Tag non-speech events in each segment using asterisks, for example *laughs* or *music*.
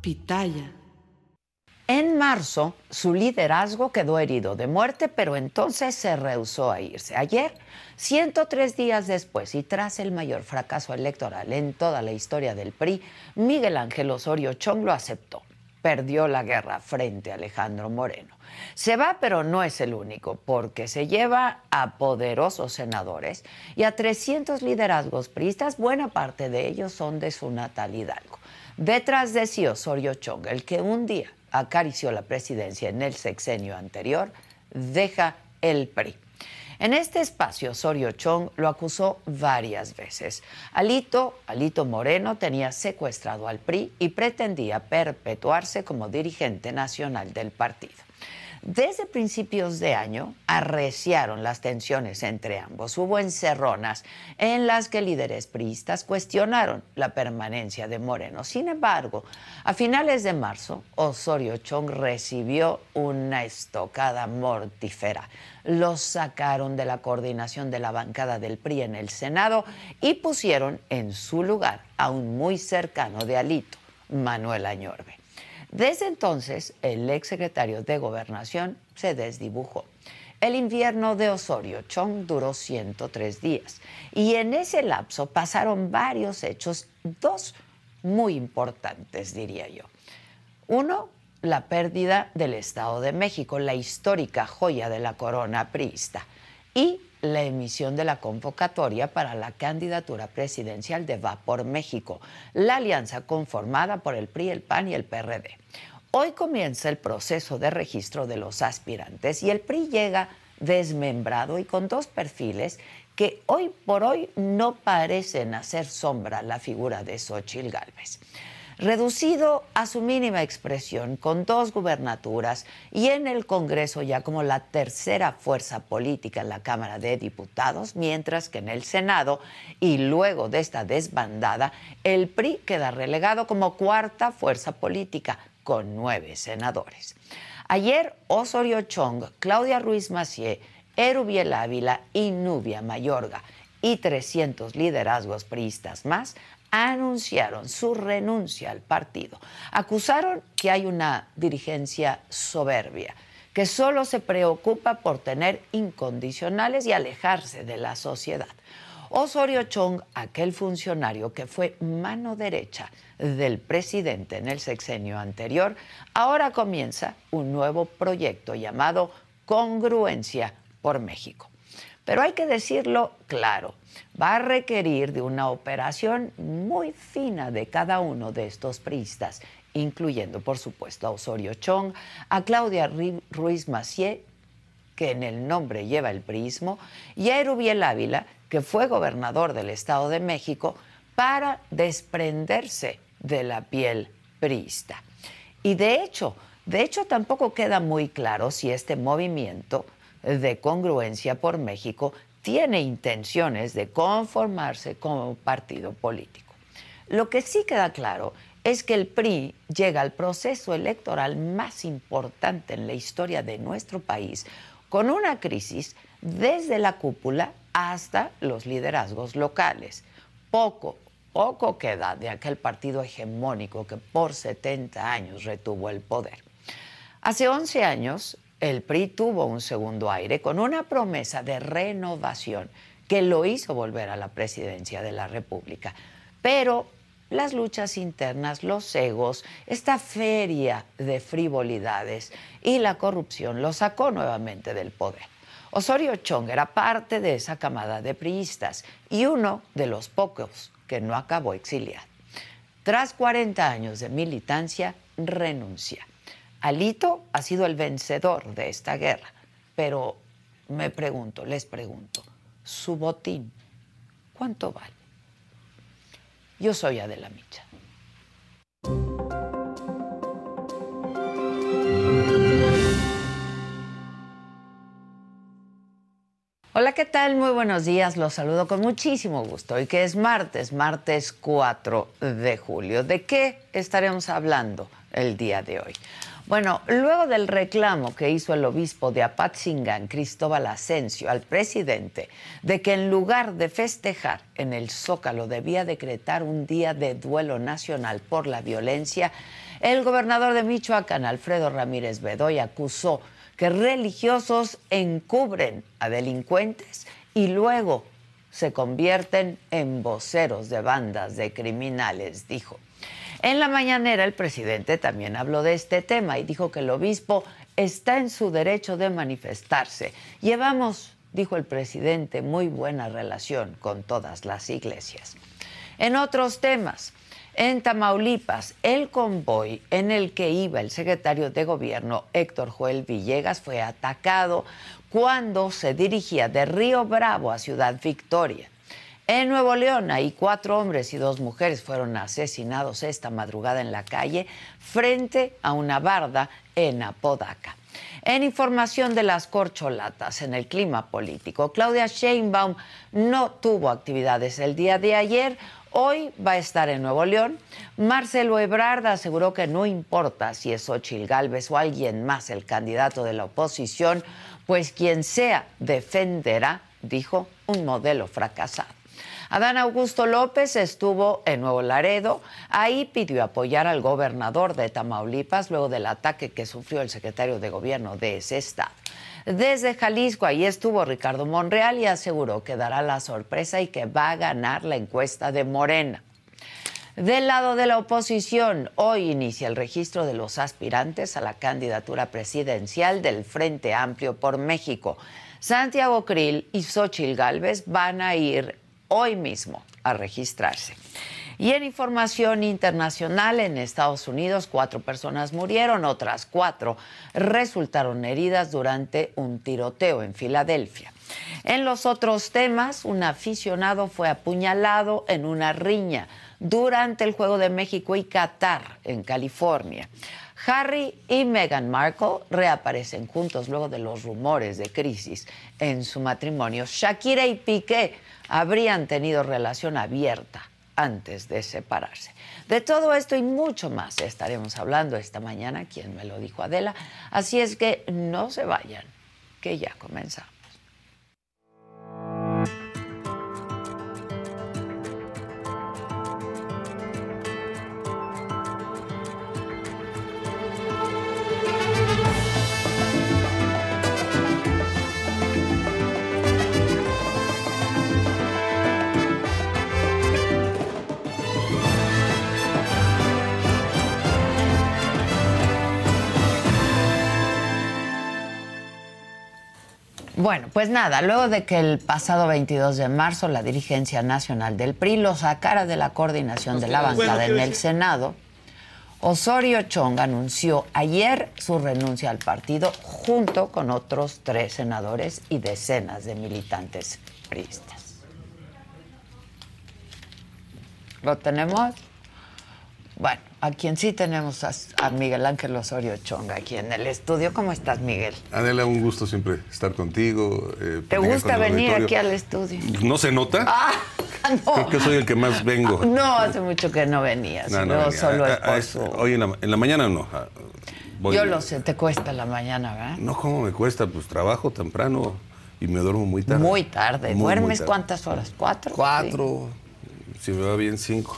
Pitaya. En marzo, su liderazgo quedó herido de muerte, pero entonces se rehusó a irse. Ayer, 103 días después y tras el mayor fracaso electoral en toda la historia del PRI, Miguel Ángel Osorio Chong lo aceptó. Perdió la guerra frente a Alejandro Moreno. Se va, pero no es el único, porque se lleva a poderosos senadores y a 300 liderazgos priistas, buena parte de ellos son de su natal Hidalgo. Detrás de sí Osorio Chong, el que un día acarició la presidencia en el sexenio anterior, deja el PRI. En este espacio, Osorio Chong lo acusó varias veces. Alito, Alito Moreno, tenía secuestrado al PRI y pretendía perpetuarse como dirigente nacional del partido. Desde principios de año arreciaron las tensiones entre ambos. Hubo encerronas en las que líderes priistas cuestionaron la permanencia de Moreno. Sin embargo, a finales de marzo, Osorio Chong recibió una estocada mortífera. Los sacaron de la coordinación de la bancada del PRI en el Senado y pusieron en su lugar a un muy cercano de Alito, Manuel Añorbe. Desde entonces, el exsecretario de Gobernación se desdibujó. El invierno de Osorio Chong duró 103 días y en ese lapso pasaron varios hechos, dos muy importantes, diría yo. Uno, la pérdida del Estado de México, la histórica joya de la corona priista, y la emisión de la convocatoria para la candidatura presidencial de Va por México, la alianza conformada por el PRI, el PAN y el PRD. Hoy comienza el proceso de registro de los aspirantes y el PRI llega desmembrado y con dos perfiles que hoy por hoy no parecen hacer sombra a la figura de Xochitl Gálvez reducido a su mínima expresión, con dos gubernaturas y en el Congreso ya como la tercera fuerza política en la Cámara de Diputados, mientras que en el Senado y luego de esta desbandada, el PRI queda relegado como cuarta fuerza política, con nueve senadores. Ayer, Osorio Chong, Claudia Ruiz Macié, Erubiel Ávila y Nubia Mayorga y 300 liderazgos priistas más anunciaron su renuncia al partido. Acusaron que hay una dirigencia soberbia, que solo se preocupa por tener incondicionales y alejarse de la sociedad. Osorio Chong, aquel funcionario que fue mano derecha del presidente en el sexenio anterior, ahora comienza un nuevo proyecto llamado Congruencia por México. Pero hay que decirlo claro, va a requerir de una operación muy fina de cada uno de estos priistas, incluyendo, por supuesto, a Osorio Chong, a Claudia Ruiz Macié, que en el nombre lleva el prismo, y a Erubiel Ávila, que fue gobernador del Estado de México, para desprenderse de la piel priista. Y de hecho, de hecho tampoco queda muy claro si este movimiento de congruencia por México tiene intenciones de conformarse como partido político. Lo que sí queda claro es que el PRI llega al proceso electoral más importante en la historia de nuestro país con una crisis desde la cúpula hasta los liderazgos locales. Poco, poco queda de aquel partido hegemónico que por 70 años retuvo el poder. Hace 11 años, el PRI tuvo un segundo aire con una promesa de renovación que lo hizo volver a la presidencia de la República. Pero las luchas internas, los egos, esta feria de frivolidades y la corrupción lo sacó nuevamente del poder. Osorio Chong era parte de esa camada de priistas y uno de los pocos que no acabó exiliado. Tras 40 años de militancia, renuncia. Alito ha sido el vencedor de esta guerra, pero me pregunto, les pregunto, su botín, ¿cuánto vale? Yo soy Adela Micha. Hola, ¿qué tal? Muy buenos días. Los saludo con muchísimo gusto. Hoy que es martes, martes 4 de julio. ¿De qué estaremos hablando el día de hoy? Bueno, luego del reclamo que hizo el obispo de Apatzingán, Cristóbal Asensio, al presidente, de que en lugar de festejar en el Zócalo debía decretar un día de duelo nacional por la violencia, el gobernador de Michoacán, Alfredo Ramírez Bedoy, acusó que religiosos encubren a delincuentes y luego se convierten en voceros de bandas de criminales, dijo. En la mañanera el presidente también habló de este tema y dijo que el obispo está en su derecho de manifestarse. Llevamos, dijo el presidente, muy buena relación con todas las iglesias. En otros temas, en Tamaulipas, el convoy en el que iba el secretario de gobierno Héctor Joel Villegas fue atacado cuando se dirigía de Río Bravo a Ciudad Victoria. En Nuevo León, ahí cuatro hombres y dos mujeres fueron asesinados esta madrugada en la calle frente a una barda en Apodaca. En información de las corcholatas en el clima político, Claudia Sheinbaum no tuvo actividades el día de ayer. Hoy va a estar en Nuevo León. Marcelo Ebrard aseguró que no importa si es Ochil Gálvez o alguien más el candidato de la oposición, pues quien sea defenderá, dijo, un modelo fracasado. Adán Augusto López estuvo en Nuevo Laredo. Ahí pidió apoyar al gobernador de Tamaulipas luego del ataque que sufrió el secretario de gobierno de ese estado. Desde Jalisco, ahí estuvo Ricardo Monreal y aseguró que dará la sorpresa y que va a ganar la encuesta de Morena. Del lado de la oposición, hoy inicia el registro de los aspirantes a la candidatura presidencial del Frente Amplio por México. Santiago Krill y Xochil Gálvez van a ir hoy mismo a registrarse. Y en información internacional, en Estados Unidos, cuatro personas murieron, otras cuatro resultaron heridas durante un tiroteo en Filadelfia. En los otros temas, un aficionado fue apuñalado en una riña durante el Juego de México y Qatar en California. Harry y Meghan Markle reaparecen juntos luego de los rumores de crisis en su matrimonio. Shakira y Piqué habrían tenido relación abierta antes de separarse. De todo esto y mucho más estaremos hablando esta mañana, quien me lo dijo Adela. Así es que no se vayan, que ya comenzamos. Bueno, pues nada, luego de que el pasado 22 de marzo la dirigencia nacional del PRI lo sacara de la coordinación de la bancada en el Senado, Osorio Chong anunció ayer su renuncia al partido junto con otros tres senadores y decenas de militantes priistas. ¿Lo tenemos? Bueno, a quien sí tenemos a, Miguel Ángel Osorio Chonga aquí en el estudio. ¿Cómo estás, Miguel? Adela, un gusto siempre estar contigo. Eh, ¿Te gusta venir aquí al estudio? ¿No se nota? Ah, *laughs* no. Creo que soy el que más vengo. *laughs* No, hace mucho que no venías. No, no, solo es por su... Hoy en la, mañana no. Ah, Yo lo sé, te cuesta la mañana, ¿verdad? No, ¿cómo me cuesta? Pues trabajo temprano y me duermo muy tarde. Muy tarde. ¿Duermes cuántas horas? ¿Cuatro? Cuatro. Si me va bien, cinco.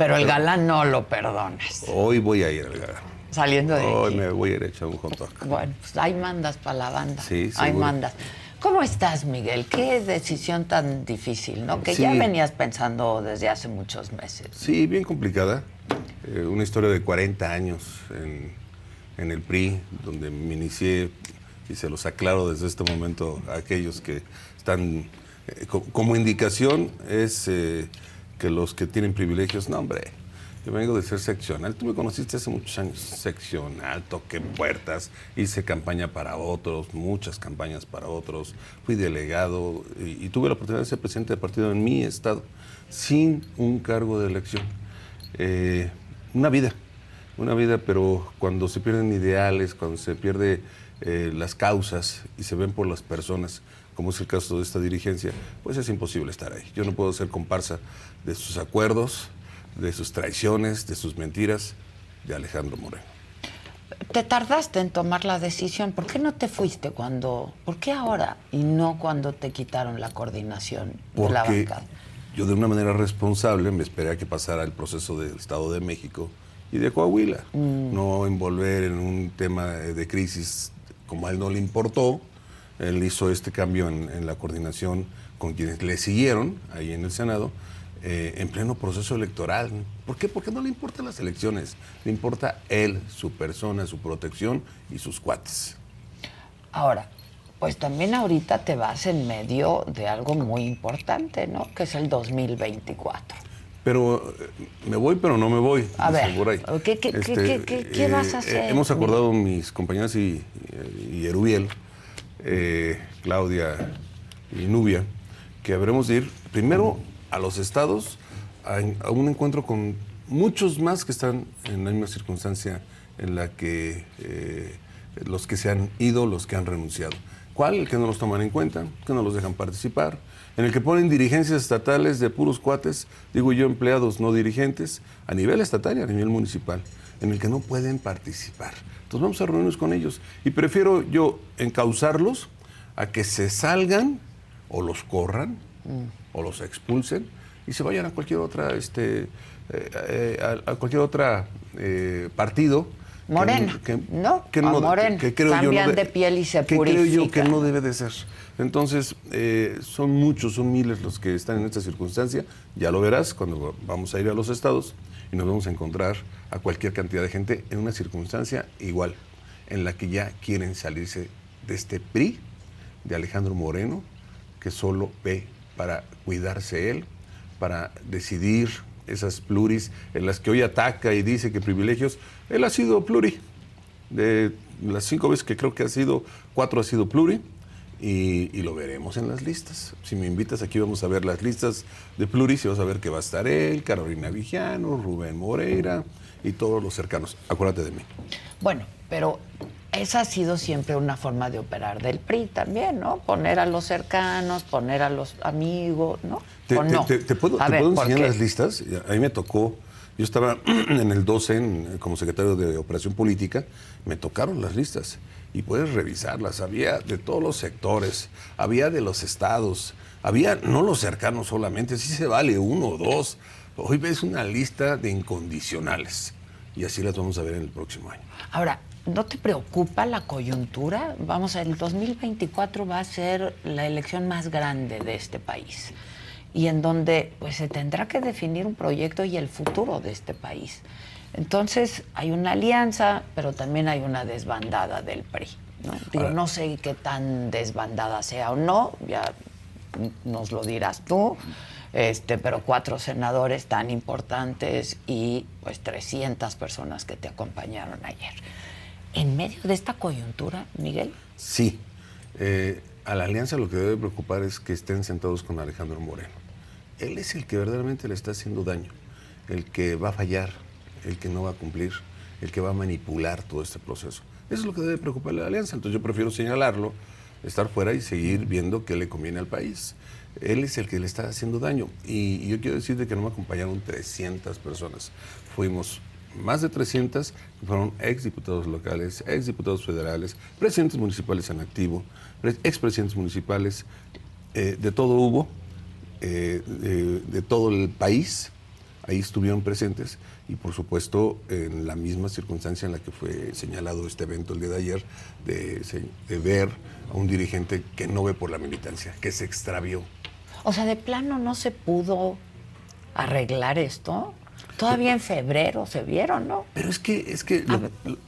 Pero el galán no lo perdones. Hoy voy a ir al galán. Saliendo de Hoy me voy a ir a echar un hot Bueno, pues ahí mandas para la banda. Sí, sí. Ahí mandas. ¿Cómo estás, Miguel? Qué decisión tan difícil, ¿no? Que ya venías pensando desde hace muchos meses. Sí, bien complicada. Eh, una historia de 40 años en, en, el PRI, donde me inicié, y se los aclaro desde este momento a aquellos que están eh, como indicación, es eh, que los que tienen privilegios, no, hombre, yo vengo de ser seccional. Tú me conociste hace muchos años. Seccional, toqué puertas, hice campaña para otros, muchas campañas para otros. Fui delegado y, tuve la oportunidad de ser presidente de partido en mi estado, sin un cargo de elección. Eh, una vida, una vida, pero cuando se pierden ideales, cuando se pierden eh, las causas y se ven por las personas, como es el caso de esta dirigencia, pues es imposible estar ahí. Yo no puedo ser comparsa de sus acuerdos de sus traiciones, de sus mentiras, de Alejandro Moreno. Te tardaste en tomar la decisión. ¿Por qué no te fuiste cuando, por qué ahora y no cuando te quitaron la coordinación de la bancada? Yo de una manera responsable me esperé a que pasara el proceso del Estado de México y de Coahuila. Mm. No envolver en un tema de crisis como a él no le importó. Él hizo este cambio en, en la coordinación con quienes le siguieron ahí en el Senado eh, en pleno proceso electoral. ¿Por qué? Porque no le importan las elecciones, le importa él, su persona, su protección y sus cuates. Ahora, pues también ahorita te vas en medio de algo muy importante, ¿no? Que es el 2024. Pero eh, me voy, pero no me voy. A ver, ¿qué, qué, este, qué, vas a eh, hacer? hemos acordado mis compañeras y, y Erubiel, Claudia y Nubia, que habremos de ir primero a los estados a, un encuentro con muchos más que están en la misma circunstancia en la que eh, los que se han ido, los que han renunciado. ¿Cuál? El que no los toman en cuenta, que no los dejan participar, en el que ponen dirigencias estatales de puros cuates, digo yo empleados no dirigentes, a nivel estatal y a nivel municipal, en el que no pueden participar. Entonces vamos a reunirnos con ellos y prefiero yo encauzarlos a que se salgan o los corran o los expulsen y se vayan a cualquier otra, este, eh, eh, a, cualquier otra eh, partido. Morena, ¿no? Que no, que, creo Cambian de piel y se que creo yo que no debe de ser. Entonces, son muchos, son miles los que están en esta circunstancia. Ya lo verás cuando vamos a ir a los estados y nos vamos a encontrar a cualquier cantidad de gente en una circunstancia igual, en la que ya quieren salirse de este PRI de Alejandro Moreno, que solo ve para cuidarse él, para decidir esas pluris en las que hoy ataca y dice que privilegios. Él ha sido pluri. De las cinco veces que creo que ha sido, cuatro ha sido pluri. Y, lo veremos en las listas. Si me invitas aquí vamos a ver las listas de pluris y vas a ver que va a estar él, Carolina Vigiano, Rubén Moreira y todos los cercanos. Acuérdate de mí. Bueno, pero esa ha sido siempre una forma de operar del PRI también, ¿no? Poner a los cercanos, poner a los amigos, ¿no? ¿Te, puedo, enseñar las listas? A mí me tocó, yo estaba *clears throat* en el 12 como secretario de Operación Política, me tocaron las listas y puedes revisarlas. Había de todos los sectores, había de los estados, había no los cercanos solamente, sí se vale uno o dos. Hoy ves una lista de incondicionales y así las vamos a ver en el próximo año. Ahora, ¿No te preocupa la coyuntura? Vamos, el 2024 va a ser la elección más grande de este país y en donde pues se tendrá que definir un proyecto y el futuro de este país. Entonces hay una alianza, pero también hay una desbandada del PRI. ¿no? no sé qué tan desbandada sea o no, ya nos lo dirás tú, este, pero cuatro senadores tan importantes y pues 300 personas que te acompañaron ayer en medio de esta coyuntura, Miguel? Sí. Eh, a la alianza lo que debe preocupar es que estén sentados con Alejandro Moreno. Él es el que verdaderamente le está haciendo daño, el que va a fallar, el que no va a cumplir, el que va a manipular todo este proceso. Eso es lo que debe preocupar a la alianza. Entonces yo prefiero señalarlo, estar fuera y seguir viendo qué le conviene al país. Él es el que le está haciendo daño. Y, yo quiero decirte que no me acompañaron 300 personas. Fuimos más de 300 fueron exdiputados locales, exdiputados federales, presidentes municipales en activo, expresidentes municipales, eh, de todo hubo, eh, de, todo el país, ahí estuvieron presentes y por supuesto en la misma circunstancia en la que fue señalado este evento el día de ayer, de, de ver a un dirigente que no ve por la militancia, que se extravió. O sea, de plano no se pudo arreglar esto. Todavía en febrero se vieron, ¿no? Pero es que, es que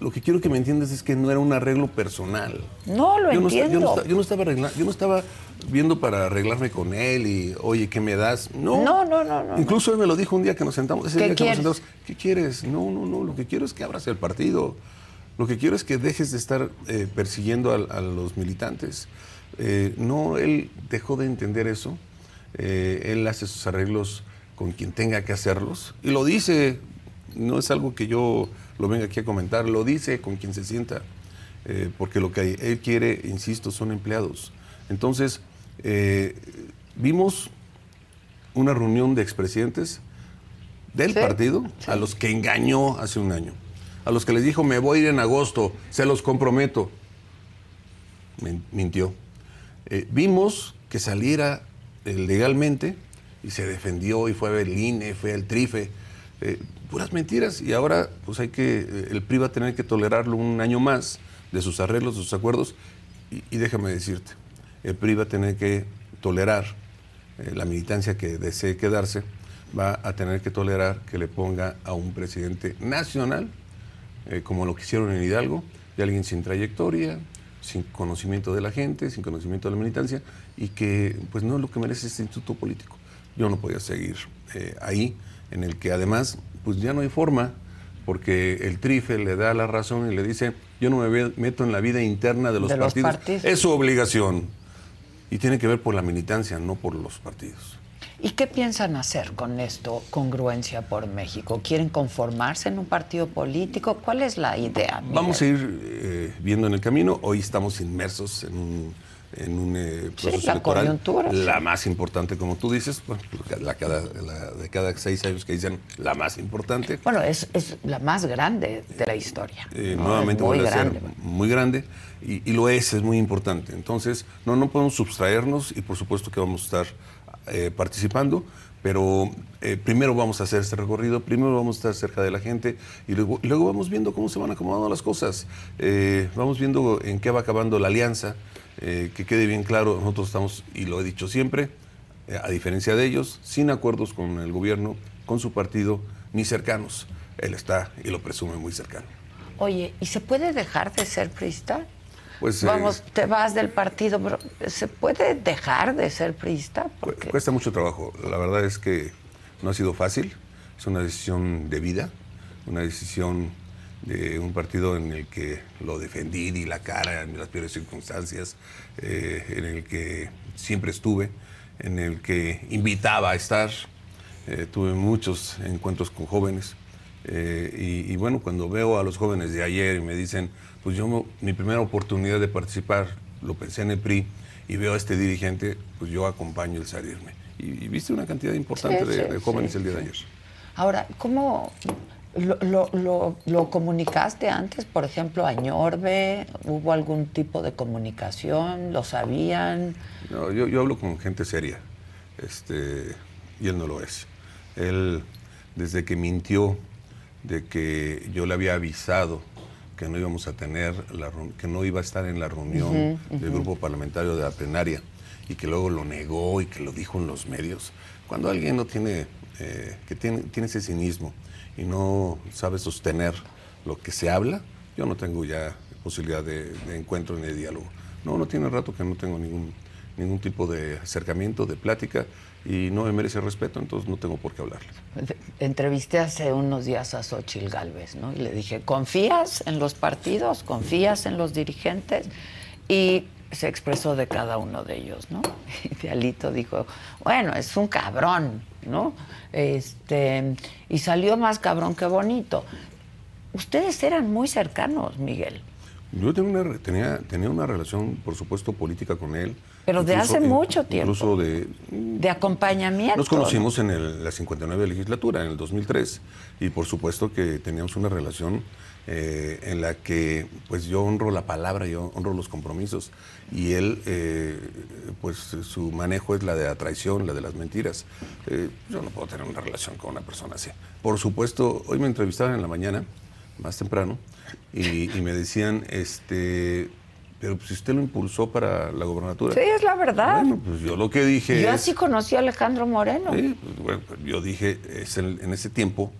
lo, que quiero que me entiendas es que no era un arreglo personal. No, lo entiendo. yo, no, estaba arreglando, yo no estaba viendo para arreglarme con él y, oye, ¿qué me das? No. No, no, no. Incluso él me lo dijo un día que nos sentamos. Ese ¿Qué día quieres? que nos sentamos. ¿Qué quieres? No, no, no. Lo que quiero es que abras el partido. Lo que quiero es que dejes de estar eh, persiguiendo a, los militantes. Eh, no, él dejó de entender eso. Eh, él hace sus arreglos con quien tenga que hacerlos. Y lo dice, no es algo que yo lo venga aquí a comentar, lo dice con quien se sienta, eh, porque lo que él quiere, insisto, son empleados. Entonces, eh, vimos una reunión de expresidentes del partido a los que engañó hace un año, a los que les dijo, me voy a ir en agosto, se los comprometo. Mintió. Eh, vimos que saliera legalmente y se defendió y fue al INE, fue al TRIFE. Eh, puras mentiras y ahora pues hay que, eh, el PRI va a tener que tolerarlo un año más de sus arreglos, de sus acuerdos y, déjame decirte, el PRI va a tener que tolerar eh, la militancia que desee quedarse, va a tener que tolerar que le ponga a un presidente nacional, como lo que hicieron en Hidalgo, de alguien sin trayectoria, sin conocimiento de la gente, sin conocimiento de la militancia y que pues no es lo que merece este instituto político yo no podía seguir eh, ahí, en el que además, pues ya no hay forma, porque el trife le da la razón y le dice, yo no me meto en la vida interna de los, partidos. Es su obligación. Y tiene que ver por la militancia, no por los partidos. ¿Y qué piensan hacer con esto, congruencia por México? ¿Quieren conformarse en un partido político? ¿Cuál es la idea? Vamos a ir eh, viendo en el camino. Hoy estamos inmersos en un en un eh, proceso la electoral. La más importante, como tú dices, la, cada, de cada seis años que dicen la más importante. Bueno, es, es la más grande de la historia. Eh, nuevamente muy grande. muy grande y, lo es, es muy importante. Entonces, no, no podemos sustraernos y por supuesto que vamos a estar eh, participando, pero primero vamos a hacer este recorrido, primero vamos a estar cerca de la gente y luego, luego vamos viendo cómo se van acomodando las cosas. vamos viendo en qué va acabando la alianza. Eh, que quede bien claro, nosotros estamos, y lo he dicho siempre, eh, a diferencia de ellos, sin acuerdos con el gobierno, con su partido, ni cercanos. Él está y lo presume muy cercano. Oye, ¿y se puede dejar de ser priista? Pues, eh, Vamos, te vas del partido, pero ¿se puede dejar de ser priista? Cuesta mucho trabajo. La verdad es que no ha sido fácil. Es una decisión de vida, una decisión de un partido en el que lo defendí, di la cara en las peores circunstancias, eh, en el que siempre estuve, en el que invitaba a estar. Eh, tuve muchos encuentros con jóvenes. Eh, y, bueno, cuando veo a los jóvenes de ayer y me dicen, pues yo mi primera oportunidad de participar lo pensé en el PRI y veo a este dirigente, pues yo acompaño el salirme. Y, viste una cantidad importante de, jóvenes el día de ayer. Ahora, ¿cómo, ¿Lo, lo, lo, comunicaste antes, por ejemplo, a Ñorbe? ¿Hubo algún tipo de comunicación? ¿Lo sabían? No, yo, yo hablo con gente seria, este, y él no lo es. Él, desde que mintió de que yo le había avisado que no íbamos a tener, la, que no iba a estar en la reunión del grupo parlamentario de la plenaria, y que luego lo negó y que lo dijo en los medios, cuando alguien no tiene, eh, que tiene, tiene ese cinismo, y no sabe sostener lo que se habla, yo no tengo ya posibilidad de, encuentro ni de diálogo. No, no tiene rato que no tengo ningún, ningún tipo de acercamiento, de plática, y no me merece respeto, entonces no tengo por qué hablarle. Entrevisté hace unos días a Xochil Gálvez, ¿no? Y le dije, ¿confías en los partidos? ¿Confías en los dirigentes? Y se expresó de cada uno de ellos, ¿no? *laughs* Y Alito dijo, bueno, es un cabrón, ¿no? Este, y salió más cabrón que bonito. Ustedes eran muy cercanos, Miguel. Yo tenía una, tenía, tenía una relación, por supuesto, política con él. Pero de hace mucho tiempo. Incluso de... De acompañamiento. Nos conocimos en la 59 legislatura, en el 2003. Y por supuesto que teníamos una relación eh, en la que pues yo honro la palabra, yo honro los compromisos y él eh, pues su manejo es la de la traición, la de las mentiras. Eh, yo no puedo tener una relación con una persona así. Por supuesto, hoy me entrevistaban en la mañana, más temprano, y, y me decían, este, pero pues, si usted lo impulsó para la gobernatura. Sí, es la verdad. Bueno, pues yo lo que dije. Yo es- así conocí a Alejandro Moreno. Sí, pues, bueno, yo dije, es el- en ese tiempo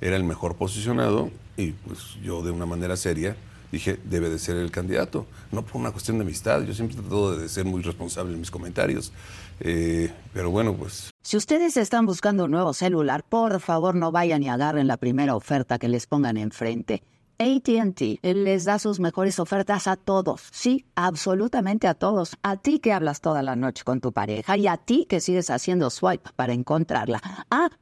era el mejor posicionado y pues yo de una manera seria dije, debe de ser el candidato. No por una cuestión de amistad, yo siempre he tratado de ser muy responsable en mis comentarios. Eh, pero bueno, pues Si ustedes están buscando un nuevo celular, por favor no vayan y agarren la primera oferta que les pongan enfrente. ATT les da sus mejores ofertas a todos. Sí, absolutamente a todos. A ti que hablas toda la noche con tu pareja y a ti que sigues haciendo swipe para encontrarla. Ah,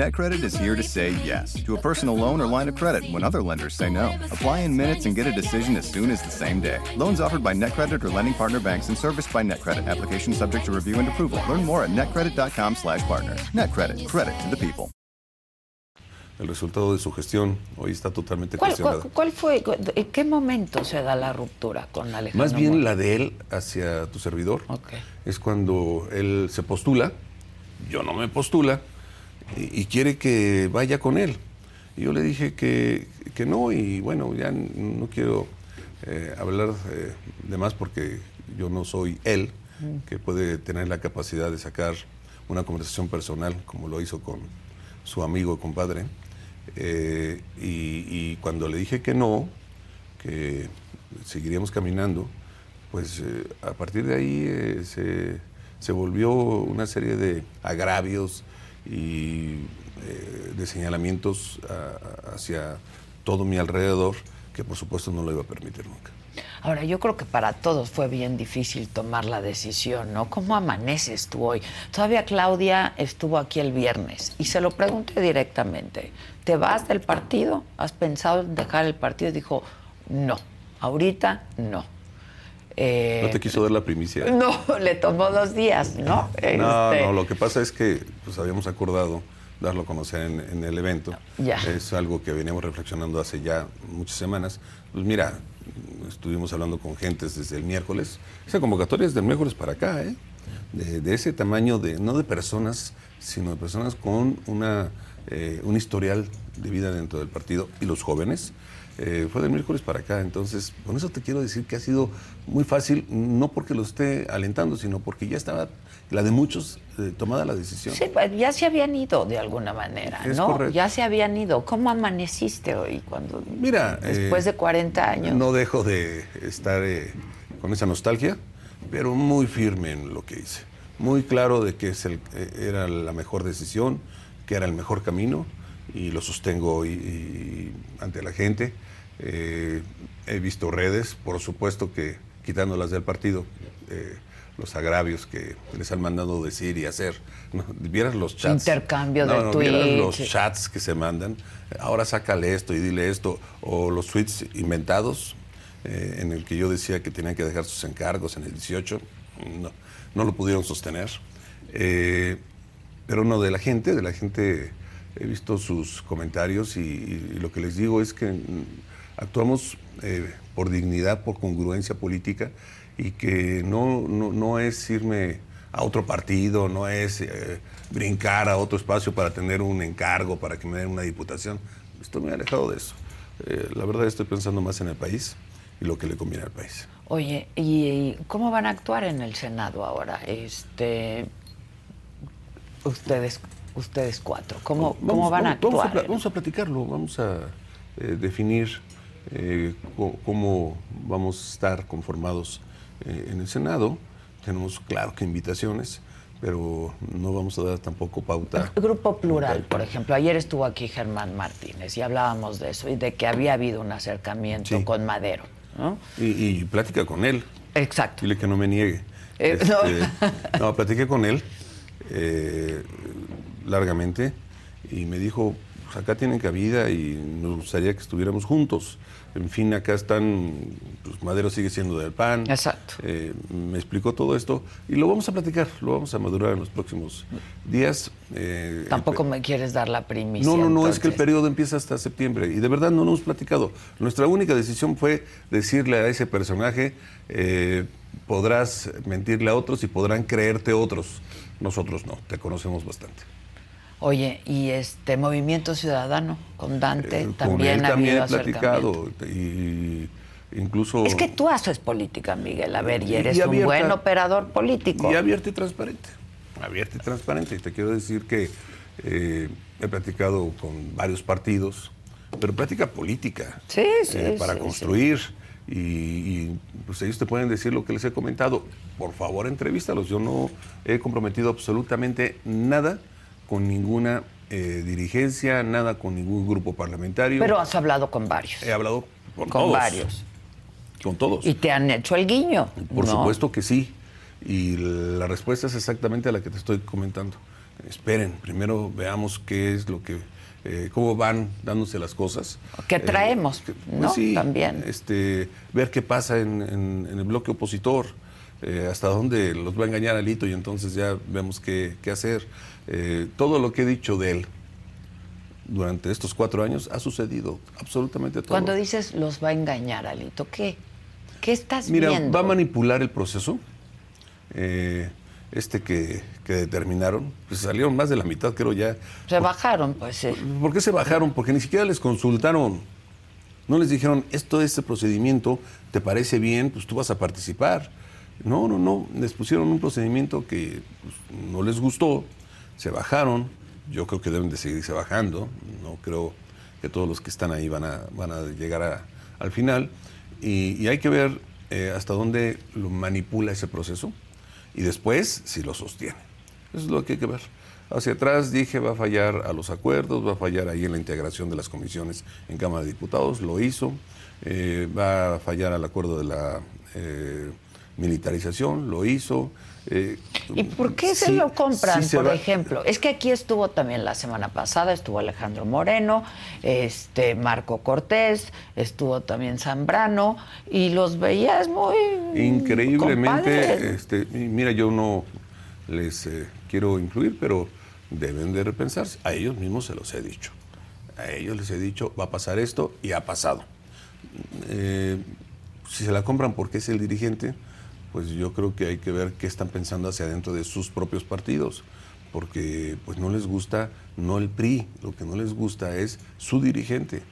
NetCredit is here to say yes to a personal loan or line of credit when other lenders say no. Apply in minutes and get a decision as soon as the same day. Loans offered by NetCredit or lending partner banks and serviced by NetCredit. Application subject to review and approval. Learn more at netcredit.com slash partner. NetCredit. Credit to the people. el resultado de su gestión hoy está totalmente ¿Cuál, cuestionado. cuál- cuál fue, en qué momento se da la ruptura con Alejandro Más bien Moreno? la de él hacia tu servidor Ok. es cuando él se postula, yo no me postula, y, y quiere que vaya con él. Y yo le dije que, que no, y bueno, ya no quiero eh, hablar eh, de más porque yo no soy él, que puede tener la capacidad de sacar una conversación personal, como lo hizo con su amigo compadre. Eh, y, y cuando le dije que no, que seguiríamos caminando, pues eh, a partir de ahí eh, se, se volvió una serie de agravios y eh, de señalamientos a- hacia todo mi alrededor, que por supuesto no lo iba a permitir nunca. Ahora, yo creo que para todos fue bien difícil tomar la decisión, ¿no? ¿Cómo amaneces tú hoy? Todavía Claudia estuvo aquí el viernes y se lo pregunté directamente. ¿Te vas del partido? ¿Has pensado en dejar el partido? Dijo, no, ahorita no. Eh, ¿No te quiso dar la primicia? *laughs* no, le tomó dos días, ¿no? No, Este, no, lo que pasa es que pues habíamos acordado darlo a conocer en, en el evento. Ya. Es algo que veníamos reflexionando hace ya muchas semanas. Pues mira, estuvimos hablando con gentes desde el miércoles. Esa convocatoria es del miércoles para acá, ¿eh? De, de ese tamaño, de no de personas, sino de personas con una, eh, un historial de vida dentro del partido. Y los jóvenes, eh, fue del miércoles para acá. Entonces, con eso te quiero decir que ha sido muy fácil, no porque lo esté alentando, sino porque ya estaba la de muchos eh, tomada la decisión. Sí, pues, ya se habían ido de alguna manera, Es ¿no? correcto. Ya se habían ido. ¿Cómo amaneciste hoy cuando Mira, después eh, de 40 años? No dejo de estar eh, con esa nostalgia, pero muy firme en lo que hice. Muy claro de que es el- era la mejor decisión, que era el mejor camino y lo sostengo hoy y- ante la gente. Eh, he visto redes, por supuesto que quitándolas del partido, eh, los agravios que les han mandado decir y hacer. ¿no? Vieras los chats. Intercambio de no, vieras los chats que se mandan. Ahora sácale esto y dile esto. O los tweets inventados eh, en el que yo decía que tenían que dejar sus encargos en el 18. No, no lo pudieron sostener. Eh, pero no, de la gente, de la gente he visto sus comentarios y, y lo que les digo es que actuamos eh, por dignidad, por congruencia política y que no, no, no es irme a otro partido, no es eh, brincar a otro espacio para tener un encargo, para que me den una diputación. Estoy muy alejado de eso. Eh, la verdad estoy pensando más en el país y lo que le conviene al país. Oye, ¿y cómo van a actuar en el Senado ahora? Este, ustedes, ustedes cuatro, ¿cómo, cómo van a vamos actuar? Vamos a, platicarlo, vamos a eh, definir eh, cómo vamos a estar conformados eh, en el Senado. Tenemos, claro que invitaciones, pero no vamos a dar tampoco pauta. El Grupo Plural, por ejemplo, ayer estuvo aquí Germán Martínez y hablábamos de eso y de que había habido un acercamiento Sí. con Madero, ¿no? Y, y plática con él, Exacto. Dile que no me niegue. Eh, Este, no. *laughs* no. platiqué con él eh, largamente y me dijo, pues acá tienen cabida y nos gustaría que estuviéramos juntos. En fin, acá están, pues Madero sigue siendo del PAN. Exacto. Eh, me explicó todo esto y lo vamos a platicar, lo vamos a madurar en los próximos días. Eh, Tampoco me quieres dar la primicia. no, no, no, es que el periodo empieza hasta septiembre y de verdad no nos hemos platicado. Nuestra única decisión fue decirle a ese personaje, eh, podrás mentirle a otros y podrán creerte otros. Nosotros no, te conocemos bastante. Oye, y este Movimiento Ciudadano con Dante Eh, con también él ha también he platicado y incluso... Es que tú haces política, Miguel. A ver, y eres Y un buen operador político. Y abierto y transparente. Abierto y transparente. Y te quiero decir que eh, he platicado con varios partidos, pero práctica política. Sí, sí, eh, para sí, construir. Y, y, pues ellos te pueden decir lo que les he comentado. Por favor, entrevístalos. Yo no he comprometido absolutamente nada con ninguna eh, dirigencia, nada con ningún grupo parlamentario. Pero has hablado con varios. he hablado con, con todos. varios. Con todos. Y te han hecho el guiño. Por ¿no? supuesto que sí. Y la respuesta es exactamente a la que te estoy comentando. Esperen, primero veamos qué es lo que, eh, cómo van dándose las cosas. Que Eh, traemos, que- ¿no? También. Este, ver qué pasa en, en- en el bloque opositor, eh, hasta dónde los va a engañar Alito y entonces ya vemos qué, qué hacer. Eh, todo lo que he dicho de él durante estos cuatro años ha sucedido, absolutamente todo. Cuando dices los va a engañar, Alito, ¿qué? ¿Qué estás Mira, viendo? va a manipular el proceso. eh, este que, que determinaron, pues salieron más de la mitad, creo ya. Se bajaron, pues sí. ¿Por qué se bajaron? Porque ni siquiera les consultaron. No les dijeron, esto, este procedimiento, ¿te parece bien? Pues tú vas a participar. No, no, no. Les pusieron un procedimiento que pues, no les gustó, se bajaron. Yo creo que deben de seguirse bajando. No creo que todos los que están ahí van a, llegar al final. Y, y hay que ver eh, hasta dónde lo manipula ese proceso y después si lo sostiene. Eso es lo que hay que ver. Hacia atrás dije va a fallar a los acuerdos, va a fallar ahí en la integración de las comisiones en Cámara de Diputados, lo hizo, Eh, va a fallar al acuerdo de la eh, militarización, lo hizo. Eh, ¿Y por qué se lo compran, sí por va- ejemplo? Es que aquí estuvo también la semana pasada, estuvo Alejandro Moreno, este Marco Cortés, estuvo también Zambrano, y los veías muy Increíblemente, este, mira, yo no les eh, quiero incluir, pero deben de repensarse. A ellos mismos se los he dicho. A ellos les he dicho, va a pasar esto y ha pasado. Eh, si se la compran porque es el dirigente, pues yo creo que hay que ver qué están pensando hacia adentro de sus propios partidos, porque pues no les gusta no el PRI, lo que no les gusta es su dirigente.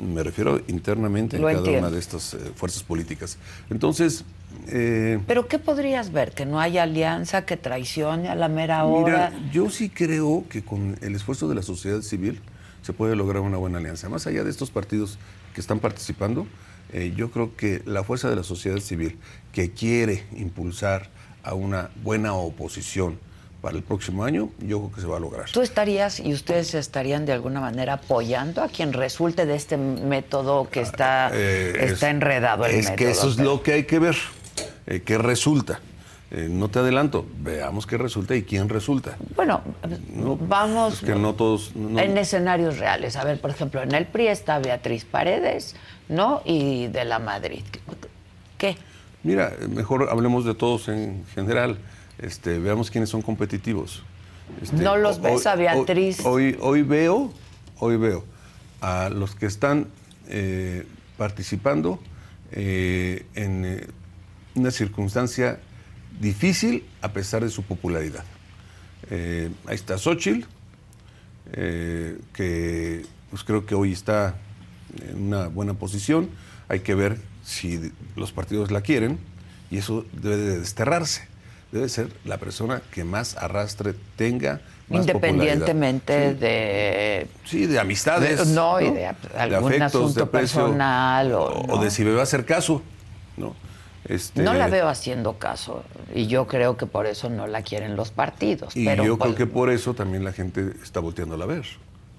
Me refiero internamente en Lo cada entiendo. una de estas eh, fuerzas políticas. Entonces, eh, Pero ¿qué podrías ver? Que no haya alianza, que traicione a la mera hora. Mira, yo sí creo que con el esfuerzo de la sociedad civil se puede lograr una buena alianza. Más allá de estos partidos que están participando, eh, yo creo que la fuerza de la sociedad civil que quiere impulsar a una buena oposición para el próximo año, yo creo que se va a lograr. ¿Tú estarías y ustedes estarían de alguna manera apoyando a quien resulte de este método que está, Eh, está es- enredado el Es método? que eso es pero- lo que hay que ver, eh, qué resulta. Eh, no te adelanto, veamos qué resulta y quién resulta. Bueno, No, vamos es que no todos... no- en escenarios reales. A ver, por ejemplo, en el PRI está Beatriz Paredes, ¿no? Y de la Madrid. ¿Qué? Mira, mejor hablemos de todos en general. Este, veamos quiénes son competitivos. Este, ¿No los ves a Beatriz? Hoy, hoy veo, hoy veo a los que están eh, participando eh, en una circunstancia difícil a pesar de su popularidad. Eh, ahí está Xochitl, eh, que pues creo que hoy está en una buena posición. Hay que ver si los partidos la quieren y eso debe de desterrarse. Debe ser la persona que más arrastre tenga. Más Independientemente de... Sí, de amistades. De- no, y de algún asunto personal o- o no. de si me va a hacer caso. ¿no? Este, No la veo haciendo caso y yo creo que por eso no la quieren los partidos. Y pero yo pues, creo que por eso también la gente está volteando a ver,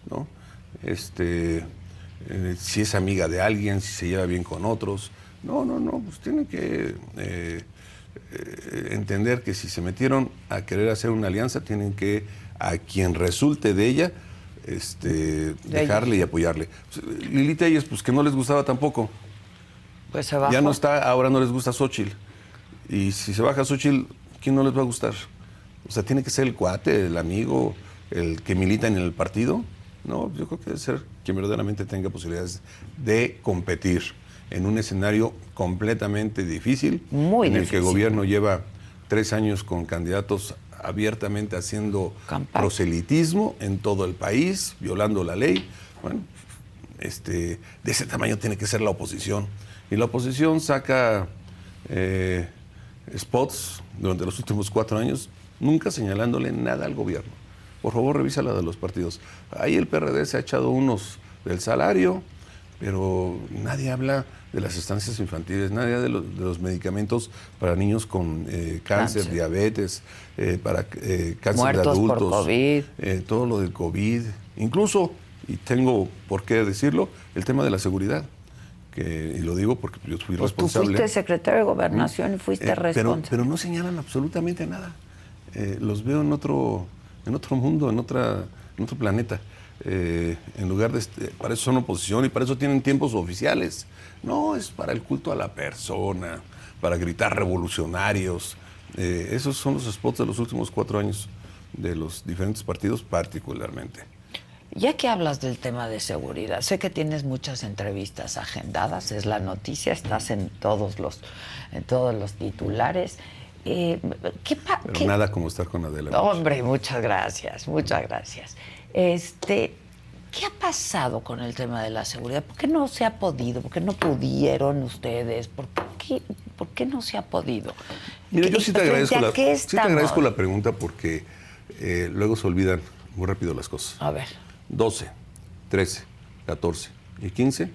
¿no? Este, eh, si es amiga de alguien, si se lleva bien con otros, No, no, no, pues tienen que eh, eh, entender que si se metieron a querer hacer una alianza, tienen que a quien resulte de ella, este, dejarle y apoyarle. Lili Telles, pues que no les gustaba tampoco. Pues se bajó. Ya no está, ahora no les gusta Xochitl. Y si se baja Xochitl, ¿quién no les va a gustar? O sea, tiene que ser el cuate, el amigo, el que milita en el partido. No, yo creo que debe ser quien verdaderamente tenga posibilidades de competir en un escenario completamente difícil, Muy en el que el gobierno lleva tres años con candidatos abiertamente haciendo proselitismo en todo el país, violando la ley. Bueno, este, de ese tamaño tiene que ser la oposición. Y la oposición saca eh, spots durante los últimos cuatro años, nunca señalándole nada al gobierno. Por favor, revisa la de los partidos. Ahí el PRD se ha echado unos del salario, pero nadie habla de las estancias infantiles, nadie habla de los, de los medicamentos para niños con eh, cáncer, Cáncer. diabetes, eh, para eh, cáncer Muertos de por adultos, COVID. eh, todo lo del COVID, incluso, y tengo por qué decirlo, el tema de la seguridad. Que, y lo digo porque yo fui Pues tú responsable. fuiste secretario de Gobernación y fuiste Eh, pero, responsable. pero no señalan absolutamente nada. Eh, los veo en otro, en otro mundo, en, otra, en otro planeta. Eh, en lugar de, este- para eso son oposición y para eso tienen tiempos oficiales. No, es para el culto a la persona, para gritar revolucionarios. Esos son los spots de los últimos cuatro años de los diferentes partidos particularmente. Ya que hablas del tema de seguridad, sé que tienes muchas entrevistas agendadas, es la noticia, estás en todos los, en todos los titulares. Eh, ¿qué Pero qué- nada como estar con Adela. Hombre, muchas gracias, muchas gracias. Este, ¿qué ha pasado con el tema de la seguridad? ¿Por qué no se ha podido? ¿Por qué no pudieron ustedes? ¿Por qué, por qué no se ha podido? Mira, yo ¿Y sí te agradezco, la, sí te agradezco la pregunta porque eh, luego se olvidan muy rápido las cosas. A ver, 12, 13, 14 y 15,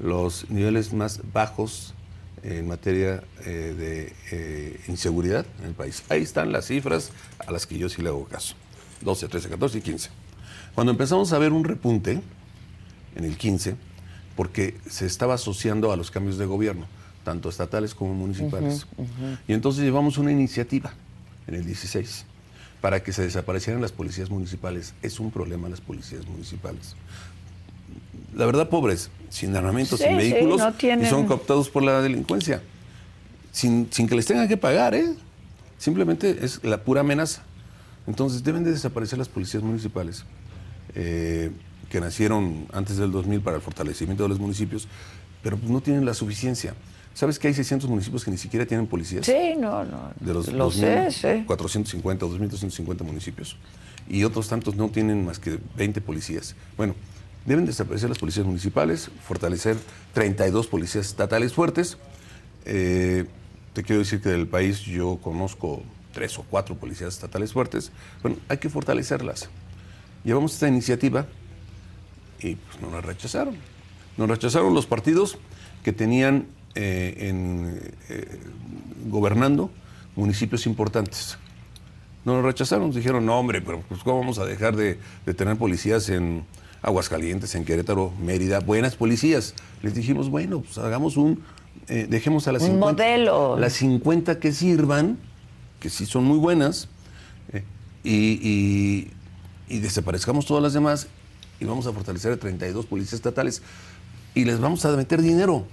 los niveles más bajos en materia eh, de eh, inseguridad en el país. Ahí están las cifras a las que yo sí le hago caso. 12, 13, 14 y 15. Cuando empezamos a ver un repunte en el 15, porque se estaba asociando a los cambios de gobierno, tanto estatales como municipales. Y entonces llevamos una iniciativa en el 16 para que se desaparecieran las policías municipales. Es un problema las policías municipales. La verdad, pobres, sin armamentos, Sí, sin sí, vehículos, no tienen- y son cooptados por la delincuencia. Sin, sin que les tengan que pagar, ¿eh? Simplemente es la pura amenaza. Entonces deben de desaparecer las policías municipales, eh, que nacieron antes del 2000 para el fortalecimiento de los municipios, pero no tienen la suficiencia. ¿Sabes que hay 600 municipios que ni siquiera tienen policías? sí, no, no. de los lo sé, 2.000, sí. 450 o 2.250 municipios. Y otros tantos no tienen más que 20 policías. Bueno, deben desaparecer las policías municipales, fortalecer 32 policías estatales fuertes. Eh, te quiero decir que del país yo conozco tres o cuatro policías estatales fuertes. Bueno, hay que fortalecerlas. Llevamos esta iniciativa y pues nos la rechazaron. Nos rechazaron los partidos que tenían eh, en, eh, gobernando municipios importantes. No nos rechazaron, dijeron, no hombre, pero pues ¿cómo vamos a dejar de, de tener policías en Aguascalientes, en Querétaro, Mérida, buenas policías? Les dijimos, bueno, pues hagamos un, eh, dejemos a las Un 50, modelo. las 50 que sirvan, que sí son muy buenas, eh, y, y- y desaparezcamos todas las demás y vamos a fortalecer a 32 policías estatales y les vamos a meter dinero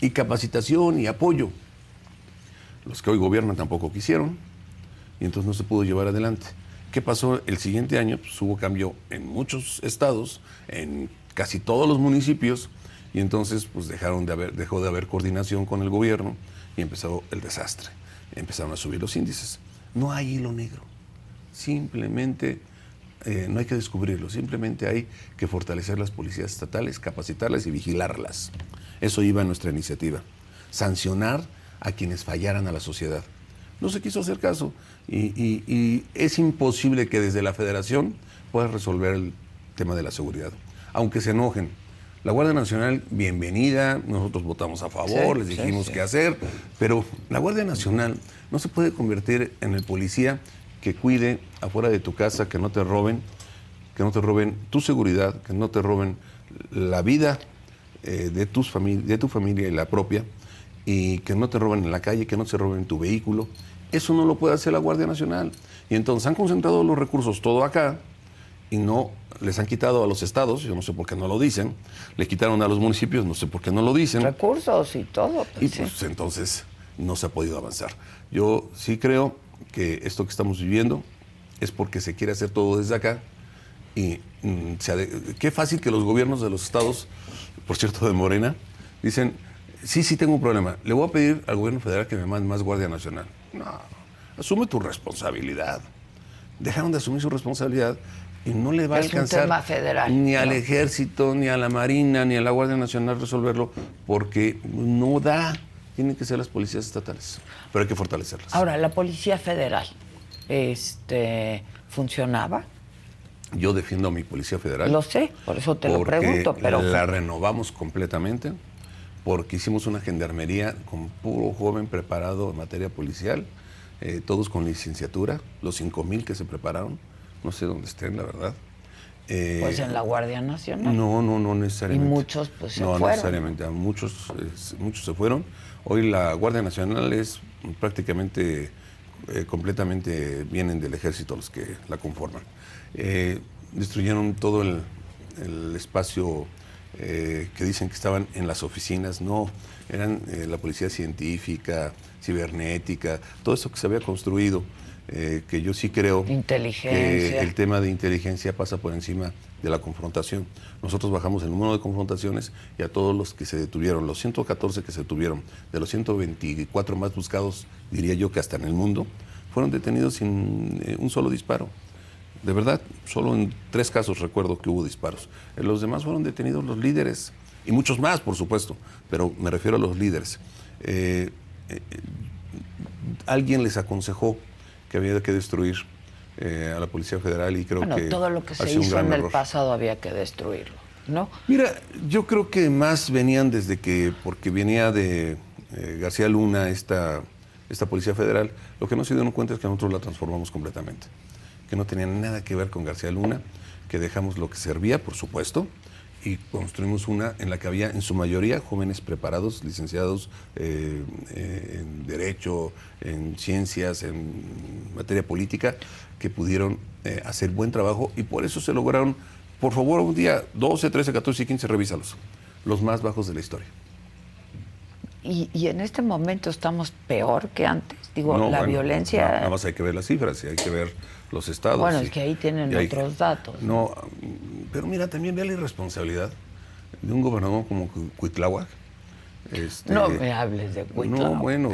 y capacitación y apoyo. Los que hoy gobiernan tampoco quisieron y entonces no se pudo llevar adelante. ¿Qué pasó el siguiente año? Pues hubo cambio en muchos estados, en casi todos los municipios y entonces pues dejaron de haber, dejó de haber coordinación con el gobierno y empezó el desastre. Empezaron a subir los índices. No hay hilo negro. Simplemente eh, no hay que descubrirlo, simplemente hay que fortalecer las policías estatales, capacitarlas y vigilarlas. Eso iba en nuestra iniciativa. Sancionar a quienes fallaran a la sociedad. No se quiso hacer caso y, y- y es imposible que desde la federación pueda resolver el tema de la seguridad, aunque se enojen. La Guardia Nacional, bienvenida, nosotros votamos a favor, Sí, les sí, dijimos sí. qué hacer, pero la Guardia Nacional no se puede convertir en el policía que cuide afuera de tu casa, que no te roben, que no te roben tu seguridad, que no te roben la vida eh, de, tus de tu familia y la propia, y que no te roben en la calle, que no se roben tu vehículo. Eso no lo puede hacer la Guardia Nacional. Y entonces han concentrado los recursos todo acá y no les han quitado a los estados, yo no sé por qué no lo dicen, le quitaron a los municipios, no sé por qué no lo dicen. Recursos y todo. y pues entonces no se ha podido avanzar. Yo sí creo que esto que estamos viviendo es porque se quiere hacer todo desde acá y mm, qué fácil que los gobiernos de los estados, por cierto de Morena, dicen, sí, sí tengo un problema, le voy a pedir al gobierno federal que me mande más Guardia Nacional. No, asume tu responsabilidad. Dejaron de asumir su responsabilidad y no le va a alcanzar ni al ejército, ni a la marina, ni a la Guardia Nacional resolverlo, porque no da. Tienen que ser las policías estatales, pero hay que fortalecerlas. Ahora, la policía federal, este, ¿funcionaba? Yo defiendo a mi policía federal. Lo sé, por eso te lo pregunto, pero la renovamos completamente, porque hicimos una gendarmería con puro joven preparado en materia policial, eh, todos con licenciatura, los 5 mil que se prepararon no sé dónde estén, la verdad. Eh, pues en la Guardia Nacional. No, no, no necesariamente. Y muchos pues se no, fueron. No necesariamente, muchos, muchos se fueron. Hoy la Guardia Nacional es prácticamente, eh, completamente, vienen del ejército los que la conforman. Eh, destruyeron todo el, espacio que dicen que estaban en las oficinas, no, eran la policía científica, cibernética, todo eso que se había construido. Eh, que yo sí creo que el tema de inteligencia pasa por encima de la confrontación. Nosotros bajamos el número de confrontaciones y a todos los que se detuvieron, los 114 que se detuvieron, de los 124 más buscados, diría yo que hasta en el mundo, fueron detenidos sin eh, un solo disparo. De verdad, solo en tres casos recuerdo que hubo disparos. En los demás fueron detenidos los líderes, y muchos más, por supuesto, pero me refiero a los líderes. Eh, alguien les aconsejó que había que destruir eh, a la Policía Federal y creo que... todo lo que se hizo en el pasado había que destruirlo, ¿no? Mira, yo creo que más venían desde que, porque venía de eh, García Luna esta, esta Policía Federal, lo que no se dieron cuenta es que nosotros la transformamos completamente, que no tenía nada que ver con García Luna, que dejamos lo que servía, por supuesto, y construimos una en la que había en su mayoría jóvenes preparados, licenciados eh, eh, en Derecho, en Ciencias, en materia política, que pudieron eh, hacer buen trabajo y por eso se lograron, por favor, un día 12, 13, 14 y 15, revísalos, los más bajos de la historia. Y, en este momento estamos peor que antes. Digo, la violencia. Nada más hay que ver las cifras y hay que ver los estados. Bueno, es que ahí tienen otros datos. No, pero mira, también ve la irresponsabilidad de un gobernador como Cuitláhuac. Este, no me hables de Cuitláhuac. No, bueno,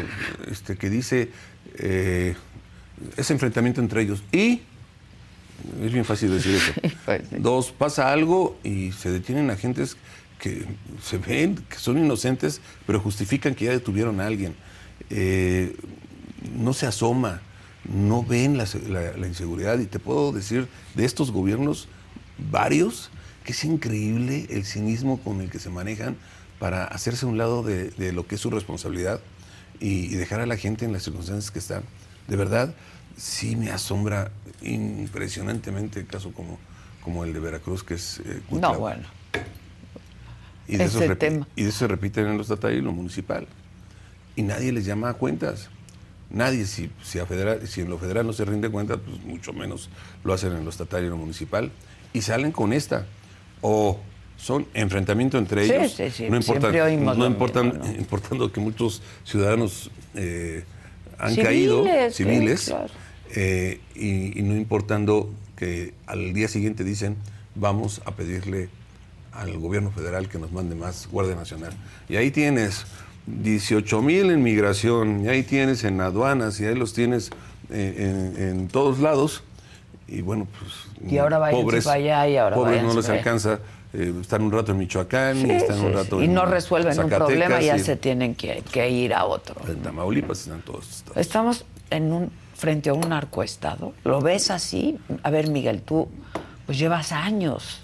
este, que dice eh, ese enfrentamiento entre ellos. Y es bien fácil decir eso. *laughs* Pues Dos, pasa algo y se detienen agentes que se ven que son inocentes, pero justifican que ya detuvieron a alguien. Eh, no se asoma, no ven la, inseguridad. Y te puedo decir de estos gobiernos, varios, que es increíble el cinismo con el que se manejan para hacerse a un lado de, lo que es su responsabilidad y, dejar a la gente en las circunstancias que están. De verdad, sí me asombra impresionantemente el caso como, como el de Veracruz, que es... Eh, no, bueno. Y de, eso y de eso se repiten en lo estatal y en lo municipal. Y nadie les llama a cuentas. Nadie, si, si, a federal, si en lo federal no se rinde cuenta, pues mucho menos lo hacen en lo estatal y en lo municipal. Y salen con esta. O son enfrentamientos entre ellos, no, importan, no importan, *laughs* importando que muchos ciudadanos eh, han caído, civiles, eh, y, y, no importando que al día siguiente dicen vamos a pedirle al gobierno federal que nos mande más Guardia Nacional. Y ahí tienes 18 mil en migración, y ahí tienes en aduanas, y ahí los tienes eh, en, todos lados. Y bueno, pues. Y ahora pobres, para allá y ahora Pobres no les alcanza. Eh, están un rato en Michoacán y están un rato Y no resuelven un problema, y ya se tienen que, ir a otro. En Tamaulipas están todos. Estamos en un, frente a un narcoestado. ¿Lo ves así? A ver, Miguel, tú pues llevas años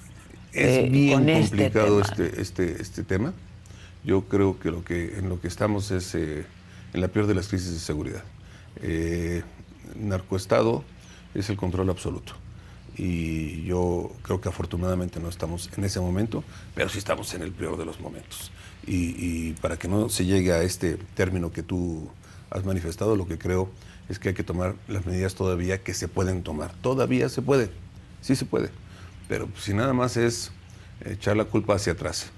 es eh, bien este complicado este, este, este, tema. Yo creo que, lo que en lo que estamos es eh, en la peor de las crisis de seguridad. Eh, narcoestado es el control absoluto. Y yo creo que afortunadamente no estamos en ese momento, pero sí estamos en el peor de los momentos. y, para que no se llegue a este término que tú has manifestado, lo que creo es que hay que tomar las medidas todavía que se pueden tomar. Todavía se puede, sí se puede, pero si nada más es echar la culpa hacia atrás.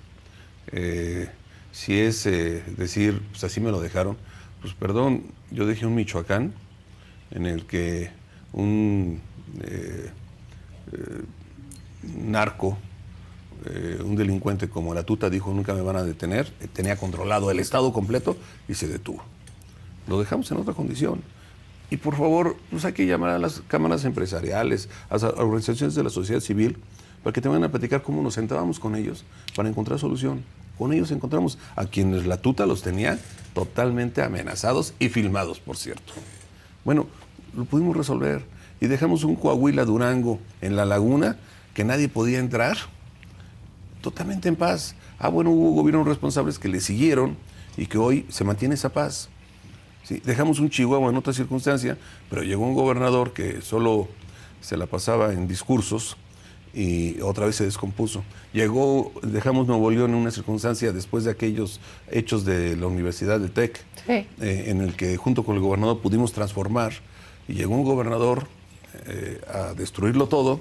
Eh, si es eh, decir, pues así me lo dejaron, pues perdón, yo dejé un Michoacán en el que un eh, narco eh, un delincuente como la tuta dijo nunca me van a detener, tenía controlado el Estado completo y se detuvo. Lo dejamos en otra condición. Y por favor, pues hay que llamar a las cámaras empresariales, a las organizaciones de la sociedad civil, para que te vayan a platicar cómo nos sentábamos con ellos para encontrar solución. Con ellos encontramos a quienes la tuta los tenía totalmente amenazados y filmados, por cierto. Bueno, lo pudimos resolver y dejamos un Coahuila Durango en la laguna que nadie podía entrar totalmente en paz. Ah, bueno, hubo gobiernos responsables que le siguieron y que hoy se mantiene esa paz. ¿Sí? Dejamos un Chihuahua en otra circunstancia, pero llegó un gobernador que solo se la pasaba en discursos y otra vez se descompuso. Llegó, dejamos Nuevo León en una circunstancia después de aquellos hechos de la Universidad de TEC, eh, en el que junto con el gobernador pudimos transformar, y llegó un gobernador eh, a destruirlo todo,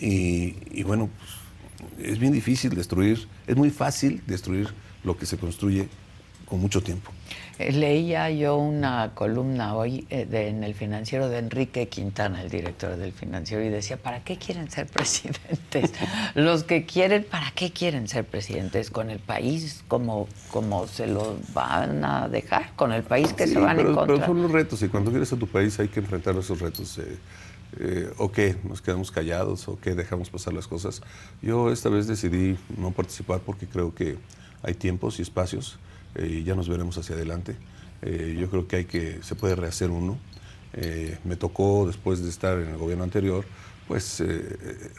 y, y bueno, pues, es bien difícil destruir, es muy fácil destruir lo que se construye con mucho tiempo. Eh, leía yo una columna hoy eh, en el financiero de Enrique Quintana, el director del financiero, y decía, ¿para qué quieren ser presidentes? *laughs* Los que quieren, ¿para qué quieren ser presidentes? ¿Con el país como, como se lo van a dejar? ¿Con el país que se van a encontrar? Pero son los retos, y cuando quieres a tu país hay que enfrentar esos retos. Eh, eh, o qué, nos quedamos callados o qué, dejamos pasar las cosas. Yo esta vez decidí no participar porque creo que hay tiempos y espacios eh, ya nos veremos hacia adelante. Eh, yo creo que hay que, se puede rehacer uno. me tocó, después de estar en el gobierno anterior, pues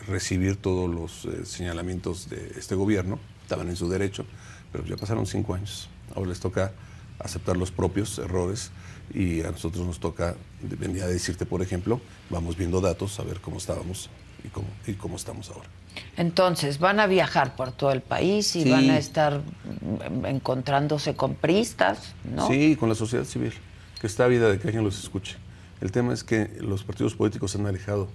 recibir todos los señalamientos de este gobierno, estaban en su derecho, pero ya pasaron cinco años. Ahora les toca aceptar los propios errores y a nosotros nos toca, venía a decirte, por ejemplo, vamos viendo datos, a ver cómo estábamos y cómo, y cómo estamos ahora. Entonces, van a viajar por todo el país y van a estar encontrándose con pristas, ¿no? Sí, con la sociedad civil, que está vida de que alguien los escuche. El tema es que los partidos políticos se han alejado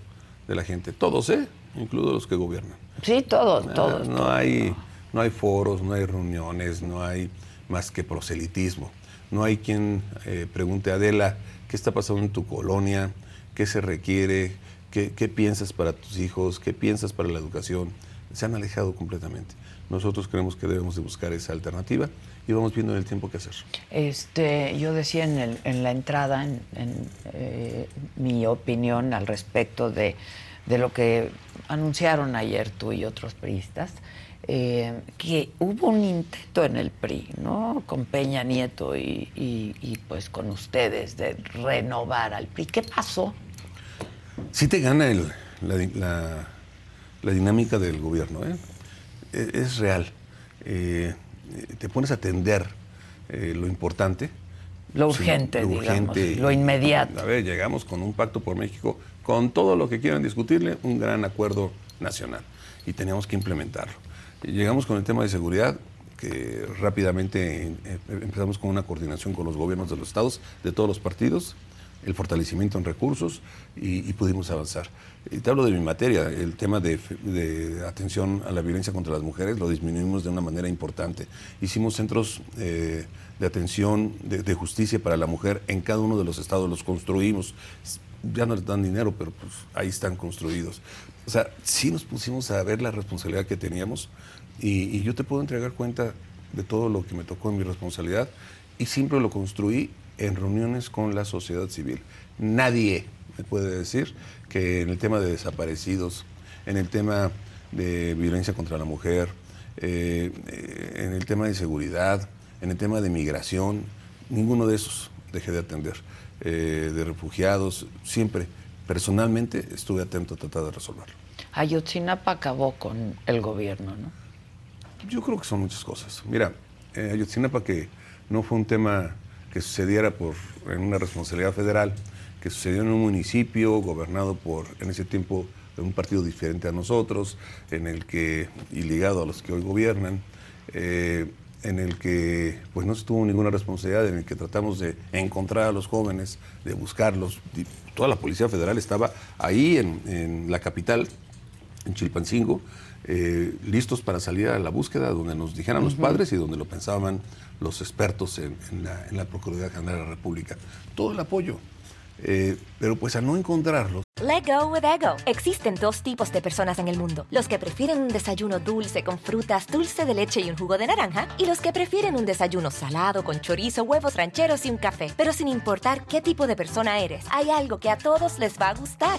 de la gente, todos, ¿eh? Incluidos los que gobiernan. Sí, todos, ah, todos. No, Hay, no hay foros, no hay reuniones, no hay más que proselitismo. No hay quien eh, pregunte a Adela qué está pasando en tu colonia, qué se requiere, qué, piensas para tus hijos, qué piensas para la educación. Se han alejado completamente. Nosotros creemos que debemos de buscar esa alternativa y vamos viendo en el tiempo qué hacer. Este, yo decía en, la entrada, en, eh, mi opinión al respecto de, lo que anunciaron ayer tú y otros periodistas, eh, que hubo un intento en el PRI, ¿no? Con Peña Nieto y, pues con ustedes de renovar al PRI. ¿Qué pasó? Sí te gana el, la, dinámica del gobierno, ¿eh? e, es, real. Eh, te pones a atender lo importante. Lo urgente, lo digamos, lo inmediato. A ver, llegamos con un pacto por México, con todo lo que quieran discutirle, un gran acuerdo nacional. Y teníamos que implementarlo. Llegamos con el tema de seguridad, que rápidamente eh, empezamos con una coordinación con los gobiernos de los estados, de todos los partidos, el fortalecimiento en recursos y, pudimos avanzar. Y te hablo de mi materia, el tema de, atención a la violencia contra las mujeres lo disminuimos de una manera importante. Hicimos centros eh, de atención de, justicia para la mujer en cada uno de los estados, los construimos. Ya no les dan dinero, pero pues ahí están construidos. O sea, sí nos pusimos a ver la responsabilidad que teníamos y, yo te puedo entregar cuenta de todo lo que me tocó en mi responsabilidad y siempre lo construí en reuniones con la sociedad civil. Nadie me puede decir que en el tema de desaparecidos, en el tema de violencia contra la mujer, eh, en el tema de seguridad, en el tema de migración, ninguno de esos dejé de atender. Eh, de refugiados, siempre personalmente estuve atento a tratar de resolverlo. Ayotzinapa acabó con el gobierno, ¿no? Yo creo que son muchas cosas. Mira, eh, Ayotzinapa que no fue un tema que sucediera por, en una responsabilidad federal, que sucedió en un municipio gobernado por, en ese tiempo, un partido diferente a nosotros, en el que, y ligado a los que hoy gobiernan, eh, en el que pues no se tuvo ninguna responsabilidad, en el que tratamos de encontrar a los jóvenes, de buscarlos. Toda la Policía Federal estaba ahí en, la capital, en Chilpancingo, eh, listos para salir a la búsqueda, donde nos dijeran los padres y donde lo pensaban los expertos en, la, Procuraduría General de la República. Todo el apoyo. Eh, pero pues al no encontrarlos. Let go with ego. Existen dos tipos de personas en el mundo: los que prefieren un desayuno dulce con frutas, dulce de leche y un jugo de naranja, y los que prefieren un desayuno salado con chorizo, huevos rancheros y un café. Pero sin importar qué tipo de persona eres, hay algo que a todos les va a gustar.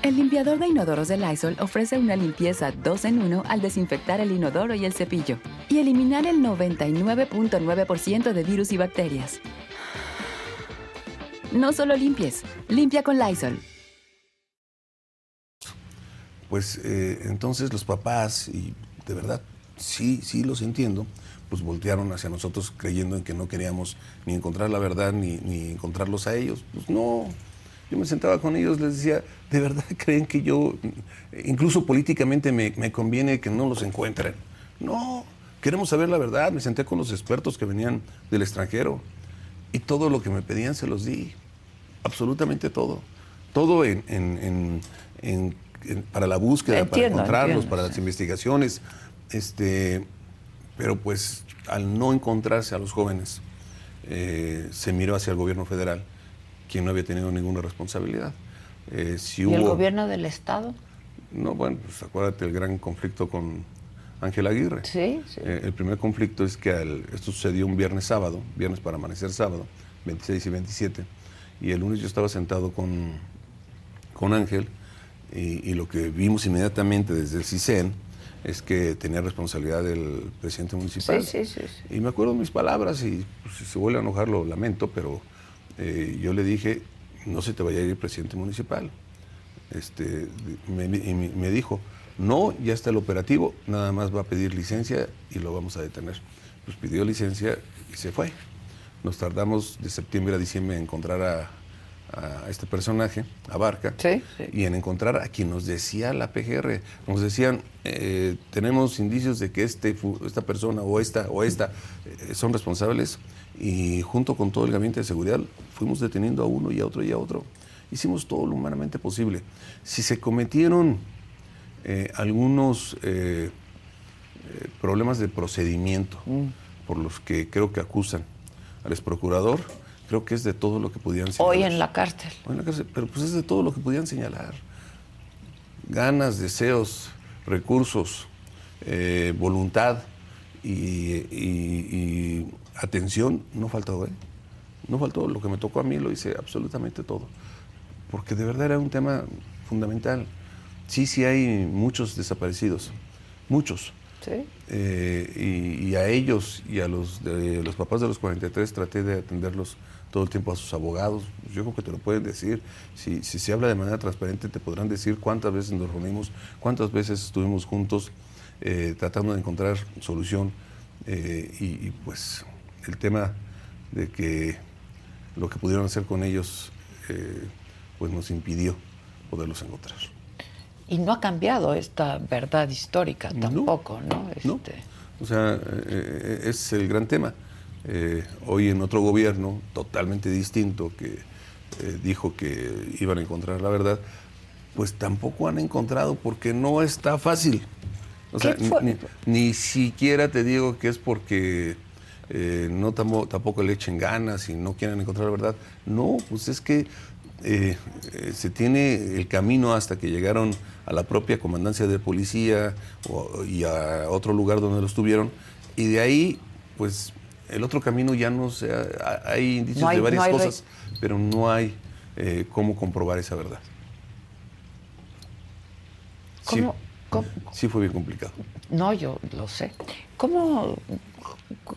El limpiador de inodoros de Lysol ofrece una limpieza 2 en 1 al desinfectar el inodoro y el cepillo y eliminar el 99.9% de virus y bacterias. No solo limpies, limpia con Lysol. Pues eh, entonces los papás, y de verdad sí, sí los entiendo, pues voltearon hacia nosotros creyendo en que no queríamos ni encontrar la verdad ni, ni encontrarlos a ellos. Pues no, yo me sentaba con ellos, les decía, ¿de verdad *laughs* creen que yo, incluso políticamente, me, conviene que no los encuentren? No, queremos saber la verdad. Me senté con los expertos que venían del extranjero y todo lo que me pedían se los di. Absolutamente todo. Todo en, para la búsqueda, para encontrarlos, para las investigaciones. Este, pero pues al no encontrarse a los jóvenes, eh, se miró hacia el gobierno federal quien no había tenido ninguna responsabilidad. Eh, si ¿Y el gobierno del Estado? No, bueno, pues acuérdate el gran conflicto con Ángel Aguirre. Sí, sí. Eh, el primer conflicto es que esto sucedió un viernes sábado, viernes para amanecer sábado, 26 y 27, y el lunes yo estaba sentado con, con Ángel y, lo que vimos inmediatamente desde el CISEN es que tenía responsabilidad del presidente municipal. Sí, sí, sí, Y me acuerdo mis palabras y pues, si se vuelve a enojar lo lamento, pero eh, yo le dije, no se te vaya a ir el presidente municipal. Este, me, me, dijo, no, ya está el operativo, nada más va a pedir licencia y lo vamos a detener. Pues pidió licencia y se fue. Nos tardamos de septiembre a diciembre en encontrar a, este personaje, a Barca, y en encontrar a quien nos decía la PGR. Nos decían, eh, tenemos indicios de que este, esta persona o esta o esta eh, son responsables y junto con todo el gabinete de seguridad fuimos deteniendo a uno y a otro y a otro. Hicimos todo lo humanamente posible. Si se cometieron eh, algunos eh, eh, problemas de procedimiento mm. por los que creo que acusan al ex procurador, creo que es de todo lo que podían señalar. Hoy en la cárcel. Hoy en la cárcel, pero pues es de todo lo que podían señalar. Ganas, deseos, recursos, voluntad y atención no faltó, ¿eh? No faltó, lo que me tocó a mí lo hice absolutamente todo, porque de verdad era un tema fundamental. Sí, sí hay muchos desaparecidos, muchos. ¿Sí? Eh, y, a ellos y a los, de, los papás de los 43 traté de atenderlos todo el tiempo a sus abogados. Yo creo que te lo pueden decir. Si, si se habla de manera transparente, te podrán decir cuántas veces nos reunimos, cuántas veces estuvimos juntos eh, tratando de encontrar solución. Eh, y, pues el tema de que lo que pudieron hacer con ellos eh, pues nos impidió poderlos encontrar. Y no ha cambiado esta verdad histórica tampoco, ¿no? Este... O sea, eh, es el gran tema. Eh, hoy en otro gobierno totalmente distinto que dijo que iban a encontrar la verdad, pues tampoco han encontrado porque no está fácil. O sea, ni, siquiera te digo que es porque eh, no tampoco le echen ganas y no quieren encontrar la verdad. No, pues es que eh, eh, se tiene el camino hasta que llegaron a la propia comandancia de policía y a otro lugar donde los tuvieron. Y de ahí, pues el otro camino ya no se hay indicios de varias cosas, pero no hay cómo comprobar esa verdad. ¿Cómo, sí fue bien complicado. No, yo lo sé. ¿Cómo,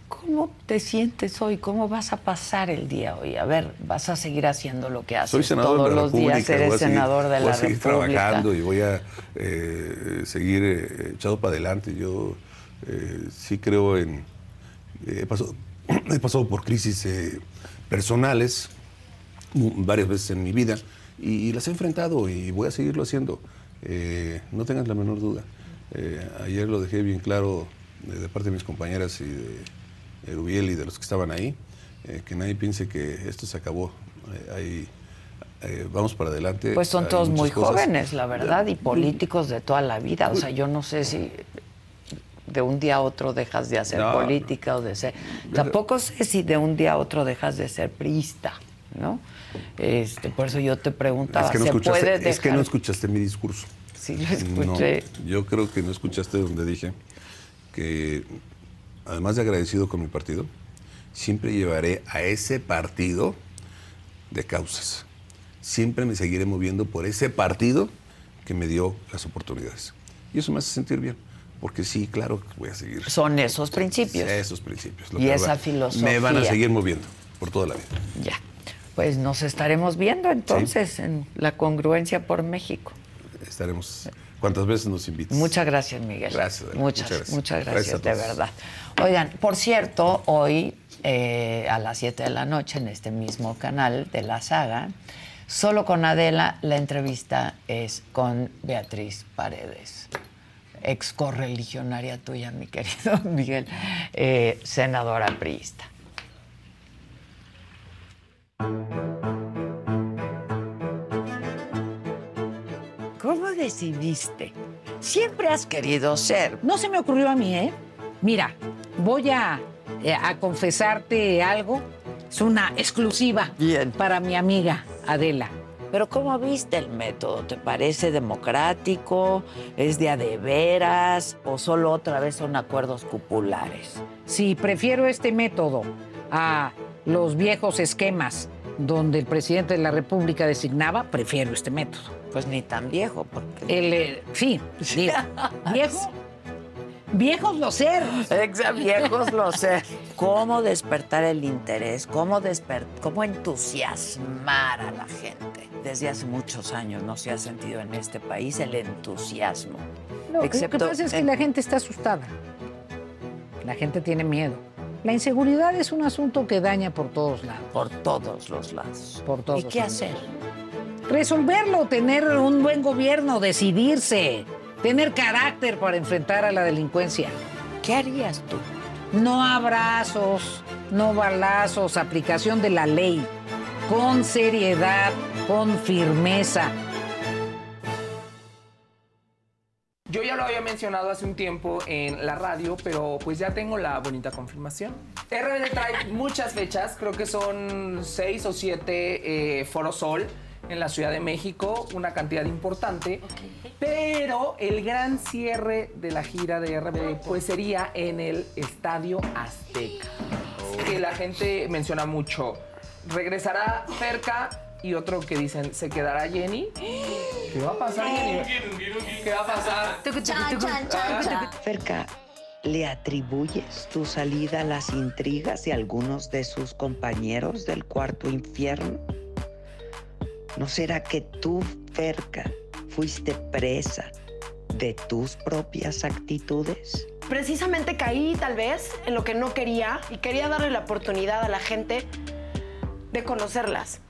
¿Cómo te sientes hoy? ¿Cómo vas a pasar el día hoy? A ver, vas a seguir haciendo lo que haces Soy senador todos de la los República, días, eres voy a seguir- senador de voy la a seguir República. trabajando y voy a eh, seguir eh, echado para adelante. Yo eh, sí creo en... eh, he, pasado, *clears throat* he pasado por crisis eh, personales varias veces en mi vida y, las he enfrentado y voy a seguirlo haciendo. Eh, no tengas la menor duda. Ayer lo dejé bien claro de parte de mis compañeras y de Erubiel y de los que estaban ahí, eh, que nadie piense que esto se acabó. Eh, hay- eh, vamos para adelante. Pues son Hay todos muy cosas. jóvenes, la verdad, y políticos de toda la vida. O sea, yo no sé si de un día a otro dejas de hacer No, política o de ser... Tampoco sé si de un día a otro dejas de ser priista, ¿no? Este, por eso yo te preguntaba, Es que, no ¿se escuchaste, puede es que no escuchaste mi discurso. Sí, lo escuché. No, yo creo que no escuchaste donde dije que, además de agradecido con mi partido, siempre llevaré a ese partido de causas. Siempre me seguiré moviendo por ese partido que me dio las oportunidades. Y eso me hace sentir bien, porque sí, claro, que voy a seguir. Son esos principios. Esos principios. lo Y que esa va- filosofía. Me van a seguir moviendo por toda la vida. Ya. Pues nos estaremos viendo entonces en la congruencia por México. Estaremos cuantas veces nos invites. Muchas gracias, Miguel. Gracias. Muchas, Muchas gracias. muchas Gracias de verdad. Oigan, por cierto, hoy eh, a las 7 de la noche en este mismo canal de la saga, solo con Adela, la entrevista es con Beatriz Paredes, ex correligionaria tuya, mi querido *laughs* Miguel, eh, senadora priista. ¿Cómo decidiste? Siempre has querido ser. No se me ocurrió a mí, ¿eh? Mira, voy a, eh, a confesarte algo. Es una exclusiva Bien. para mi amiga Adela. Pero ¿cómo viste el método? ¿Te parece democrático? ¿Es de a de veras? ¿O solo otra vez son acuerdos cupulares? Si prefiero este método a los viejos esquemas donde el presidente de la República designaba, prefiero este método. Pues ni tan viejo, porque... El, eh, sí, digo, *laughs* viejo, viejos los ser. Ex viejos lo sé. ¿Cómo despertar el interés? ¿Cómo, desper- ¿Cómo entusiasmar a la gente? Desde hace muchos años no se ha sentido en este país el entusiasmo. lo que pasa es que la gente está asustada. La gente tiene miedo. La inseguridad es un asunto que daña por todos lados. Por todos los lados. Por todos ¿Y qué lados. hacer? Resolverlo, tener un buen gobierno, decidirse, tener carácter para enfrentar a la delincuencia. ¿Qué harías tú? No abrazos, no balazos, aplicación de la ley, con seriedad, con firmeza. Yo ya lo había mencionado hace un tiempo en la radio, pero pues ya tengo la bonita confirmación. RBD trae muchas fechas, creo que son seis o siete eh, Foro Sol en la Ciudad de México, una cantidad importante. Pero el gran cierre de la gira de RBD pues sería en el Estadio Azteca. Que la gente menciona mucho. Regresará cerca y otro que dicen, ¿se quedará Jenny? ¿Qué va a pasar, Jenny? ¿Qué va a pasar? Ferca, ¿le atribuyes tu salida a las intrigas de algunos de sus compañeros del cuarto infierno? ¿No será que tú, Ferca, fuiste presa de tus propias actitudes? Precisamente caí tal vez en lo que no quería y quería darle la oportunidad a la gente de conocerlas.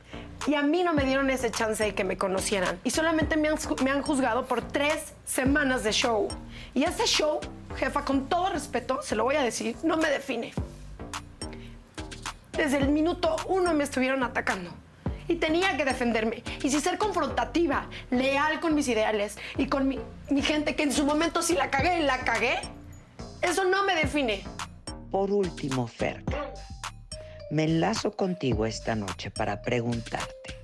Y a mí no me dieron ese chance de que me conocieran. Y solamente me han, me han juzgado por tres semanas de show. Y ese show, jefa, con todo respeto, se lo voy a decir, no me define. Desde el minuto uno me estuvieron atacando. Y tenía que defenderme. Y si ser confrontativa, leal con mis ideales y con mi, gente, que en su momento si la cagué, la cagué, eso no me define. Por último, Ferca, me enlazo contigo esta noche para preguntarte,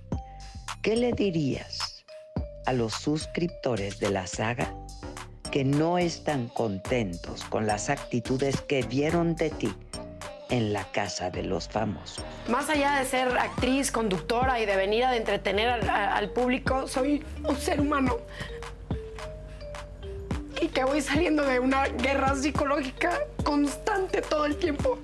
¿qué le dirías a los suscriptores de la saga que no están contentos con las actitudes que vieron de ti en la casa de los famosos? Más allá de ser actriz, conductora y de venir a entretener al, al público, soy un ser humano. y que voy saliendo de una guerra psicológica constante todo el tiempo.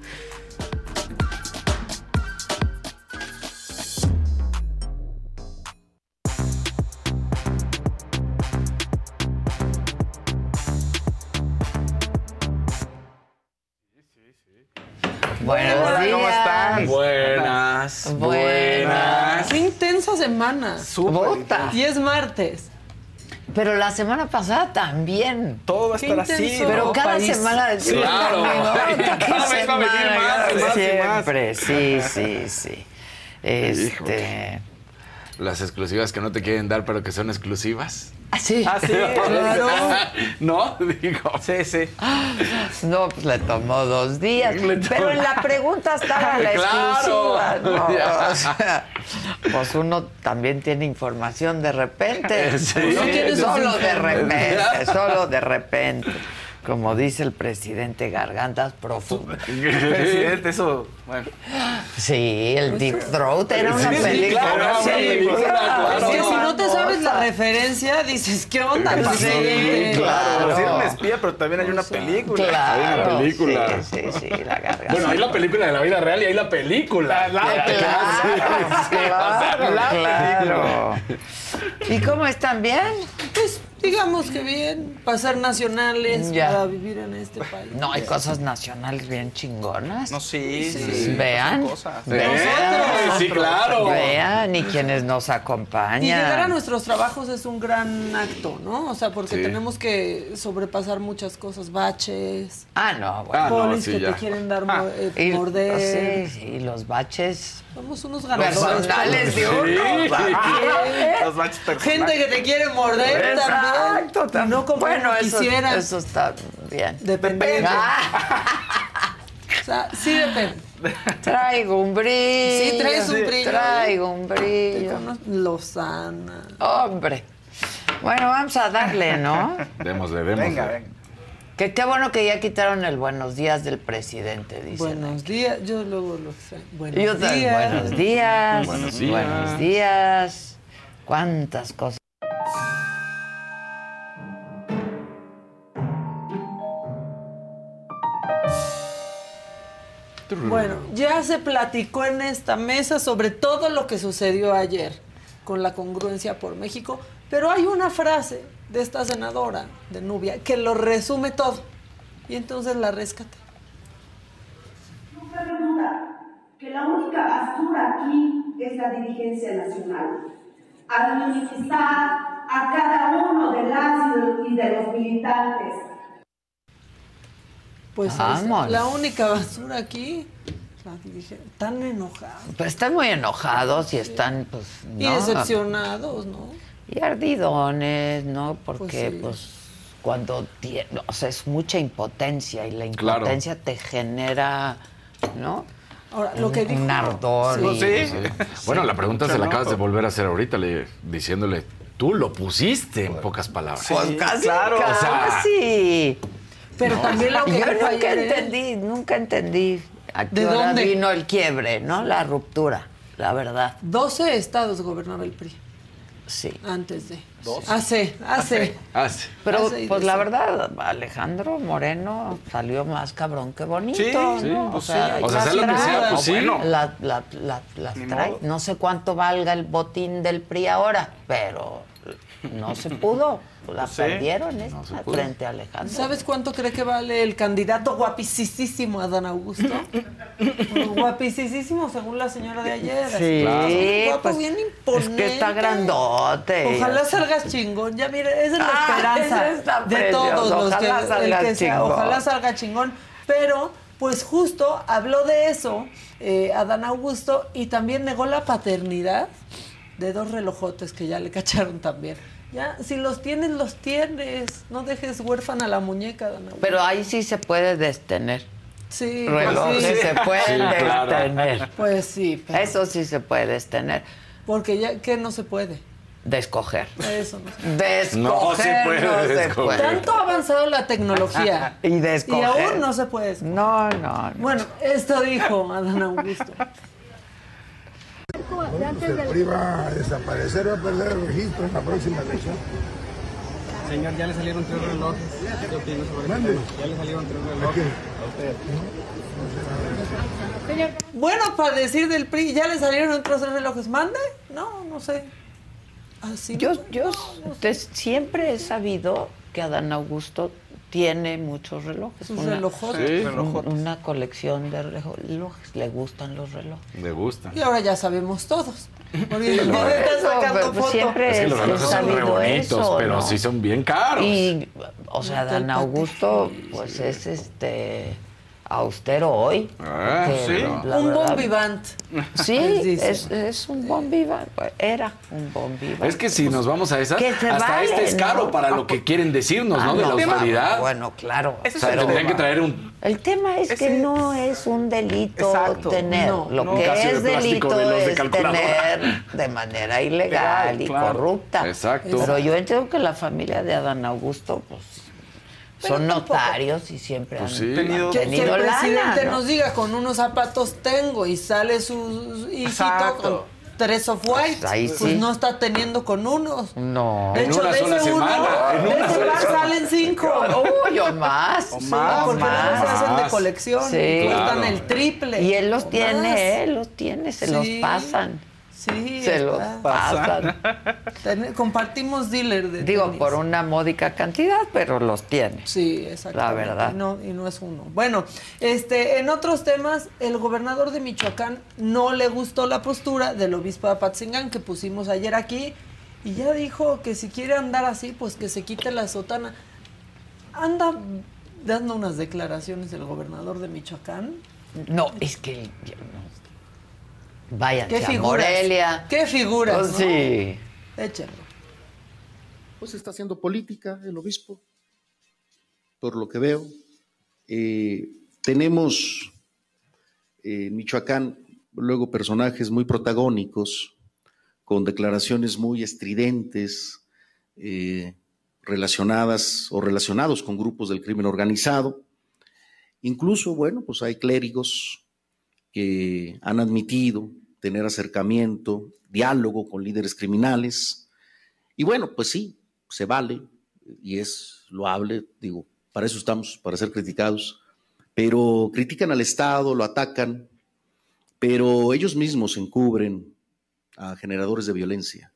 Buenos Hola, días. ¿cómo están? Buenas. Buenas. Qué intensa semana. Puta. Y es martes. Pero la semana pasada también. Todo va a Qué estar así. intenso. Pero cada país. semana Sí, claro. Cada vez va a venir más, más y más. Siempre, sí, sí, sí. Este. Las exclusivas que no te quieren dar, pero que son exclusivas. Ah, sí. Ah, sí, *laughs* claro. *laughs* no, digo. Sí, sí. No, pues le tomó dos días. Tomó- Pero en la pregunta estaba la *laughs* Claro. exclusiva. ¿no? Ya. O sea, pues uno también tiene información de repente. Sí. No tiene solo de repente, solo de repente. Como dice el presidente, gargantas profundas. *laughs* Presidente, eso. Bueno. Sí, el Deep Throat era una Sí, sí, película. claro, Sí, claro, si no te sabes la referencia, dices, ¿qué onda, Sí, claro. Sí, era un espía, pero también hay una película. Claro, Hay una película. Sí, sí, sí, la garganta. Bueno, hay la película de la vida real y hay la película. Claro, claro, claro. ¿Y cómo están bien? Pues digamos que bien, para ser nacionales, Ya. para vivir en este país. No, hay cosas nacionales bien chingonas. No, sí, sí. Vean, Cosas. vean, Sí, claro. vean, y quienes nos acompañan. Y llegar a nuestros trabajos es un gran acto, ¿no? O sea, porque Sí. tenemos que sobrepasar muchas cosas, baches, Ah, no, bueno. Ah, no, polis sí, que ya. te quieren dar Ah, mo- eh, Y- morder. Sí, sí, los baches Somos unos ganadores. personales de uno. Los baches personales. Gente que te quiere morder Exacto, también. Y no como bueno, uno eso, quisiera. eso está bien. Depende. Ah, *laughs* O sea, sí depende. traigo un brillo. Sí, traes un brillo. Traigo un brillo. Lozana. Hombre. Bueno, vamos a darle, ¿no? Démosle, démosle. Venga, venga. Que qué bueno que ya quitaron el buenos días del presidente, dicen. Buenos días. Yo luego lo sé. Buenos Yo también, días. buenos días. Buenos días. Buenos días. Cuántas cosas. Bueno, ya se platicó en esta mesa sobre todo lo que sucedió ayer con la congruencia por México, pero hay una frase de esta senadora de Nubia que lo resume todo. Y entonces la rescate. No cabe duda que la única basura aquí es la dirigencia nacional. Administrar a cada uno de las y de los militantes. Pues la única basura aquí. Tan enojados Pues están muy enojados y están, pues, y decepcionados, ¿no? Y ardidones, ¿no? Porque, sí. pues, cuando tie- o sea, es mucha impotencia y la Claro. impotencia te genera, ¿no? Ahora, lo que Un- dijo. un ardor. Sí, y- sí. Bueno, la pregunta se la acabas de volver a hacer ahorita, le- diciéndole, tú lo pusiste en pocas palabras. Pues casi, claro. casi. O sea, Pero también lo que Yo nunca ayer, ¿eh? entendí, nunca entendí a qué ¿De hora dónde? vino el quiebre, ¿no? La ruptura, la verdad. 12 estados gobernaba el PRI Sí. antes de. ¿Dos? Hace, hace. Pero, Hace y pues la verdad, Alejandro Moreno salió más cabrón que bonito, Sí, ¿no? sí, pues sí. O sea, sea lo que trae. sea, pues sí. bueno. La- la- la- las trae. modo. No sé cuánto valga el botín del PRI ahora, pero no se pudo. La Pues sí. perdieron ¿eh? pudo. frente a Alejandro. ¿Sabes cuánto cree que vale el candidato guapicísimo a Dan Augusto? guapicísimo según la señora de ayer. Sí, así, guapo, pues, bien es imponente. que está grandote. Ojalá salgas chingón. Ya mire, esa es la Ah, esperanza de todos los que, el salgas que sea. chingón. Ojalá salga chingón. Pero, pues justo habló de eso eh, Adán Augusto y también negó la paternidad de dos relojotes que ya le cacharon también. Ya, si los tienes, los tienes. No dejes huérfana la muñeca, Adán Augusto. Pero ahí sí se puede detener. Sí, pues Relojes sí. se pueden Sí, claro. detener. Pues sí, pero- Eso sí se puede detener. porque ya que no se puede. De escoger. Eso no se puede. De escoger. No se puede no se escoger. puede. Tanto ha avanzado la tecnología. *laughs* Y de Y aún no se puede escoger. No, no, no. Bueno, esto dijo Adán Augusto. El PRI va a desaparecer, va a perder el registro en la próxima elección. Señor, ya le salieron tres relojes. ¿Qué opina sobre este tema? Ya le salieron tres relojes a usted. Bueno, para decir del PRI, ya le salieron otros relojes. ¿Mande? No, no sé. Así Yo, yo te- siempre he sabido que Adán Augusto tiene muchos relojes. Una- relojotes. Sí, un- relojotes. Una colección de relojes. Le gustan los relojes. Me gusta. Y ahora ya sabemos todos. Porque no sacando foto. siempre Es que los he relojes son re bonitos, eso, pero ¿no? sí son bien caros. Y, o sea, Adán Augusto, pues es este austero hoy. Ah, sí. un verdad- bon vivant. Sí, *laughs* es, es un bon vivant. Era un bon vivant. Es que si nos vamos a esas, hasta vale, este es caro ¿no? para lo que quieren decirnos, Ah, ¿no? De la autoridad. Bueno, claro. o sea, tendrían que traer un El tema es que no es un delito Exacto. tener. No, Lo no. que de es delito de los de es tener de manera ilegal Legal, y claro. corrupta. Exacto. Pero yo entiendo que la familia de Adán Augusto, pues, son notarios y siempre Pues han sí. tenido, Que, que el lana, presidente ¿no? nos diga con unos zapatos tengo y sale su hijito Exacto. con tres of white, Pues ahí pues sí. no está teniendo con unos. No. De En hecho, una de sola ese uno, semana, en de una ese sola par salen cinco. Uy, o más. O Sí, más, porque más. luego se hacen de Más. colección Sí. cuestan Claro. el triple. Y él los o tiene, más. él los tiene, se los pasan. Sí, Se los pasan. *laughs* Compartimos dealer de Digo, tenis. por una módica cantidad, pero los tiene. Sí, exactamente. La verdad. Y no, y no es uno. Bueno, este, en otros temas, el gobernador de Michoacán no le gustó la postura del obispo de Apatzingán que pusimos ayer aquí y ya dijo que si quiere andar así, pues que se quite la sotana. Anda dando unas declaraciones el gobernador de Michoacán. No, es que Váyanse ¿Qué a? Morelia. ¿Qué figuras? Pues no? sí. Échenlo. Pues está haciendo política el obispo, por lo que veo. Eh, tenemos eh, en Michoacán luego personajes muy protagónicos, con declaraciones muy estridentes, eh, relacionadas o relacionados con grupos del crimen organizado. Incluso, bueno, pues hay clérigos que han admitido tener acercamiento, diálogo con líderes criminales. Y bueno, pues sí, se vale y es loable, digo, para eso estamos, para ser criticados, pero critican al Estado, lo atacan, pero ellos mismos encubren a generadores de violencia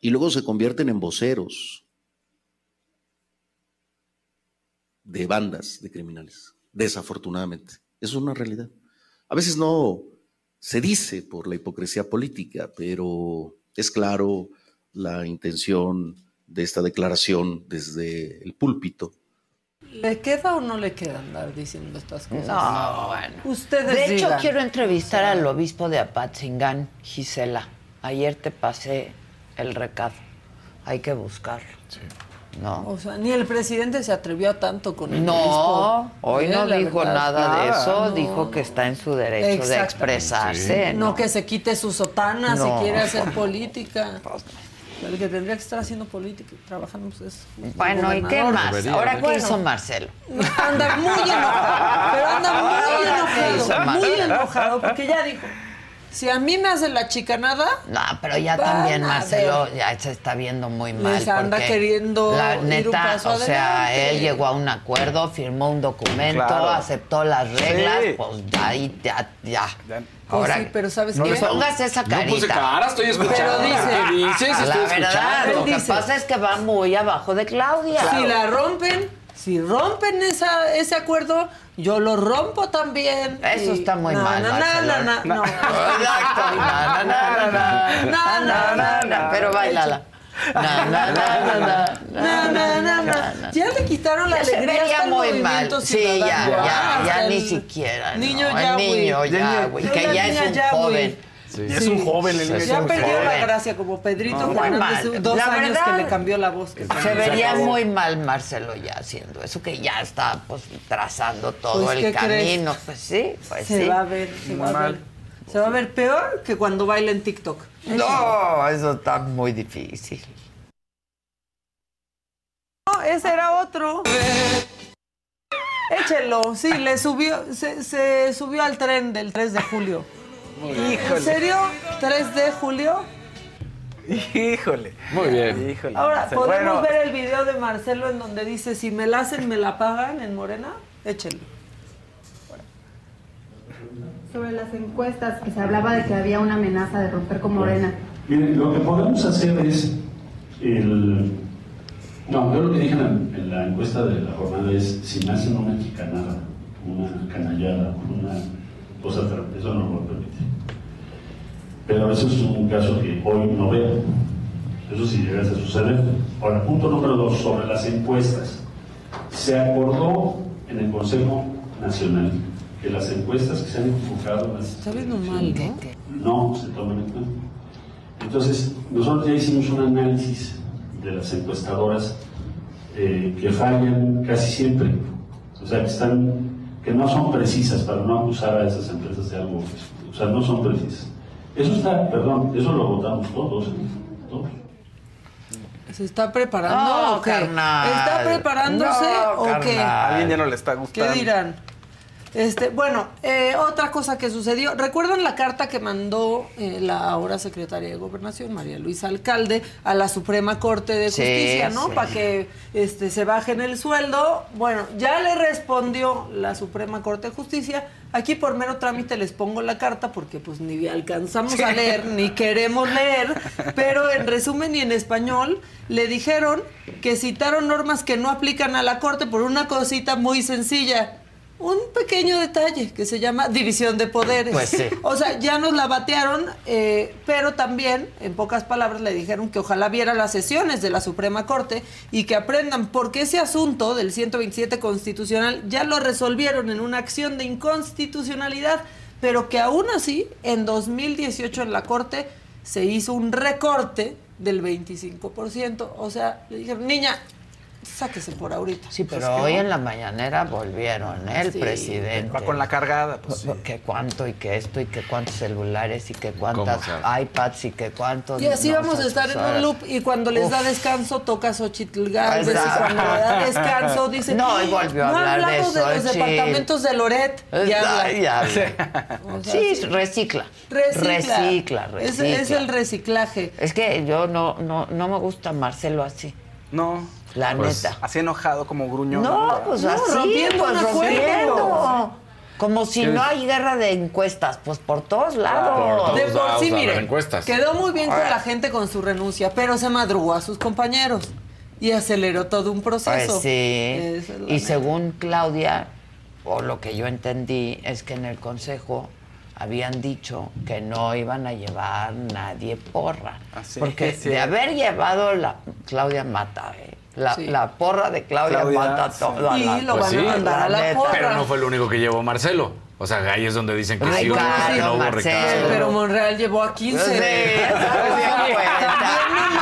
y luego se convierten en voceros de bandas de criminales, desafortunadamente. Eso es una realidad. A veces no se dice por la hipocresía política, pero es claro la intención de esta declaración desde el púlpito. ¿Le queda o no le queda andar diciendo estas cosas? No, bueno. Ustedes De hecho, digan. quiero entrevistar al obispo de Apatzingán, Gisela. Ayer te pasé el recado. Hay que buscarlo. ¿No? O sea, ni el presidente se atrevió a tanto con el No, obispo. hoy no dijo verdad, nada de eso, no. dijo que está en su derecho de expresarse. No que se quite su sotana No. si quiere hacer *laughs* política. El que tendría que estar haciendo política, trabajando pues, es Bueno, ¿y qué más? Ahora, ¿qué Bueno, hizo Marcelo? Anda muy enojado, pero anda muy *laughs* Ahora, ¿qué hizo enojado, muy enojado, porque ya dijo, si a mí me hace la chicanada, No, pero ya también a Marcelo ya se está viendo muy mal. Les anda porque queriendo la ir un neta, paso o sea, adelante. él llegó a un acuerdo, firmó un documento, Claro. aceptó las reglas, Sí. pues ya ahí ya, ya. Pues Ahora, sí, pero ¿sabes no qué? pongas esa No carita. puse cara, estoy escuchando. Pero dice- ¿Qué dices? la Estoy verdad, escuchando. lo que dice- pasa es que va muy abajo de Claudia. Si la rompen, si rompen esa, ese acuerdo, yo lo rompo también. Eso está muy mal, No, no, Marcelo. no, no, no. Exacto. Pero bailala. Ya le quitaron la Ya alegría hasta el muy movimiento mal. Sí, ya, ya, ya ni siquiera. Niño ya, niño ya, güey, que ya es un joven. Sí. Es un joven el niño. Ya perdió la joven. gracia como Pedrito No, muy Fernández, mal. dos La años verdad, que le cambió la voz. que Se vería muy mal Marcelo ya haciendo eso, que ya está pues trazando todo Pues, el ¿qué crees? camino. Pues sí, pues Se sí. va a ver, se va a mal. ver. Se va a ver peor que cuando baila en TikTok. No, eso está muy difícil. No, ese era otro. Échelo, sí, le subió, se, se subió al tren del 3 de julio. ¿En serio? ¿3 de julio? Híjole. Muy bien. Híjole. Ahora, ¿podemos bueno, ver el video de Marcelo en donde dice, si me la hacen, me la pagan en Morena? Échenlo. Sobre las encuestas, que se hablaba de que había una amenaza de romper con Morena. Miren, lo que podemos hacer es el... No, yo lo que dije en la, en la encuesta de la jornada es si me hacen una chicanada, una canallada, una cosa, tra- eso no lo voy a permitir. Pero eso es un caso que hoy no veo. Eso sí llegase a suceder. Ahora, punto número dos, sobre las encuestas. Se acordó en el Consejo Nacional que las encuestas que se han equivocado... en las Está viendo mal, ¿no? no se toman en cuenta. Entonces, nosotros ya hicimos un análisis de las encuestadoras eh, que fallan casi siempre, o sea, que, están, que no son precisas para no acusar a esas empresas de algo, o sea, no son precisas. Eso está, perdón, eso lo votamos todos, todos. ¿Se está preparando No, o qué? carnal. ¿Está preparándose No, o qué? A alguien ya no le está ¿Qué gustando. dirán? Este, bueno, eh, otra cosa que sucedió. ¿Recuerdan la carta que mandó eh, la ahora secretaria de Gobernación, María Luisa Alcalde, a la Suprema Corte de Sí, Justicia, ¿no? sí. Para que este, se bajen el sueldo. Bueno, ya le respondió la Suprema Corte de Justicia. Aquí por mero trámite les pongo la carta porque pues ni alcanzamos a leer ni queremos leer, pero en resumen y en español le dijeron que citaron normas que no aplican a la Corte por una cosita muy sencilla. Un pequeño detalle que se llama división de poderes. Pues sí. O sea, ya nos la batearon, eh, pero también, en pocas palabras, le dijeron que ojalá viera las sesiones de la Suprema Corte y que aprendan porque ese asunto del 127 constitucional ya lo resolvieron en una acción de inconstitucionalidad, pero que aún así, en 2018 en la Corte se hizo un recorte del 25%. O sea, le dijeron, niña, sáquese por ahorita. Sí, pero Pues hoy no. en la mañanera volvieron, ¿eh? El Sí, presidente. Va con la cargada, pues. Que cuánto y que esto y que cuántos celulares y que cuántas ¿Cómo iPads y que cuántos. Y así no, vamos a estar en un loop y cuando les da descanso toca Xochitl Galvez y cuando le da descanso dice No, y volvió a no hablar de hablamos de, los Xochitl". departamentos de Loret ya. O sea, Sí, sí. recicla. Recicla. Recicla, Es- recicla. Es, el reciclaje. Es que yo no, no, no me gusta Marcelo así. No. La Pues, neta. Así enojado como gruñón. No, pues No, así, rompiendo pues rompiendo. Como si ¿Qué no es? hay guerra de encuestas, pues por todos lados. Por todos De por lados, sí, a las mire, encuestas. quedó muy bien con la gente con su renuncia, pero se madrugó a sus compañeros y aceleró todo un proceso. Pues sí. Es Y neta. según Claudia, o lo que yo entendí, es que en el consejo habían dicho que no iban a llevar nadie porra. Ah, sí, Porque *laughs* sí. de haber llevado la Claudia mata, eh. La, Sí. la porra de Claudia, Claudia, mata sí. todo. a Y la- lo Pues van sí. a mandar a la neta. porra. Pero no fue el único que llevó Marcelo. O sea, ahí es donde dicen que Ay, sí hubo, claro, que no hubo Marcelo. Pero Monreal llevó a 15. Sí, cuenta.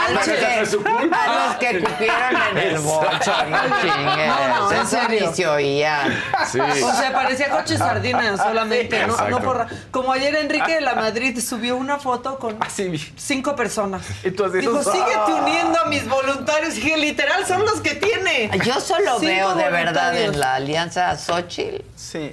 A los que, culpa. a los que cupieron en el bocho, no chingues. No, no, en Eso ni se oían. Sí. O sea, parecía coche sardina solamente, no, no porra. Como ayer Enrique de la Madrid subió una foto con Así vi. cinco personas. Y tú así, Dijo, ¡ah! síguete uniendo a mis voluntarios. Y dije, literal, son los que tiene. Yo solo Cinco veo de verdad en la alianza Xochitl Sí.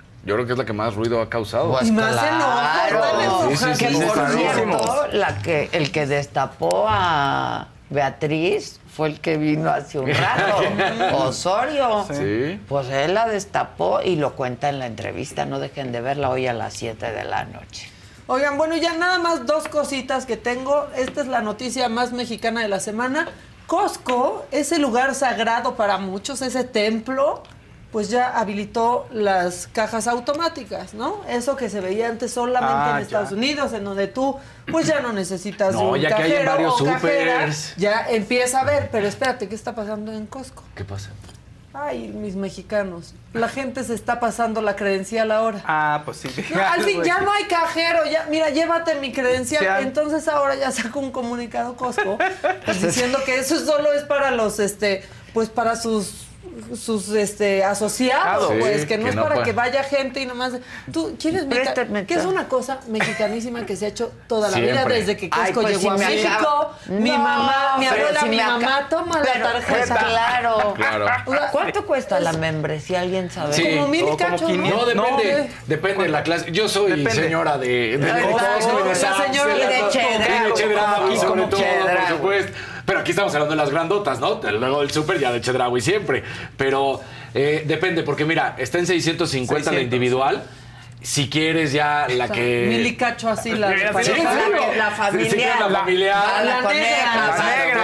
Yo creo que es la que más ruido ha causado. Pues Y más claro. enojo, Sí, sí, sí, que sí, por claro. cierto, la que, el que destapó a, Beatriz fue el que vino hace un rato. *laughs* Osorio. Sí. Pues él la destapó y lo cuenta en la entrevista. No dejen de verla hoy a las 7 de la noche. Oigan, bueno, ya nada más dos cositas que tengo. Esta es la noticia más mexicana de la semana. Costco, ese lugar sagrado para muchos, ese templo, pues ya habilitó las cajas automáticas, ¿no? Eso que se veía antes solamente Ah, en ya. Estados Unidos, en donde tú, pues ya no necesitas No, un ya que hay en cajero varios o cajera. Ya empieza a ver, pero espérate, ¿qué está pasando en Costco? ¿Qué pasa? Ay, mis mexicanos, la gente se está pasando la credencial ahora. Ah, pues sí. No, al fin, ya no hay cajero, ya, mira, llévate mi credencial. Ah. Entonces ahora ya sacó un comunicado Costco pues, *laughs* diciendo que eso solo es para los, este, pues para sus sus este asociados, Sí, pues que no que es no para puede- que vaya gente y nomás tú quieres Préstame que es una cosa mexicanísima que se ha hecho toda la vida desde que Ay, Costco pues, llegó si a me México. acaba- Mi No, mamá, mi abuela, si mi mamá toma Pero, la tarjeta. Claro. *laughs* Claro. ¿Cuánto cuesta la membresía? ¿Alguien sabe? Sí, Como mil o cachos, ¿no? No, depende, No. depende de la clase. Yo soy Depende. señora de, de, de de la Saks, señora de de Como. Pero aquí estamos hablando de las grandotas, ¿no? Luego del súper ya de Chedraui siempre. Pero eh, depende, porque mira, está en 650 la 600. individual. Si quieres ya la que... Milicacho así la Sí, sí. La sí, claro, la familiar. La, La coneja. negra, la negra.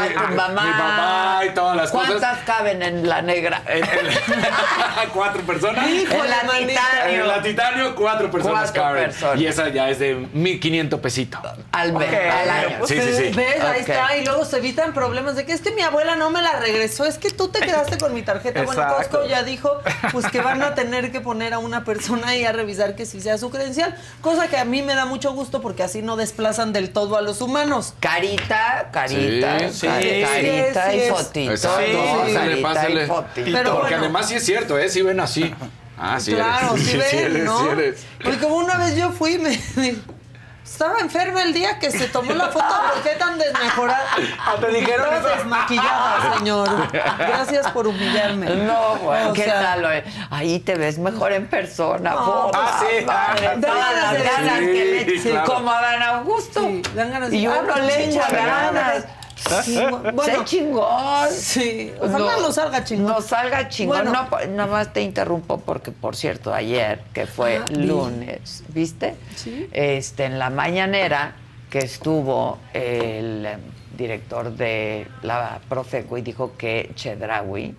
mi- tu mamá. Mi papá y todas las ¿Cuántas cosas. caben en la negra? *laughs* cuatro personas. en la titanio. En la titanio, cuatro personas Cuatro caben. personas. Y esa ya es de 1500 pesitos. Al mes, al año. Sí, sí, sí. ¿Ves? Ahí está. Y luego se evitan problemas de que es que mi abuela no me la regresó. Es que tú te quedaste con mi tarjeta. Bueno. Costco ya dijo pues que van a tener que poner a una persona ahí a revisar que sí sea su credencial. Cosa que a mí me da mucho gusto porque así no desplazan del todo a los humanos. Carita, carita, Sí, cari- sí. carita Sí, y sí es. fotito. Exacto. ¿no? Pásale, Carita pásale. y fotito. Pero Porque bueno. además sí es cierto, ¿eh? Sí ven así. Ah, sí claro, eres. sí *laughs* ven, eres, ¿no? sí eres. Porque como una vez yo fui, me, *laughs* me- estaba enferma el día que se tomó la foto. ¿Por qué tan desmejorada? Ah, ¿te dijeron desmaquillada, señor. Gracias por humillarme. No, bueno, O ¿qué sea, tal? Ahí te ves mejor en persona. No, por ah, sí. madre, *laughs* Dan todas ganas las de- ganas Sí, que le sí, claro. como a Dan Augusto. Sí, dan ganas de- Y Ah, uno pues, le echa ganas. *laughs* Sí, Sé bueno, chingón. sí. Ojalá no, salga chingón. No salga chingón. Bueno. No, po- nada más te interrumpo porque, por cierto, ayer, que fue Ah, lunes, ¿viste? Sí. Este, en la mañanera que estuvo el eh, director de la Profeco y dijo que Chedraui,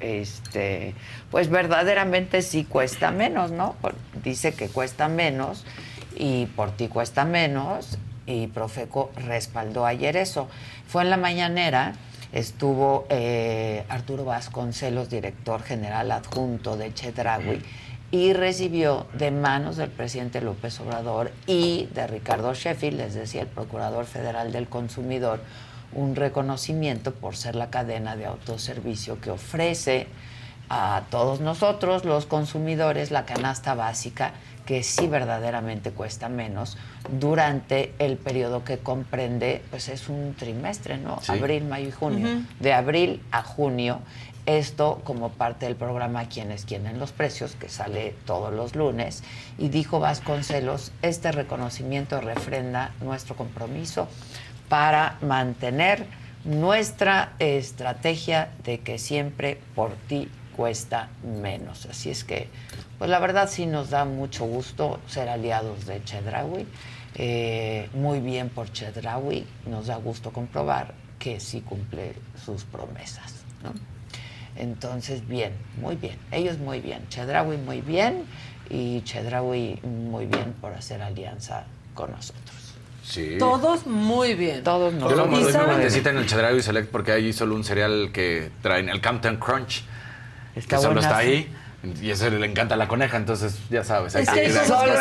este, pues verdaderamente sí cuesta menos, ¿no? Dice que cuesta menos y por ti cuesta menos y Profeco respaldó ayer eso. Fue en la mañanera, estuvo eh, Arturo Vasconcelos, director general adjunto de Chedraui, y recibió de manos del presidente López Obrador y de Ricardo Sheffield, les decía el Procurador Federal del Consumidor, un reconocimiento por ser la cadena de autoservicio que ofrece a todos nosotros, los consumidores, la canasta básica que sí verdaderamente cuesta menos durante el periodo que comprende, pues es un trimestre, ¿no? Sí. Abril, mayo y junio. De abril a junio, esto como parte del programa Quienes Quieren los Precios, que sale todos los lunes, y dijo Vasconcelos, este reconocimiento refrenda nuestro compromiso para mantener nuestra estrategia de que siempre por ti cuesta menos. Así es que, pues la verdad sí nos da mucho gusto ser aliados de Chedraui. Eh, muy bien por Chedraui. Nos da gusto comprobar que sí cumple sus promesas. ¿no? Entonces, bien, muy bien. Ellos muy bien. Chedraui muy bien y Chedraui muy bien por hacer alianza con nosotros. Sí. Todos muy bien. Todos Yo nos lo ¿Y mando saben? una mentecita en el Chedraui Select porque hay solo un cereal que traen, el Campton Crunch, Está que solo está ahí. Y eso le encanta a la coneja, entonces ya sabes. Es que Solo que solo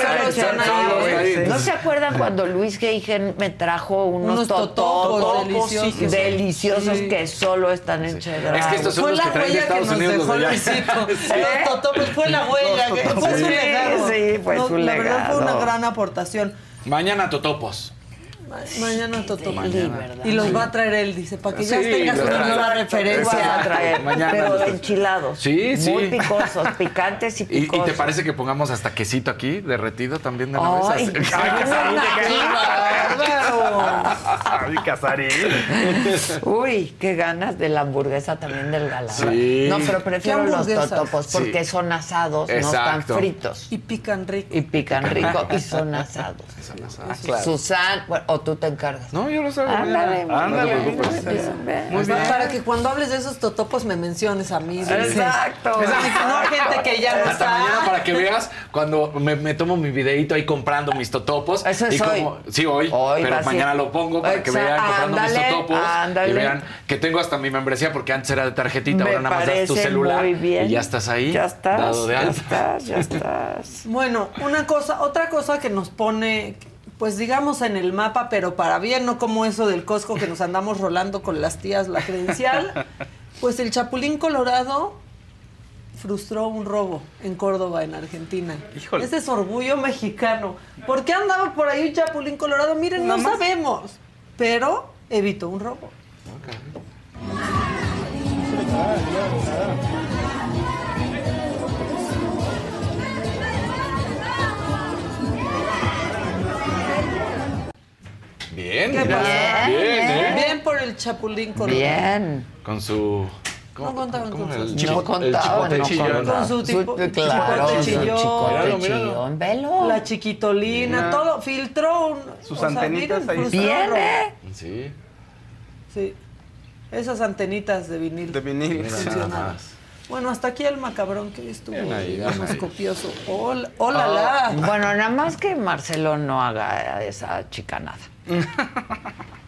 solo. Sí. ¿No se acuerdan cuando Luis Geigen me trajo unos, Unos totopos totopos deliciosos. sí, deliciosos Sí. que solo están en Chedraui? Es que estos son Fue los la que traen de huella que Unidos dejó de. ¿Eh? *laughs* Los totopos fue la huella, que fue su Sí, legado. sí, fue No, su La verdad fue una legado. gran aportación. Mañana totopos. Ma- Mañana. Mañana. Y los va a traer él, dice, para que ya Sí, tengas una nueva Vas a referencia. traer, Mañana pero enchilados. Sí, sí. Muy picosos, *laughs* picantes y ¿Y, y picosos. te parece que pongamos hasta quesito aquí, derretido también de una Ay, vez? *laughs* *laughs* Ay, Casarín. Uy, qué ganas de la hamburguesa también del galán. Sí. No, pero prefiero ¿Qué los totopos porque Sí. son asados, no están fritos. Y pican rico. Y pican rico y son asados. Ah, claro. Susan, bueno, o tú te encargas. No, yo lo sé. Ándale, Ándale. muy bien, muy bien. Muy bien. Para que cuando hables de esos totopos me menciones a mí. Exacto. No hay gente que ya no Hasta mañana está. para que veas cuando me, me tomo mi videito ahí comprando mis totopos. Eso es y hoy. como- sí, hoy, Hoy pero mañana lo pongo para que vean comprando mis ándale. y vean que tengo hasta mi membresía porque antes era de tarjetita, Me ahora nada más das tu celular muy bien. y ya estás ahí. Ya estás, dado de ya alta. estás, ya estás. *laughs* Bueno, una cosa, otra cosa que nos pone, pues digamos en el mapa, pero para bien, no como eso del Costco que nos andamos rolando con las tías la credencial. *laughs* Pues el Chapulín Colorado frustró un robo en Córdoba, en Argentina. Híjole. Ese es orgullo mexicano. ¿Por qué andaba por ahí un Chapulín Colorado? Miren, no sabemos. Pero evitó un robo. Bien, ¿Qué mira, pasa? bien, ¿eh? Bien por el Chapulín Colorado. Bien. Con su No contaban con el sus- chipo- no el contaban, chipote no chillón. Con su tipo- claro, chicote su chillón. chicote chillón, velo. La chiquitolina, Mira. todo, filtró un, Sus o sea, antenitas miren, ahí. ¿eh? Sí. Sí. Esas antenitas de vinil. De vinil. Más. Bueno, hasta aquí el macabrón que estuvo, ahí. copioso. Hola, hola, la. Bueno, nada más que Marcelo no haga esa chicanada. *laughs*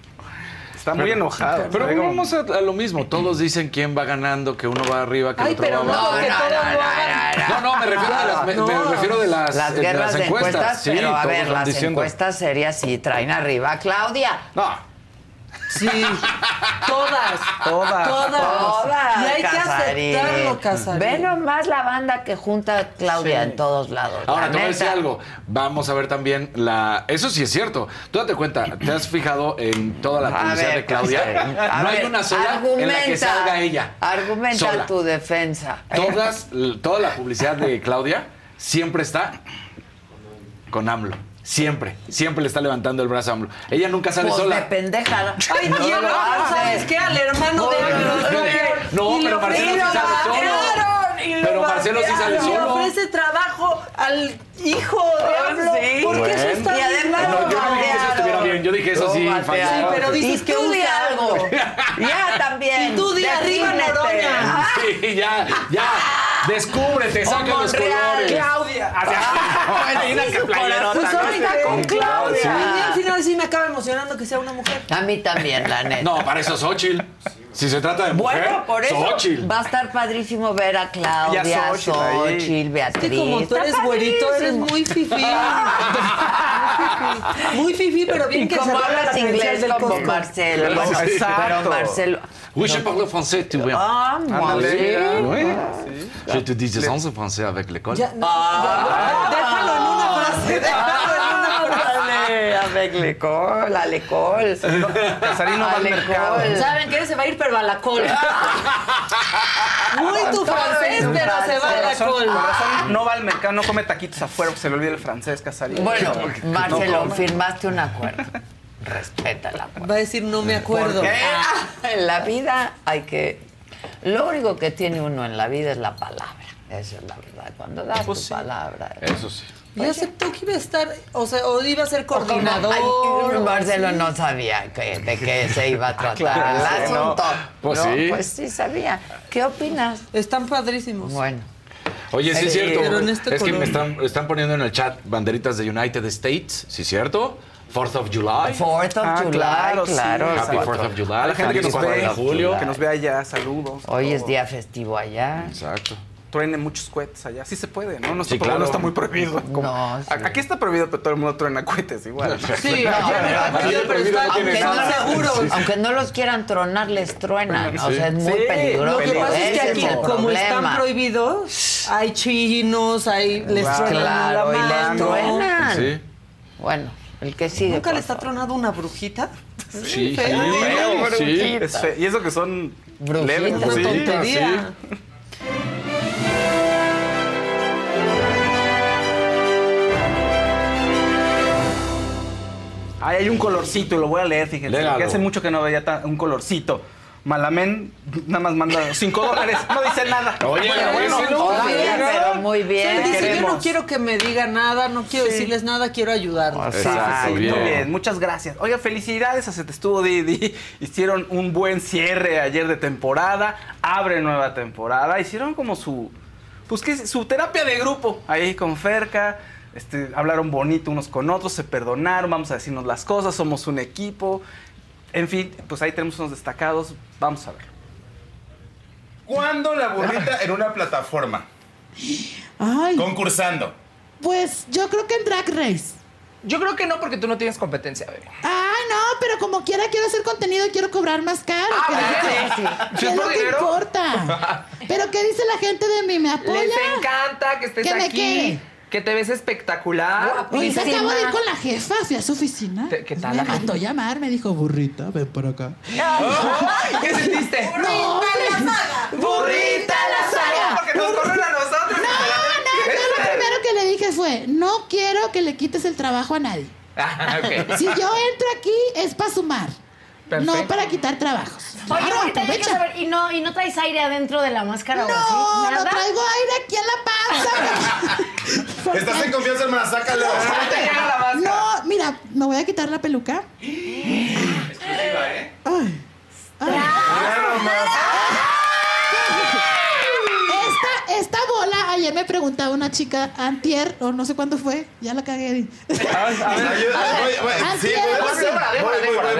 Está muy enojado. Pero vamos a, a lo mismo. Todos dicen quién va ganando, que uno va arriba, que Ay, el otro pero va no, abajo. hagan. No, no, me refiero, de las, me, me No. refiero de las, Las de las de encuestas. Sí, pero a ver, las diciendo. encuestas serias sí traen arriba a Claudia. No, Sí, todas. Todas. Todas. y hay Casarín. que aceptarlo, Casarín. Ve nomás la banda que junta a Claudia en todos lados. Ahora, la te voy a decir neta. algo. Vamos a ver también la... Eso sí es cierto. Tú date cuenta, ¿te has fijado en toda la publicidad de Claudia? No hay una sola en la que salga ella. Argumenta sola. tu defensa. Todas, toda la publicidad de Claudia siempre está con AMLO. Siempre, siempre le está levantando el brazo a AMLO. Ella nunca sale Pues de sola. pendejada. Ay, *laughs* No y el otro. ¿sabes qué? Al hermano de AMLO. No, pero Marcelo sí sale solo. Pero Marcelo sí sale solo. Le ofrece trabajo al hijo de AMLO. Sí. Porque eso está Y además No, yo no dije que eso estuviera bien, yo dije eso sí, falló. Sí, pero dices y que tú di usa algo. Ya también. Y tú di arriba. Noroña. Sí, ya, ya. Descúbrete, saca los colores. Claudia. *laughs* Playerota, corazón ¿no? está con Claudia. Al final sí me acaba emocionando que sea una mujer. A mí también, la neta. No, para eso Xochitl. Si se trata de mujer, Bueno, por eso Xochitl. va a estar padrísimo ver a Claudia, Y a Xochitl. Xochitl, Es Beatriz. que como tú eres güerito, eres muy fifí. Muy fifí, pero bien Y que como hablas inglés del como. Marcelo. Pero Marcelo... Oui, je parle français, tu vois. Ah, moi Je te dis des en français avec l'école. Ya, no, ya, déjalo en una frase, déjalo en una frase. Avec l'école, à l'école. Casarín no va al mercado. ¿Saben qué? Se va a ir, pero a la cola. Muy tu francés, pero se va a la razón, no va al mercado, no come taquitos afuera, porque se le olvida el francés, Casarín. Bueno, No Marcelo, firmaste un acuerdo. Respeta el acuerdo. Va a decir, no me acuerdo. Porque en la vida hay que... Lo único que tiene uno en la vida es la palabra. Esa es la verdad. Cuando das Pues tu sí. palabra... Eso sí. Y aceptó que iba a estar, o sea, o iba a ser coordinador. Ay, Marcelo no sabía que- de qué se iba a *laughs* tratar Claro, el no. Pues No, sí. Pues sí sabía. ¿Qué opinas? Están padrísimos. Bueno. Oye, sí es cierto. pero en este es que color. me están, están poniendo en el chat banderitas de United States, ¿sí es cierto? Fourth of July. Fourth of Ah, July, claro, claro. sí. Happy. 4th of July. A la gente que nos 4 ve, de julio. que nos ve allá, saludos. Hoy es día festivo allá. Exacto. Truenen muchos cohetes allá. Sí se puede, ¿no? No Sí, claro. no está muy prohibido. Como- No, sí. Aquí está prohibido, pero todo el mundo truena cohetes igual. *laughs* Sí, No. Aunque no los quieran tronar, les truenan. O sea, es muy Sí, peligroso. Lo que pasa es que aquí, el como están problema. prohibidos, hay chinos, hay, les Claro. truenan Claro, la y les truenan. Sí. Bueno, el que sigue. ¿Nunca les ha tronado una brujita? Sí, feo. sí, sí. Es Y eso que son Brujitas. leves. Una sí. tontería. Ay, hay un colorcito y lo voy a leer, fíjense. Que hace mucho que no veía un colorcito. Malamén nada más manda 5 dólares, no dice nada. Oye, Bueno, no, Muy bien, pero muy bien. Dice, yo no quiero que me digan nada, no quiero Sí. decirles nada, quiero ayudarlos. Sí, sí, muy bien, muchas gracias. Oiga, felicidades a Se Te Estuvo Didi. Hicieron un buen cierre ayer de temporada. Abre nueva temporada. Hicieron como su. Pues que su terapia de grupo. Ahí con Ferca. Este, hablaron bonito unos con otros, se perdonaron, vamos a decirnos las cosas, somos un equipo. En fin, pues ahí tenemos unos destacados. Vamos a ver. ¿Cuándo la burrita en una plataforma? Ay, Concursando. pues yo creo que en Drag Race. Yo creo que no, porque tú no tienes competencia, bebé. Ay, no, pero como quiera quiero hacer contenido y quiero cobrar más caro. Ah, ¿Qué- bueno, sí. ¿Qué Si es es lo que importa? *laughs* ¿Pero qué dice la gente de mí? ¿Me apoya? Les encanta que estés ¿Que me aquí. qué? Que te ves espectacular. Ahorita acabo de ir con la jefa, fui a su oficina. ¿Qué- tal Me la mandó llamar, me dijo, burrita, ven por acá. ¿Qué sentiste? *laughs* No, ¡Burrita la saga! Porque nos corren a nosotros. No, no, yo lo primero que le dije fue, no quiero que le quites el trabajo a nadie. Ah, ok. Si yo entro aquí es para sumar, no Perfecto. para quitar trabajos. Oye, Claro, aprovecha. saber, ¿y no, ¿y no traes aire adentro de la máscara o así? No, no ¿Nada? traigo aire aquí en la panza. *laughs* ¿Estás en confianza, hermana? Sácalo. No, mira, me voy a quitar la peluca. *gasps* Exclusiva, ¿eh? Ay. Esta, esta bola, ayer me preguntaba una chica, antier, o no sé cuándo fue, ya la cagué. Antier,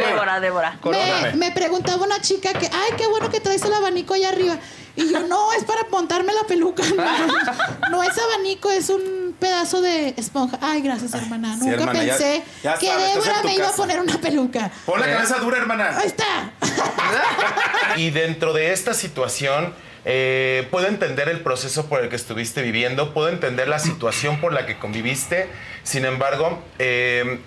Débora, Débora. me, me preguntaba una chica que, ay, qué bueno que traes el abanico allá arriba. Y yo, no, es para montarme la peluca. No, no es abanico, es un pedazo de esponja. Ay, gracias, hermana. Nunca hermana, pensé ya que sabes, Débora me iba a poner una peluca. Pon la cabeza dura, hermana. Ahí está. *laughs* Y dentro de esta situación, eh, puedo entender el proceso por el que estuviste viviendo, puedo entender la situación por la que conviviste. Sin embargo, eh,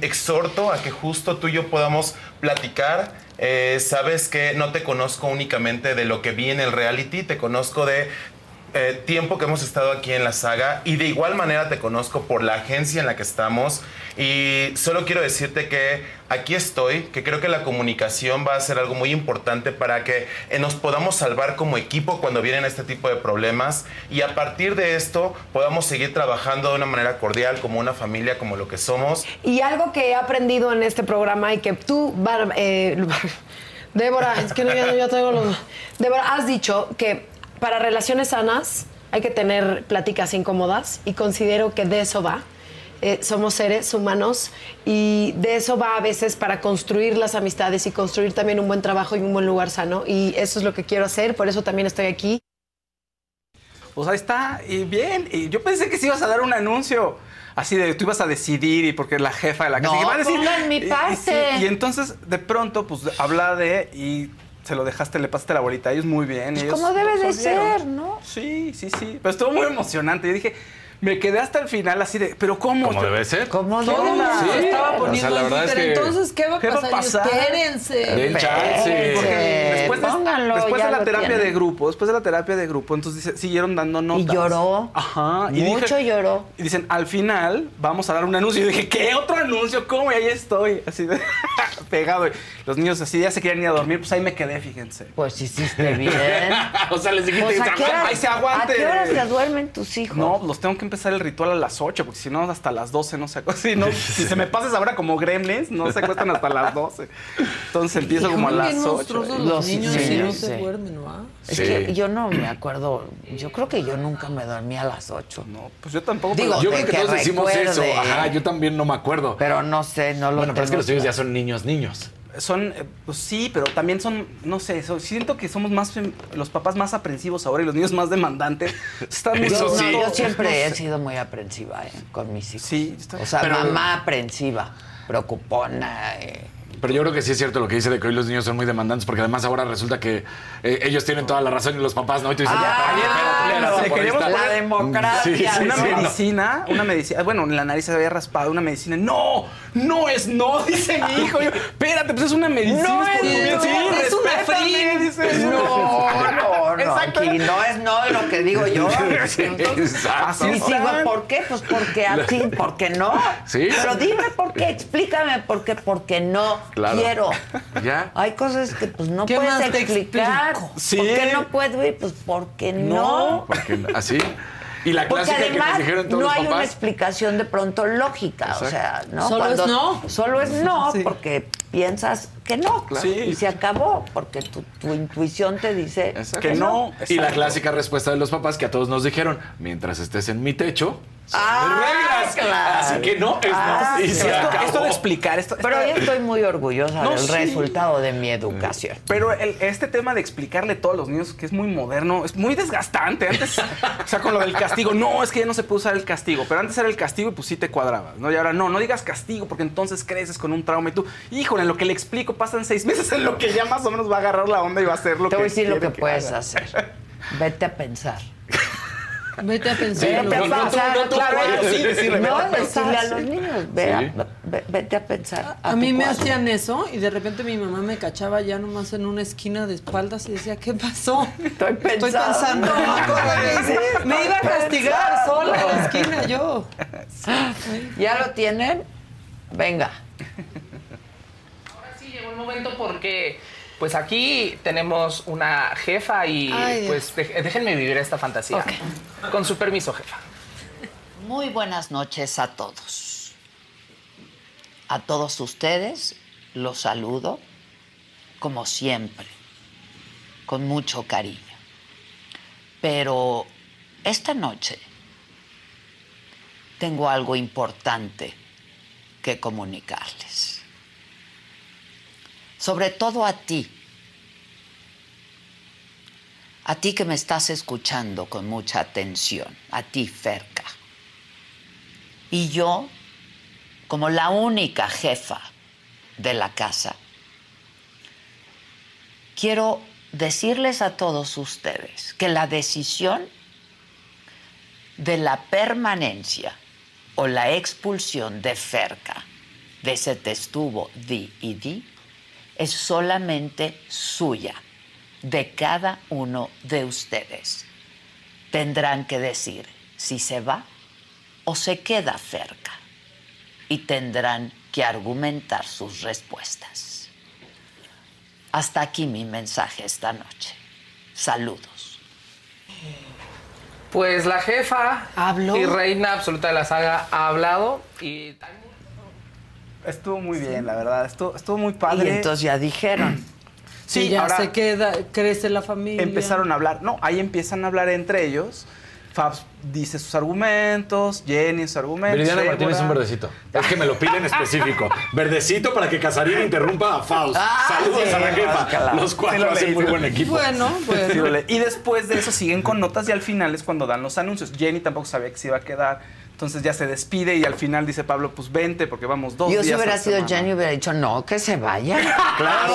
exhorto a que justo tú y yo podamos platicar. Eh, sabes que no te conozco únicamente de lo que vi en el reality, te conozco de eh, tiempo que hemos estado aquí en la saga y de igual manera te conozco por la agencia en la que estamos y solo quiero decirte que aquí estoy, que creo que la comunicación va a ser algo muy importante para que eh, nos podamos salvar como equipo cuando vienen este tipo de problemas y a partir de esto podamos seguir trabajando de una manera cordial como una familia, como lo que somos. Y algo que he aprendido en este programa y que tú, eh, *laughs* Débora, es que no, ya, ya traigo los... Débora, has dicho que para relaciones sanas hay que tener pláticas incómodas y considero que de eso va. Eh, somos seres humanos y de eso va a veces para construir las amistades y construir también un buen trabajo y un buen lugar sano. Y eso es lo que quiero hacer, por eso también estoy aquí. Pues ahí está, y bien. Y yo pensé que sí ibas a dar un anuncio. Así de, tú ibas a decidir y porque es la jefa de la casa. No, y va a decir, pongan mi y- y parte. sí, Y, entonces, de pronto, pues habla de. Y se lo dejaste, le pasaste la bolita a ellos muy bien. y ellos Como debe de ser, ¿no? Sí, sí, sí. Pero estuvo muy emocionante. Yo dije, me quedé hasta el final así de, ¿pero cómo? Como debe ser. ¿Cómo ¿Qué debe ser? Se estaba o sea, poniendo la verdad es que- Entonces, ¿qué va a ¿Qué va a pasar? Espérense. Den chance. Porque después de, Pónganlo, después de la terapia tienen. de grupo, después de la terapia de grupo, entonces dice- siguieron dando notas. Y lloró. Ajá. Y Mucho dije- lloró. Y dicen, al final vamos a dar un anuncio. Y yo dije, ¿qué otro anuncio? ¿Cómo? Y ahí estoy, así de *laughs* pegado. Los niños así ya se querían ir a dormir, pues ahí me quedé, fíjense. Pues hiciste bien. *laughs* o sea, les dijiste, Pues, ¿a qué horas- ahí se aguante. ¿A qué horas se duermen tus hijos? No, los tengo que empezar el ritual a las 8, porque si no, hasta las 12 no se acuestan. *laughs* Si, no, si se me pasa esa hora como gremlins, no se acuestan hasta las 12. Entonces empiezo como a las bien 8. monstruosos los, Los niños sí, no se duermen, ¿no? Es Sí. que yo no me acuerdo. Yo creo que yo nunca me dormí a las 8. No, pues yo tampoco. Digo, Yo creo que, que todos decimos eso. Ajá, yo también no me acuerdo. Pero no sé, no lo bueno, pero es que los tuyos ya son niños, niños. Son, eh, pues sí, pero también son, no sé, so- siento que somos más, fem- los papás más aprensivos ahora y los niños más demandantes. *laughs* Están muy Yo, no, solitos, yo siempre he sido muy aprensiva eh, con mis hijos. Sí, está- O sea, Pero- mamá aprensiva, preocupona. eh. Pero yo creo que sí es cierto lo que dice de que hoy los niños son muy demandantes, porque además ahora resulta que eh, ellos tienen toda la razón y los papás no. Y tú dices, ya, Ah, espérate, le por queremos esta- la democracia. Sí, sí, una sí, no. medicina, una medicina, bueno, en la nariz se había raspado una medicina. No, no es no, *laughs* dice mi hijo. Yo, espérate, pues es una medicina. No es es no, es una respétame, frin. dice. No, no, Es aquí no es no lo que digo yo. *laughs* Exacto. Y digo, ¿por qué? Pues porque así, *laughs* porque no. Sí. Pero dime por qué, explícame por qué, porque no Claro. quiero. Ya. Hay cosas que pues no ¿Qué puedes más te explicar. Sí. ¿Por qué no puedo ir? Pues porque no. Porque así. Y la Porque que además dijeron todos no los hay una explicación de pronto lógica, o sea, ¿no? Solo es no. Solo es no, Sí. porque piensas que no, Claro. y se acabó, porque tu, tu intuición te dice Exacto. que no. Y la clásica respuesta de los papás que a todos nos dijeron, mientras estés en mi techo, Ah, reglas. claro. Así que no es Ah, no. Y sí. se Esto, acabó. esto de explicar, esto, Pero esta- yo estoy muy orgullosa No, del sí. resultado de mi educación. Pero el- este tema de explicarle todo a los niños, que es muy moderno, es muy desgastante. Antes, o sea, con lo del castigo, no, es que ya no se puede usar el castigo. Pero antes era el castigo y pues sí te cuadrabas, ¿no? Y ahora no, no digas castigo porque entonces creces con un trauma y tú, híjole, en lo que le explico pasan seis *laughs* meses en lo que ya más o menos va a agarrar la onda y va a hacer lo Te que voy a decir lo que puedes haga. hacer. Vete a pensar. *laughs* Vete a pensar. Vete a pensar, no, claro. sí, decirle, vete No, a decirle a los niños, ve a- Sí. ve- vete a pensar. A mí me hacían eso y de repente mi mamá me cachaba ya nomás en una esquina de espaldas y decía, ¿qué pasó? Estoy pensando. Estoy pensando. Me iba a castigar sola en la esquina yo. ¿Ya lo tienen? Venga. *laughs* El momento porque pues aquí tenemos una jefa y Ay, pues déjenme vivir esta fantasía. Con su permiso, jefa. Muy buenas noches a todos. A todos ustedes los saludo, como siempre, con mucho cariño. Pero esta noche tengo algo importante que comunicarles. Sobre todo a ti, a ti que me estás escuchando con mucha atención, a ti, Ferca. Y yo, como la única jefa de la casa, quiero decirles a todos ustedes que la decisión de la permanencia o la expulsión de Ferca de ese testuvo di y di es solamente suya, de cada uno de ustedes. Tendrán que decir si se va o se queda cerca y tendrán que argumentar sus respuestas. Hasta aquí mi mensaje esta noche. Saludos. Pues la jefa ¿Habló? y reina absoluta de la saga ha hablado y Estuvo muy bien, la verdad. Estuvo, estuvo muy Y padre. entonces ya dijeron. *clears throat* Sí, Sí, ya ahora se queda, crece la familia. empezaron a hablar. No, ahí empiezan a hablar entre ellos. Fabs dice sus argumentos, Jenny sus argumentos. Débora. Martínez un verdecito. Es que me lo piden específico. *laughs* Verdecito para que Casarín interrumpa a Faust. Ah, Saludos sí, a la jefa. Los Sí cuatro lo hacen leí, muy sí. buen equipo. Bueno, Sí, bueno. y después de eso siguen con notas y al final es cuando dan los anuncios. Jenny tampoco sabía que se iba a quedar. Entonces ya se despide y al final dice Pablo, pues vente porque vamos dos Yo días. si a hubiera la sido semana". Jenny hubiera dicho, no, que se vaya. *laughs* Claro.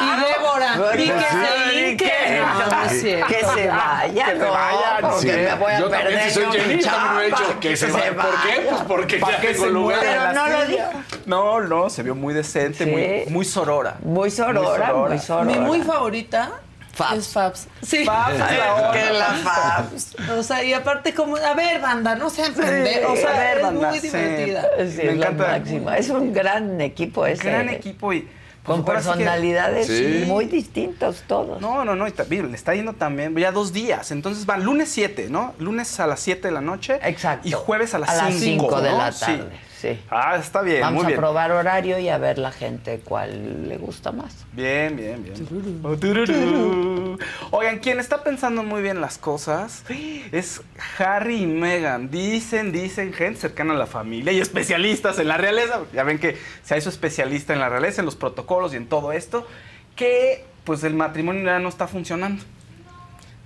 Y Débora, y que se sí, hinque. que- No, no es cierto. Que se vaya, Que se no, vayan, porque sí. me voy a Yo también, perder si soy Jenny, también chamba, hubiera dicho que se vaya. ¿Por qué? Pues porque ¿Para ya qué tengo se lugar. Pero no lo silla? No, no, se vio muy decente, Sí. muy, muy sorora. Muy sorora, muy sorora. Mi muy favorita Fabs. es Fabs. Sí. Fabs es la. *laughs* Que la Fabs. O sea, y aparte como, a ver, banda, no sean pendejos. O sea, a ver, es banda, muy sí. divertida. Sí, Me es la encanta. máxima. Es un gran equipo ese. Gran equipo y... pues, Con sí que- personalidades Sí. muy distintas todos. No, no, no, y también le está yendo también ya dos días. Entonces van lunes 7, ¿no? Lunes a las 7 de la noche. Exacto. Y jueves a las A 5. las 5 de la tarde. Sí. Ah, está bien, Vamos muy a bien. probar horario y a ver la gente cuál le gusta más. Bien, bien, bien. Oh, tururú. Oigan, quien está pensando muy bien las cosas es Harry y Meghan. Dicen, dicen, gente cercana a la familia y especialistas en la realeza. Ya ven que se hizo especialista en la realeza, en los protocolos y en todo esto, que pues el matrimonio ya no está funcionando.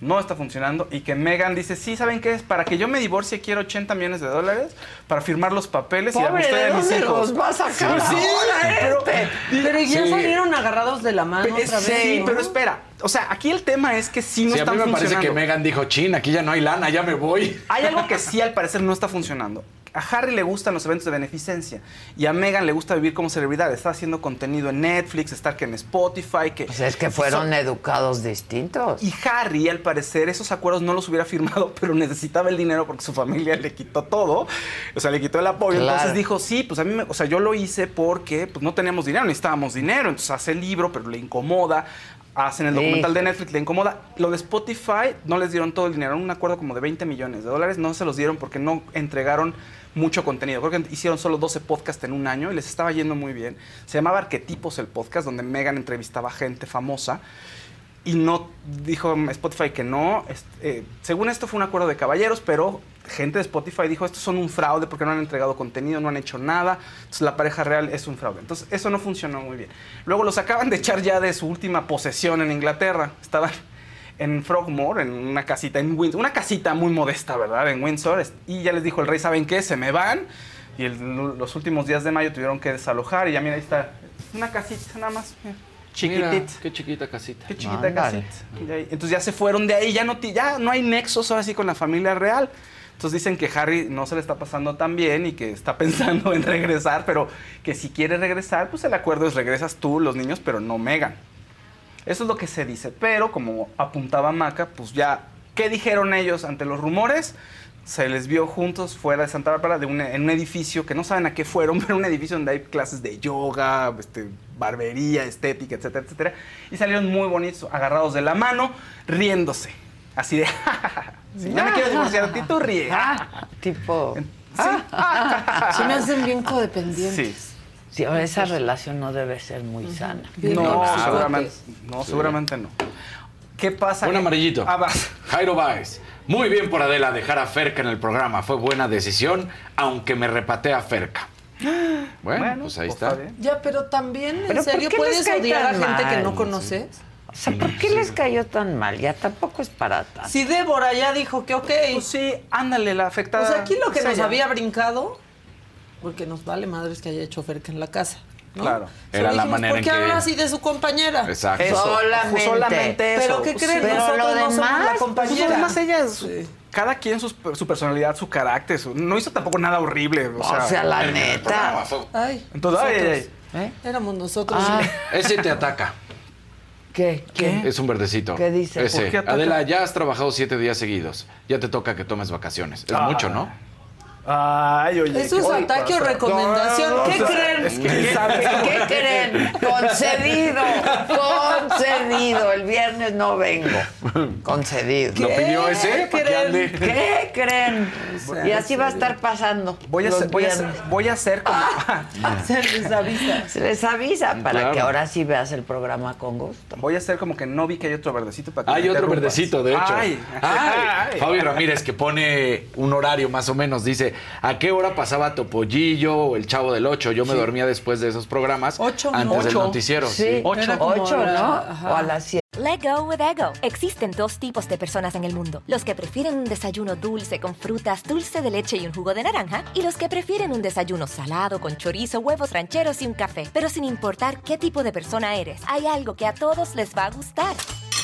No está funcionando y que Meghan dice, sí, ¿saben qué es? Para que yo me divorcie quiero 80 millones de dólares para firmar los papeles y Pobre, darme ¿de a mis hijos. los va a sacar Sí, ahora pero- este? Pero ya Sí. salieron agarrados de la mano Pe- otra vez. sí, ¿no? pero espera. O sea, aquí el tema es que sí no Sí, a están mí me parece funcionando. que Megan dijo, chin, aquí ya no hay lana, ya me voy. Hay algo que sí al parecer no está funcionando. A Harry le gustan los eventos de beneficencia y a Meghan le gusta vivir como celebridad. Está haciendo contenido en Netflix, estar que en Spotify, que... Pues es que fueron educados distintos. Y Harry, al parecer, esos acuerdos no los hubiera firmado, *laughs* pero necesitaba el dinero porque su familia le quitó todo. O sea, le quitó el apoyo. Claro. Entonces dijo, sí, pues a mí, me- o sea, yo lo hice porque pues, no teníamos dinero, necesitábamos dinero. Entonces hace el libro, pero le incomoda. Hacen el documental de Netflix, le incomoda. Lo de Spotify no les dieron todo el dinero, un acuerdo como de 20 millones de dólares, no se los dieron porque no entregaron mucho contenido. Creo que hicieron solo 12 podcasts en un año y les estaba yendo muy bien. Se llamaba Arquetipos el podcast, donde Megan entrevistaba gente famosa y no dijo Spotify que no. Es- eh, según esto fue un acuerdo de caballeros, pero gente de Spotify dijo estos son un fraude porque no han entregado contenido, no han hecho nada. Entonces la pareja real es un fraude. Entonces eso no funcionó muy bien. Luego los acaban de echar ya de su última posesión en Inglaterra. Estaban en Frogmore, en una casita en Windsor, una casita muy modesta, ¿verdad? En Windsor. Y ya les dijo el rey, ¿saben qué? Se me van. Y el- los últimos días de mayo tuvieron que desalojar. Y ya mira, ahí está. Una casita nada más. mira, Mira, Chiquitita. qué chiquita casita. Qué chiquita casita. Y ahí- Entonces ya se fueron de ahí, ya no, ya no hay nexos ahora sí con la familia real. Entonces dicen que Harry no se le está pasando tan bien y que está *laughs* pensando en regresar, pero que si quiere regresar, pues el acuerdo es regresas tú, los niños, pero no Megan. Eso es lo que se dice. Pero como apuntaba Maca, pues ya, ¿qué dijeron ellos ante los rumores? Se les vio juntos fuera de Santa Bárbara de un- en un edificio que no saben a qué fueron, *laughs* pero un edificio donde hay clases de yoga, este, barbería, estética, etcétera, etcétera. Y salieron muy bonitos, agarrados de la mano, riéndose. Así de, *laughs* si ya me quiero divorciar a ti, tú ríe. tipo... *laughs* Se me hacen bien codependientes. Sí. Sí, ahora esa relación no debe ser muy sana. No, seguramente, no, seguramente no. ¿Qué pasa? Un amarillito. Ah, vas. Jairo Baez. Muy bien por Adela dejar a Ferca en el programa. Fue buena decisión, aunque me repatea a Ferca. *gasps* Bueno, pues ahí está. Ya, pero también, ¿en ¿Pero por serio puedes odiar a gente que no conoces? O sea, ¿por qué les cayó tan mal? Ya tampoco es para tanto. Si Débora ya dijo que ok. Pues sí, ándale, la afectada. O sea, aquí lo que nos había brincado, porque nos vale madres que haya hecho Ferca en la casa. ¿no? Claro. Solo Era la dijimos, manera ¿Por en qué que- habla así de su compañera? Exacto. Eso, Solamente. solamente eso. Pero ¿qué creen? Pero Nosotros lo no somos demás, la pues, compañera. Pues además ella es- cada quien su, personalidad, su carácter, su- no hizo tampoco nada horrible. O sea, O sea, la en neta. programa Ay, Entonces, ay, nosotros. ay, ¿Eh? Éramos nosotros. Ah. Ese te ataca. ¿Qué? ¿Qué? Es un verdecito. ¿Qué dice? Ese. ¿Por qué ataca? Adela, ya has trabajado siete días segudos. Ya te toca que tomes vacaciones. Es Ah. mucho, ¿no? Ay, oye. ¿Eso es ¿qué ataque o recomendación? No, ¿Qué o sea, creen? Es que, ¿qué? ¿Qué creen? Concedido. Concedido. El viernes no vengo. Concedido. ¿Lo pidió ¿Qué ese? ¿Para que ande? creen? ¿Qué creen? Y así va a estar pasando. Voy a, hacer, voy, a hacer, viernes. voy a hacer como... *laughs* Se les avisa. Se les avisa para Claro. que ahora sí veas el programa con gusto. Voy a hacer como que no vi que hay otro verdecito para que Hay otro verdecito, de hecho. Ay, Ay, ay. Fabio Ramírez, que pone un horario más o menos, dice, ¿a qué hora pasaba Topollillo o El Chavo del Ocho? Yo me dormía después de esos programas, Ocho, antes del noticiero. Sí, ocho, ocho, ¿no? ajá. O a las siete. Let go with ego. Existen dos tipos de personas en el mundo: los que prefieren un desayuno dulce con frutas, dulce de leche y un jugo de naranja, y los que prefieren un desayuno salado con chorizo, huevos rancheros y un café. Pero sin importar qué tipo de persona eres, hay algo que a todos les va a gustar.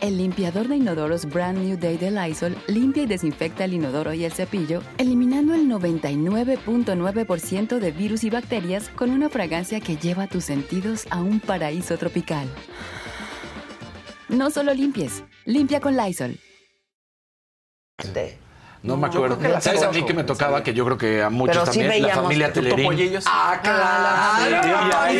El limpiador de inodoros Brand New Day de Lysol limpia y desinfecta el inodoro y el cepillo, eliminando el 99.9% de virus y bacterias con una fragancia que lleva tus sentidos a un paraíso tropical. No solo limpies, limpia con Lysol. No me acuerdo. la ¿Sabes a mí que me tocaba? Que yo creo que a muchos Pero sí también, la veíamos familia Telerín. Ah, claro. Y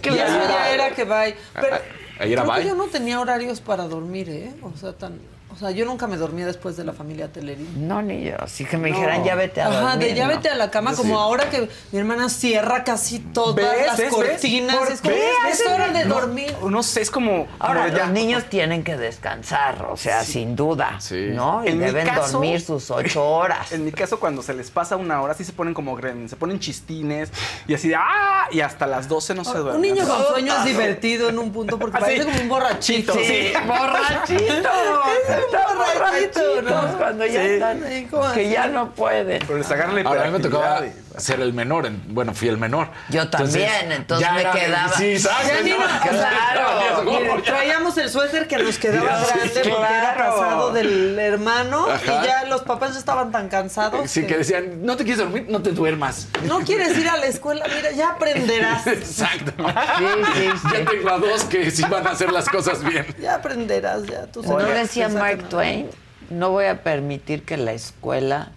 claro. eso ya era que bye. Pero Ahí era creo que yo no tenía horarios para dormir, ¿eh? O sea, tan... O sea, yo nunca me dormía después de la familia Telerín. No, ni yo. Así que me No. dijeran, ya vete a dormir. Ajá, de ya ¿no? vete a la cama, Yo como sí. ahora que mi hermana cierra casi todas ¿Ves? las ¿Ves? cortinas. ¿Ves? Es como, ¿Ves? es hora de No, dormir. No sé, es como. Ahora, como ya- los niños tienen que descansar, o sea, sin duda, ¿no? Y En mi deben caso- dormir sus ocho horas. *laughs* En mi caso, cuando se les pasa una hora, sí se ponen como gremlins, se ponen chistines y así de ¡ah! Y hasta las 12 no se duermen. Un niño con sueño es divertido en un punto porque Así. parece como un borrachito. Sí, *laughs* borrachito. *laughs* Es un borrachito, ¿no? cuando ya Sí. están ahí como que así. ya no pueden. Pero les agarran la Ahora a mí me tocaba ser el menor. en- bueno, fui el menor. Yo también, entonces ya me era- quedaba- Sí, ¿sabes? Ya ni No, claro. Traíamos el suéter que nos quedaba Sí, grande porque era claro. pasado del hermano Ajá. y ya los papás ya estaban tan cansados Sí, que decían, no te quieres dormir, no te duermas. no quieres ir a la escuela, mira, ya aprenderás. *laughs* Exacto. Sí, sí, sí. Ya tengo a dos que sí van a hacer las cosas bien. Ya aprenderás, ya tú ¿No decía Mark. Twain? No voy a permitir que la escuela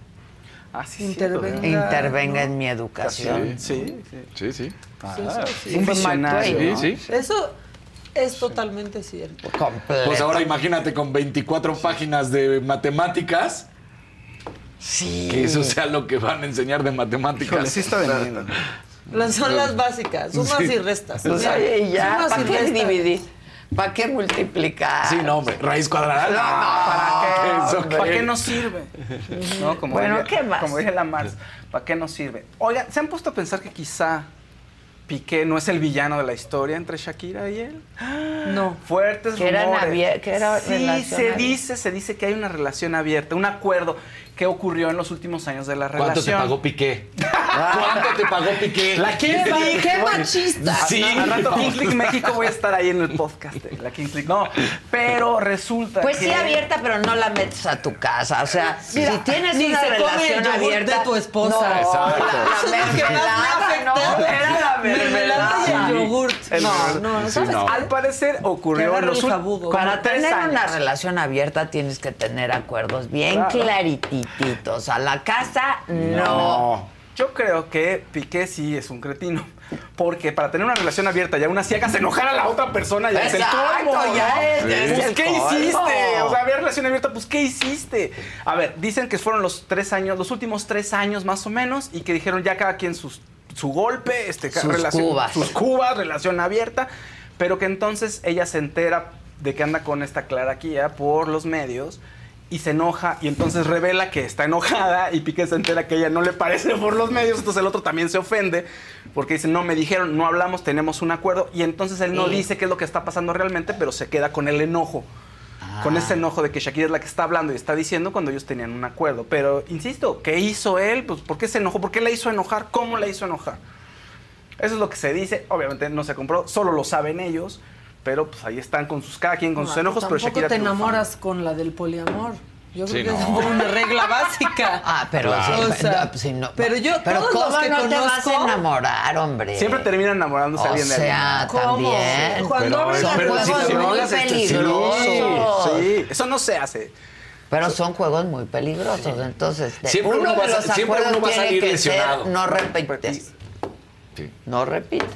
Ah, sí, Intervenga, intervenga ¿no? en mi educación. Sí, sí. Sí, sí. Sí, eso sí. Un visionario, Sí, ¿no? sí. Eso es totalmente cierto. Completo. Pues ahora imagínate con 24 páginas de matemáticas. Sí. Que eso sea lo que van a enseñar de matemáticas. Sí está vendiendo. Las son las básicas, sumas Sí. y restas. Pues, Ya, oye, ya, sumas ¿para y qué restas. dividir? ¿Para qué multiplicar? Sí, no, hombre. Raíz cuadrada. No, ¿Para qué? Eso ¿Para qué. nos sirve? ¿No? Como Bueno, ¿qué más? Como dije la Mars, ¿para qué nos sirve? Oigan, ¿se han puesto a pensar que quizá Piqué no es el villano de la historia entre Shakira y él? No. Fuertes Que eran rumores. abier- que era sí, se dice, se dice que hay una relación abierta, un acuerdo que ocurrió en los últimos años de la ¿Cuánto te relación. pagó Piqué? ¿Cuánto te pagó Piqué? La Kings League. qué machista. Sí, al rato Kings League México voy a estar ahí en el podcast de la Kings League. No, pero resulta Pues que... sí abierta, pero no la metes a tu casa. O sea, Mira, si tienes ni una se come el relación yogur abierta de tu esposa. No, Exacto. la, la mermelada, afecta. no, era la Mermelada y el yogurt. El No, yogurt. no, Sí, ¿sabes? no. Al parecer ocurrió en los como Para tener años. una relación abierta tienes que tener acuerdos bien Claro. A la casa, no. Yo creo que Piqué sí es un cretino. Porque para tener una relación abierta y aún así hagas enojar a la otra persona ya es el Exacto, colmo. ya ¿no? es- ya es Pues, ¿qué colmo. hiciste? O sea, había relación abierta, pues ¿qué hiciste? A ver, dicen que fueron los tres años, los últimos tres años más o menos, y que dijeron ya cada quien sus, su golpe, este, Sus relación, cubas. sus cubas, relación abierta, pero que entonces ella se entera de que anda con esta Clara Kia por los medios y se enoja y entonces revela que está enojada y Piqué se entera que ella no le parece por los medios, entonces el otro también se ofende porque dice, no, me dijeron, no hablamos, tenemos un acuerdo y entonces él no Sí. dice qué es lo que está pasando realmente, pero se queda con el enojo. Con ese enojo de que Shakira es la que está hablando y está diciendo cuando ellos tenían un acuerdo. Pero, insisto, ¿qué hizo él? Pues, ¿por qué se enojó? ¿Por qué la hizo enojar? ¿Cómo la hizo enojar? Eso es lo que se dice. Obviamente no se compró, solo lo saben ellos. Pero pues ahí están con sus cada quien con sus No, enojos, pero tampoco Shakira te triunfa. enamoras con la del poliamor. Yo creo Sí, que no. es como una regla básica. *laughs* Ah, pero Claro. sí, O sea, no, sí, no. pero yo, pero todos ¿cómo los que no te vas a conozco- enamorar, hombre? Siempre termina enamorándose O alguien de sea, alguien. ¿Cómo? también. Cuando abres la juegos sí, muy este, peligrosos. Sí, sí, eso no se hace. Pero son juegos muy peligrosos, entonces de- Siempre uno uno de a- siempre uno va a salir lesionado. ser no repites. Sí. No repites.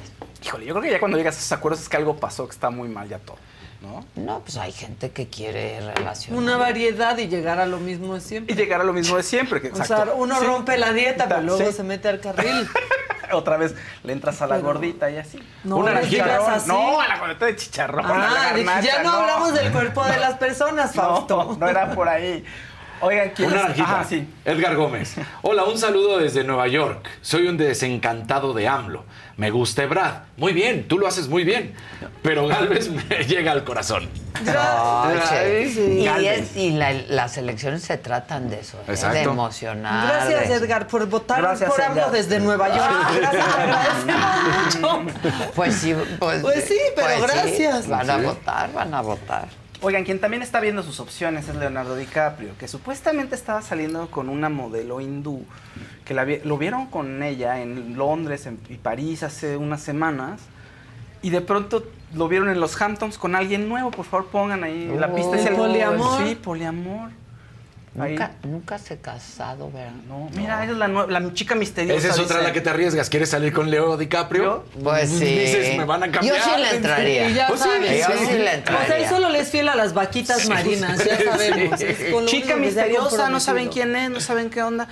Híjole, yo creo que ya cuando llegas a esos acuerdos es que algo pasó, que está muy mal ya todo, ¿no? No, pues hay gente que quiere relacionar. Una variedad y llegar a lo mismo de siempre. Y llegar a lo mismo de siempre. Que, O sea, exacto. uno Sí. rompe la dieta, pero luego Sí. se mete al carril. *laughs* Otra vez le entras a la Pero- gordita y así. No, Una le chicharrón. así. No, a la gordita de chicharrón. la Ah, garnacha, ya no, hablamos del cuerpo de las personas, *laughs* Fausto. No, no era por ahí. Oigan, ¿quién Una es? naranjita. Ajá, sí. Edgar Gómez. Hola, un saludo desde Nueva York. Soy un desencantado de AMLO. Me gusta Ebrad. Muy bien, tú lo haces muy bien. Pero Galvez me *laughs* llega al corazón. Ay, Ay, sí. sí. Y, es- y la- las elecciones se tratan de eso, ¿eh? Exacto. de emocionar. Gracias, de- Edgar, por votar Gracias, por AMLO desde Nueva York. Gracias, mucho. Pues sí, pues, Pues sí, pero sí, gracias. van a Sí. votar, van a votar. Oigan, quien también está viendo sus opciones es Leonardo DiCaprio, que supuestamente estaba saliendo con una modelo hindú, que la vi- lo vieron con ella en Londres en- y París hace unas semanas, y de pronto lo vieron en los Hamptons con alguien nuevo. Por favor, pongan ahí la pista. Oh. Es el ¿Poliamor? Sí, poliamor. Nunca, nunca se ha casado, ¿verdad? No, mira, esa es la, la chica misteriosa. Esa es otra dice. la que te arriesgas. ¿Quieres salir con Leo DiCaprio? Pues *laughs* sí. Dices, me van a cambiar. Yo sí le entraría. *laughs* Y ya Pues sí, yo sí le O sea, entraría. él solo le es fiel a las vaquitas marinas, ya sabemos. Chica misteriosa, no saben quién es, no saben qué onda.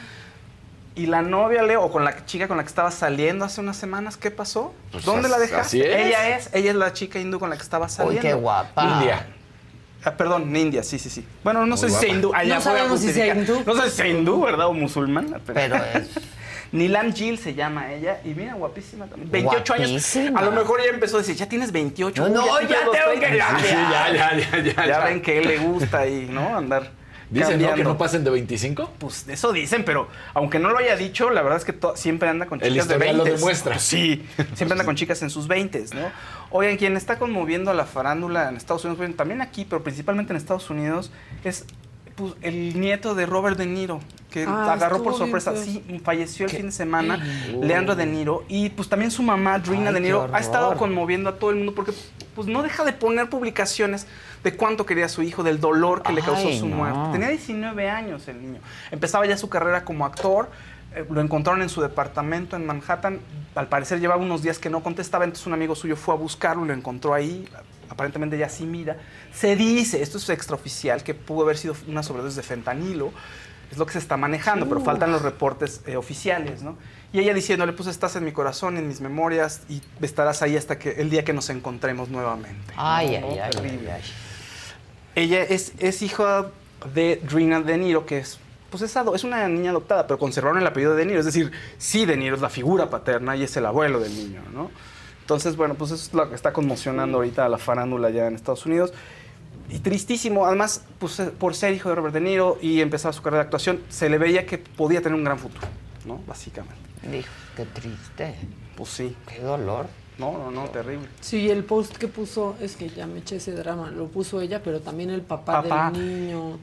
Y la novia, Leo, o con la chica con la que estaba saliendo hace unas semanas, ¿qué pasó? Pues ¿Dónde as- la dejaste? así es. Ella es, ella es la chica hindú con la que estaba saliendo. qué guapa. India. Ah, perdón, India, sí, sí, sí. Bueno, no Muy sé si sea hindú. Ya No sabemos si sea hindú. No sé si sea hindú, ¿verdad? O musulmana. Pero, Pero *laughs* es- Nilan Jill se llama ella. Y mira, guapísima también. 28 Guapísima. años. A lo mejor ya empezó a decir, ya tienes 28. No, Uy, ya los tengo que 30. cambiar. *laughs* Sí, Ya, ya, ya, ya. Ya ya. ven que él le gusta ahí, ¿no? Andar. Dicen, ¿no? Que cambiando. no pasen de 25. Pues eso dicen, pero aunque no lo haya dicho, la verdad es que siempre anda con El chicas de historial 20. lo demuestra. *laughs* Sí, siempre anda con chicas en sus 20, ¿no? Oigan, quien está conmoviendo a la farándula en Estados Unidos, bueno, también aquí, pero principalmente en Estados Unidos, es pues, el nieto de Robert De Niro, que Ah, agarró por bien sorpresa. Sí, falleció el fin de semana. Leandro De Niro, y pues también su mamá, Drina Ay, De Niro, ha estado conmoviendo a todo el mundo porque pues no deja de poner publicaciones de cuánto quería a su hijo, del dolor que le causó su no. muerte. Tenía 19 años el niño. Empezaba ya su carrera como actor. eh, lo encontraron en su departamento en Manhattan. Al parecer llevaba unos días que no contestaba, entonces un amigo suyo fue a buscarlo y lo encontró ahí. Aparentemente ya sí mira. Se dice, esto es extraoficial, que pudo haber sido una sobredosis de fentanilo. Es lo que se está manejando, pero faltan los reportes eh, oficiales, ¿no? Y ella diciéndole, pues estás en mi corazón, en mis memorias, y estarás ahí hasta que el día que nos encontremos nuevamente. Ay, ¿no? ay, ay, Terrible. ay, ay. Ella es, es hija de Drina De Niro, que es, pues es, es una niña adoptada, pero conservaron el apellido de De Niro. Es decir, sí, De Niro es la figura paterna y es el abuelo del niño, ¿no? Entonces, bueno, pues eso es lo que está conmocionando ahorita a la farándula ya en Estados Unidos. Y tristísimo, además, pues, eh, por ser hijo de Robert De Niro y empezar su carrera de actuación, se le veía que podía tener un gran futuro, ¿no? Básicamente. Dijo, qué triste. Pues sí. Qué dolor. No, no, no, terrible. Sí, el post que puso, es que ya me eché ese drama, lo puso ella, pero también el papá, Papá. del niño.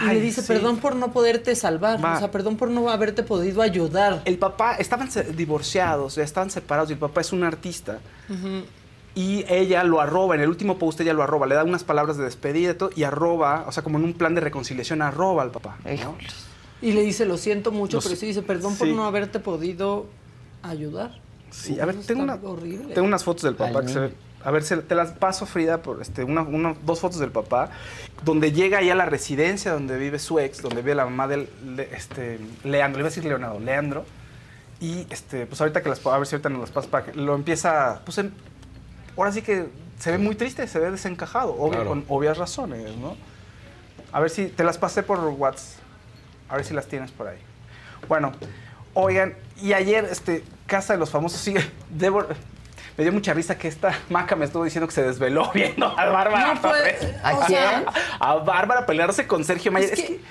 Y le dice, sí. perdón por no poderte salvar, Va. o sea, perdón por no haberte podido ayudar. El papá, estaban divorciados, ya estaban separados y el papá es un artista. Y ella lo arroba, en el último post ella lo arroba, le da unas palabras de despedida y todo, y arroba, o sea, como en un plan de reconciliación, arroba al papá. ¿no? Y le dice, lo siento mucho, pero sí dice, perdón por no haberte podido ayudar. Sí, a ver, tengo, una, horrible. tengo unas fotos del papá Al que se ven. A ver, se- te las paso, Frida, por este, una, una- dos fotos del papá, donde llega ahí a la residencia donde vive su ex, donde vive la mamá del le- este, Leandro, le iba a decir Leonardo, Leandro. Y este, pues ahorita que las a ver si ahorita nos las paso para que lo empieza, pues en- ahora sí que se ve muy triste, se ve desencajado, obvio, Claro. con obvias razones, ¿no? A ver si te las pasé por WhatsApp, a ver si las tienes por ahí. Bueno, oigan, y ayer, este, Casa de los Famosos sigue. *laughs* Debo, me dio mucha risa que esta maca me estuvo diciendo que se desveló *laughs* viendo a Bárbara. No. ¿A quién? Bárbara pelearse con Sergio Mayer. Es Es que- que,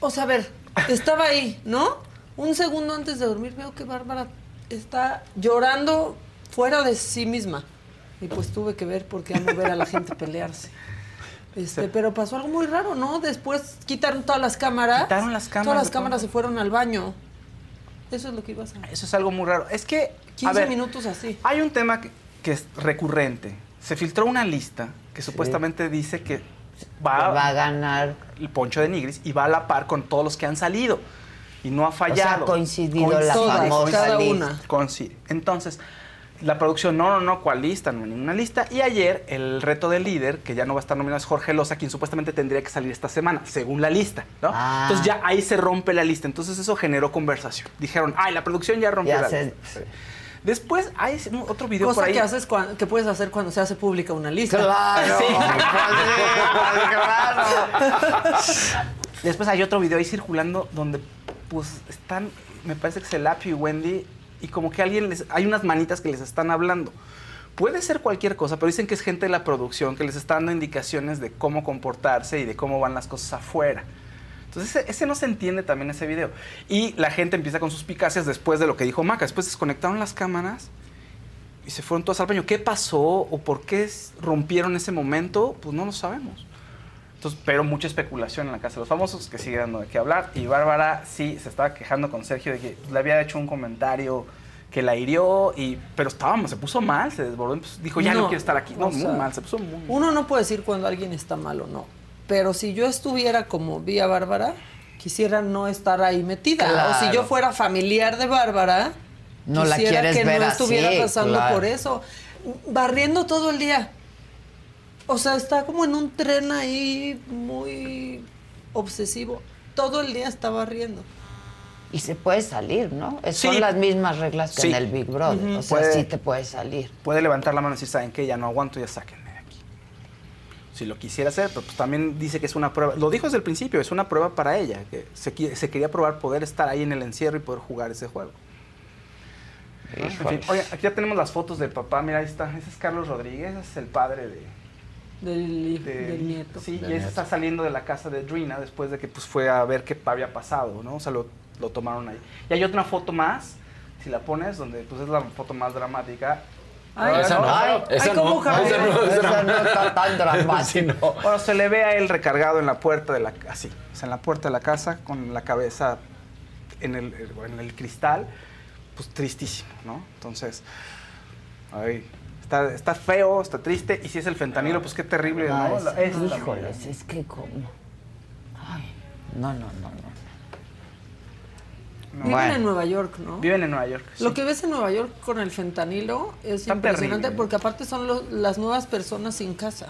O sea, a ver, estaba ahí, ¿no? Un segundo antes de dormir veo que Bárbara está llorando fuera de sí misma. Y pues tuve que ver porque amo ver a la gente pelearse. Este, Sí. Pero pasó algo muy raro, ¿no? Después quitaron todas las cámaras. Quitaron las cámaras Todas las cámaras se fueron al baño. Eso es lo que ibas a eso es algo muy raro. Es que, a 15 ver, minutos así. hay un tema que, que es recurrente. Se filtró una lista que supuestamente dice que va, Va a ganar. el Poncho de Nigris y va a la par con todos los que han salido. Y no ha fallado. ha coincidido la Coincide, famosa cada lista. una. Coincide. Entonces, la producción, no, no, no, ¿cuál lista? No, ninguna lista. Y ayer, el reto del líder, que ya no va a estar nominado, es Jorge Loza, quien supuestamente tendría que salir esta semana, según la lista, ¿no? Ah. Entonces ya ahí se rompe la lista. Entonces eso generó conversación. Dijeron, ay, la producción ya rompió Ya la se- lista. Sí. Después hay otro video Cosa por ahí. que, haces que puedes hacer cuando se hace pública una lista. Claro, *laughs* Sí. claro. *laughs* Después hay otro video ahí circulando donde pues están, me parece que es el Apio y Wendy y como que alguien les, hay unas manitas que les están hablando. Puede ser cualquier cosa, pero dicen que es gente de la producción que les está dando indicaciones de cómo comportarse y de cómo van las cosas afuera. Entonces ese, no se entiende también ese video. Y la gente empieza con sus picacias después de lo que dijo Maca. Después desconectaron las cámaras y se fueron todos al baño. ¿Qué pasó o por qué rompieron ese momento? Pues no lo sabemos. Entonces, pero mucha especulación en la casa de los famosos que sigue dando de qué hablar. Y Bárbara sí se estaba quejando con Sergio de que le había hecho un comentario que la hirió, y, pero estábamos, se puso mal, se desbordó. dijo, ya no, No, quiero estar aquí. No, o muy sea, mal, se puso muy mal. Uno no puede decir cuando alguien está mal o no. pero si yo estuviera como Vía Bárbara, quisiera no estar ahí metida. O si Claro. yo fuera familiar de Bárbara, No la quisiera quieres que ver no así, estuviera pasando claro. por eso. Barriendo todo el día. O sea, está como en un tren ahí muy obsesivo. Todo el día está barriendo. Y se puede salir, ¿no? Es- Sí. Son las mismas reglas que Sí. en el Big Brother. O sea, Puede- sí te puedes salir. Puede levantar la mano y decir, ¿saben qué? Ya no aguanto, ya sáquenme de aquí. Si lo quisiera hacer, pero pues también dice que es una prueba. Lo dijo desde el principio, es una prueba para ella. Que se quería probar poder estar ahí en el encierro y poder jugar ese juego. En fin, oye, aquí ya tenemos las fotos del papá. Mira, ahí está. Ese es Carlos Rodríguez, ese es el padre de, Del, de- del nieto. Sí, Del y ese nieto. está saliendo de la casa de Drina después de que pues, fue a ver qué había pasado, ¿no? O sea, lo, lo tomaron ahí. Y hay otra foto más, si la pones, donde pues es la foto más dramática. Ay, esa no, ay, esa ay, no, esa no, esa no. no está tan dramática. *laughs* Sí, no. Bueno, se le ve a él recargado en la puerta de la así, o sea, en la puerta de la casa con la cabeza en el, en el cristal, pues tristísimo, ¿no? Entonces, ay, está, está feo, está triste, y si es el fentanilo, pues qué terrible, ¿no? es- esta híjoles, es que como. Ay, no, no, no, no. Viven Bueno. en Nueva York, ¿no? Viven en Nueva York. Lo que ves en Nueva York con el fentanilo es Está impresionante terrible. porque aparte son las nuevas personas sin casa.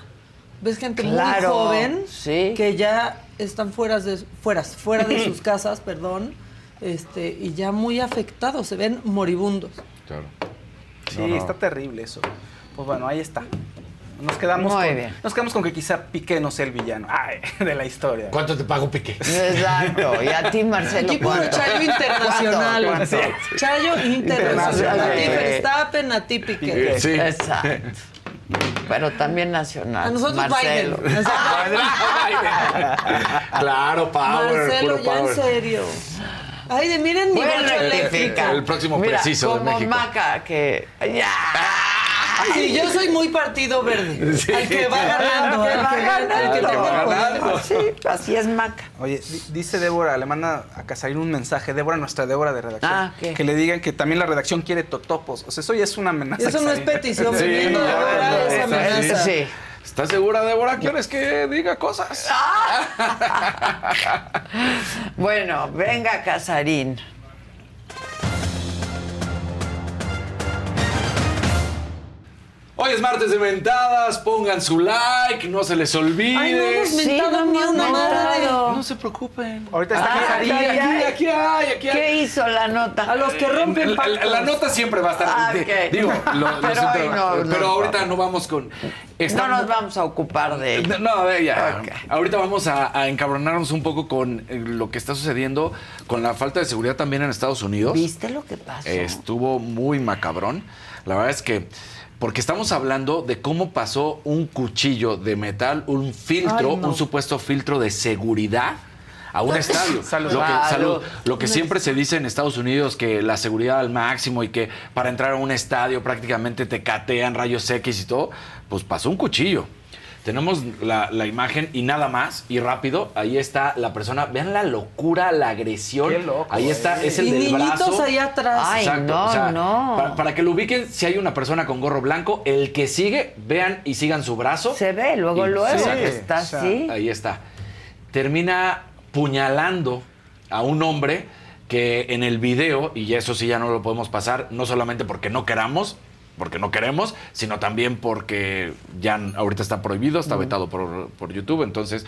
Ves gente Claro, muy joven sí. que ya están fuera de, fuera, fuera de sus *laughs* casas, perdón, este, y ya muy afectados, se ven moribundos. Claro. Sí, No, no. está terrible eso. Pues bueno, ahí está. Nos quedamos, Muy con, bien. nos quedamos con que quizá Piqué no sea el villano ay, *laughs* de la historia. ¿Cuánto te pago, Piqué? Exacto. Y a ti, Marcelo. Equipo de ¿cuánto? Chayo Internacional. ¿Cuánto? ¿Cuánto? Chayo Internacional. A ti. Verstappen, a ti Piqué. Sí. Exacto. Pero también nacional. A nosotros Marcelo. *laughs* Biden. claro, power, Marcelo, puro ya en serio. Ay, de miren mi Buen bocho eléctrico. rectifica. El próximo Mira, preciso de como México. Maca, que. ¡Ya! Sí, yo soy muy partido verde. Sí. Al que va ganando. Al que va que ganando. Sí, así es Maca. Oye, di- dice Débora, le manda a Casarín un mensaje, Débora, nuestra Débora de redacción, Ah, ¿qué? que le digan que también la redacción quiere totopos. O sea, eso ya es una amenaza. Eso no es petición, Sí, no, Débora no, amenaza. Sí. ¿Estás segura, Débora? ¿Quieres que diga cosas? *laughs* Bueno, venga, Casarín. Hoy es martes de mentadas, pongan su like, no se les olvide. Ay, no hemos mentado no ni una madre. No se preocupen. Ahorita está Ah, aquí, aquí hay, aquí hay. ¿Qué hizo la nota? A los que rompen La, la- nota siempre va a estar. Ah. Digo, lo, lo *laughs* Pero siento, no, no, pero no. ahorita no vamos con. No está- nos vamos a ocupar de. No, a ver, ya. Ok. Ahorita vamos a, a encabronarnos un poco con eh, lo que está sucediendo con la falta de seguridad también en Estados Unidos. ¿Viste lo que pasó? Estuvo muy macabrón. La verdad es que. Porque estamos hablando de cómo pasó un cuchillo de metal, un filtro, Ay, no. un supuesto filtro de seguridad a un *laughs* estadio. Salud. Lo que, Salud. Lo que siempre se dice en Estados Unidos, que la seguridad al máximo y que para entrar a un estadio prácticamente te catean rayos X y todo, pues pasó un cuchillo. Tenemos la, la imagen y nada más, y rápido, ahí está la persona. Vean la locura, la agresión. Qué loco, ahí está, eh. es el Y del niñitos brazo. ahí atrás. Ay, no, no. Para, para que lo ubiquen, si hay una persona con gorro blanco, el que sigue, vean y sigan su brazo. Se ve luego, Y- luego, Sí, está o sea, así. Ahí está. Termina puñalando a un hombre que en el video, y eso sí ya no lo podemos pasar, no solamente porque no queramos, porque no queremos, sino también porque ya ahorita está prohibido, está vetado por, por YouTube. Entonces,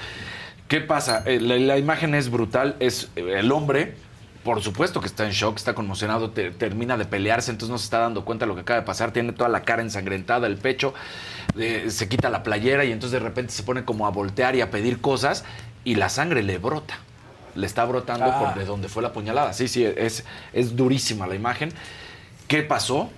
¿qué pasa? Eh, La, la imagen es brutal, es eh, el hombre. Por supuesto que está en shock, está conmocionado, te- termina de pelearse, entonces no se está dando cuenta de lo que acaba de pasar, tiene toda la cara ensangrentada, el pecho, eh, se quita la playera y entonces de repente se pone como a voltear y a pedir cosas y la sangre le brota. Le está brotando Ah. por de donde fue la puñalada. Sí, sí, es, es durísima la imagen. ¿Qué pasó?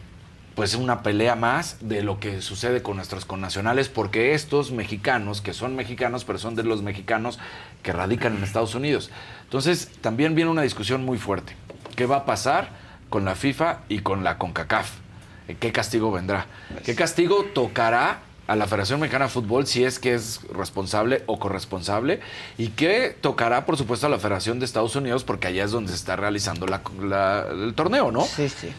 Pues una pelea más de lo que sucede con nuestros connacionales, porque estos mexicanos, que son mexicanos, pero son de los mexicanos que radican en Estados Unidos. Entonces, también viene una discusión muy fuerte. ¿Qué va a pasar con la FIFA y con la CONCACAF? Eh, ¿Qué castigo vendrá? ¿Qué castigo tocará a la Federación Mexicana de Fútbol si es que es responsable o corresponsable? ¿Y qué tocará, por supuesto, a la Federación de Estados Unidos? Porque allá es donde se está realizando la- la- el torneo, ¿no? Sí, sí.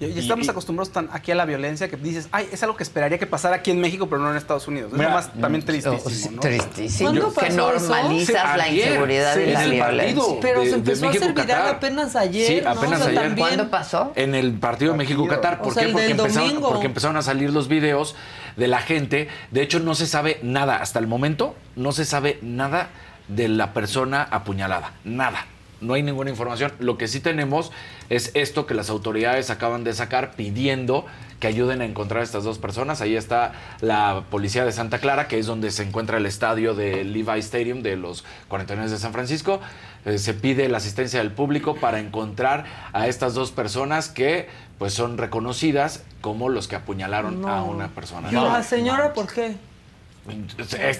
Y, y estamos y- acostumbrados tan aquí a la violencia que dices, ay, es algo que esperaría que pasara aquí en México, pero no en Estados Unidos. Es más también tristísimo, sí, ¿no? tristísimo. ¿Cuándo que pasó eso? normalizas la inseguridad y en la el violencia. partido Pero de- se empezó a hacer México, viral Qatar. apenas ayer. Sí, ¿no? apenas O sea, ayer. también- ¿Cuándo pasó? En el partido de México-Qatar. ¿Por O sea, qué? empezaron, porque empezaron a salir los videos de la gente. De hecho, no se sabe nada. Hasta el momento, no se sabe nada de la persona apuñalada. Nada. No hay ninguna información. Lo que sí tenemos es esto que las autoridades acaban de sacar pidiendo que ayuden a encontrar a estas dos personas. Ahí está la policía de Santa Clara, que es donde se encuentra el estadio de Levi Stadium de los 49 de San Francisco. Eh, se pide la asistencia del público para encontrar a estas dos personas que pues son reconocidas como los que apuñalaron No. a una persona. ¿Y la señora por qué?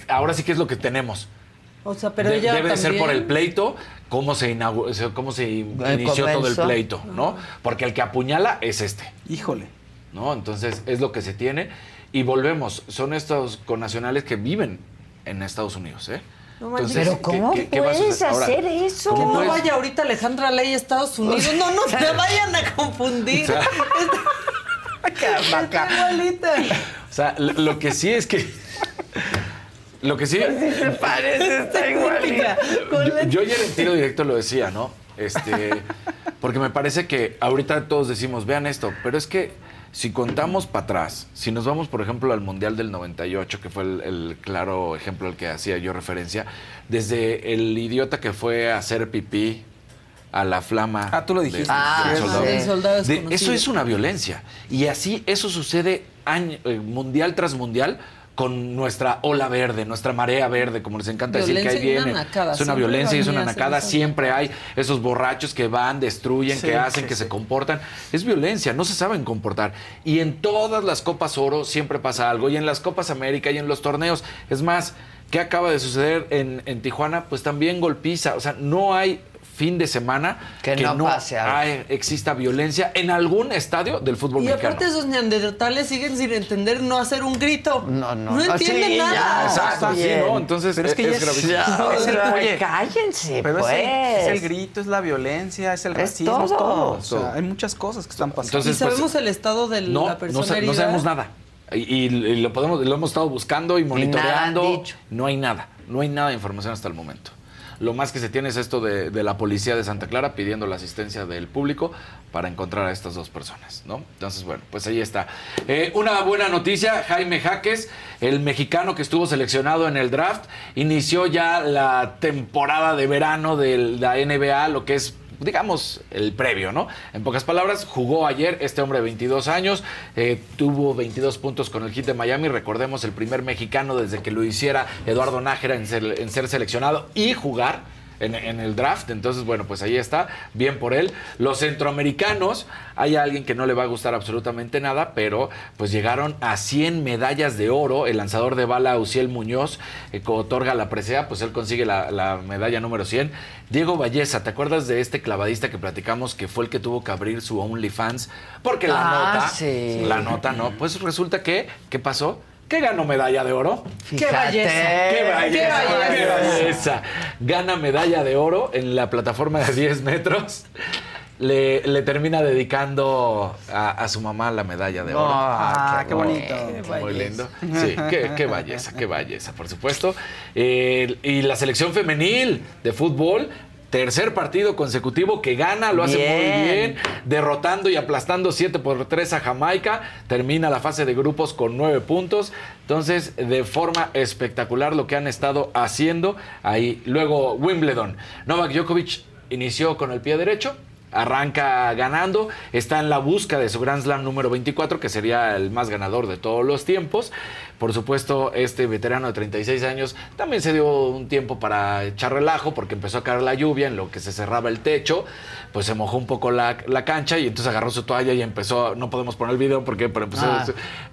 Ahora sí que es lo que tenemos. O sea, pero De- ella debe de ser por el pleito, cómo se, inauguró, cómo se inició todo el pleito, ¿no? Porque el que apuñala es este. Híjole. ¿No? Entonces es lo que se tiene. Y volvemos, son estos connacionales que viven en Estados Unidos, ¿eh? No manches. Pero ¿cómo puedes? Ahora, hacer eso? ¿cómo Que no puedes? vaya ahorita Alejandra Ley a Estados Unidos. No, no se *laughs* vayan a confundir. O sea, *laughs* Está igualita. O sea, lo, lo que sí es que. Lo que sí. *laughs* Se parece, está *laughs* igualita. Yo, yo ayer en tiro directo lo decía, ¿no? Este. *laughs* Porque me parece que ahorita todos decimos, vean esto, pero es que si contamos para atrás, si nos vamos, por ejemplo, al Mundial del 98, que fue el, el claro ejemplo al que hacía yo referencia, desde el idiota que fue a hacer pipí a la flama. Ah, tú lo de- dijiste. Ah, sí. soldado. El De- desconocido. eso es una violencia. Y así eso sucede año- eh, mundial tras mundial con nuestra ola verde, nuestra marea verde, como les encanta decir que ahí viene. Es una violencia y es una hacer nacada. esas Siempre hay esos borrachos que van, destruyen, Sí, que hacen, sí, que sí. se comportan. Es violencia, no se saben comportar. Y en todas las Copas Oro siempre pasa algo. Y en las Copas América y en los torneos. Es más, ¿qué acaba de suceder en, en Tijuana? Pues también golpiza. O sea, no hay fin de semana Que no pase algo. hay- exista violencia en algún estadio del fútbol Y mexicano. aparte esos neandertales siguen sin entender no hacer un grito. No, no. No entienden Sí, nada. ya, Exacto, sí. ¿no? Entonces, Pero es que ya es- gravísimo. Ya, Es el- o sea, oye, cállense, Pero es, pues. el, es el grito, es la violencia, es el Es racismo, es todo. todo. O sea, hay muchas cosas que están pasando. Entonces, y sabemos pues, el estado de no, la no, persona no herida. sabemos nada. Y, y- y lo podemos, lo hemos estado buscando y monitoreando. nada han dicho. No hay nada, no hay nada de información hasta el momento. Lo más que se tiene es esto de, la policía de Santa Clara pidiendo la asistencia del público para encontrar a estas dos personas, ¿no? Entonces, bueno, pues ahí está. Eh, una buena noticia, Jaime Jaques, el mexicano que estuvo seleccionado en el draft, inició ya la temporada de verano de la NBA, lo que es digamos, el previo, ¿no? En pocas palabras, jugó ayer este hombre de 22 años, eh, tuvo 22 puntos con el hit de Miami, recordemos el primer mexicano desde que lo hiciera Eduardo Nájera en ser, en ser seleccionado y jugar en, en el draft, entonces bueno, pues ahí está, bien por él. Los centroamericanos, hay alguien que no le va a gustar absolutamente nada, pero pues llegaron a 100 medallas de oro, el lanzador de bala Uciel Muñoz, eh, que otorga la presea, pues él consigue la, la medalla número 100. Diego Valleza, ¿te acuerdas de este clavadista que platicamos que fue el que tuvo que abrir su OnlyFans? Porque la Ah, nota, sí. la nota no, pues resulta que, ¿qué pasó? Que ganó medalla de oro. ¡Qué belleza! ¡Qué belleza! ¡Qué ¡Qué belleza! Gana medalla de oro en la plataforma de *laughs* 10 metros. Le, le termina dedicando a, a su mamá la medalla de oro. Ah, qué bonito. Muy lindo. Sí, qué, qué belleza, qué belleza, por supuesto. Eh, y la selección femenil de fútbol. Tercer partido consecutivo que gana, lo hace muy Bien. bien, derrotando y aplastando 7 por 3 a Jamaica. Termina la fase de grupos con 9 puntos. Entonces, de forma espectacular lo que han estado haciendo ahí. Luego, Wimbledon. Novak Djokovic inició con el pie derecho. Arranca ganando, está en la busca de su Grand Slam número 24, que sería el más ganador de todos los tiempos. Por supuesto, este veterano de 36 años también se dio un tiempo para echar relajo porque empezó a caer la lluvia en lo que se cerraba el techo, pues se mojó un poco la, la cancha y entonces agarró su toalla y empezó, no podemos poner el video porque pero empezó, Ah.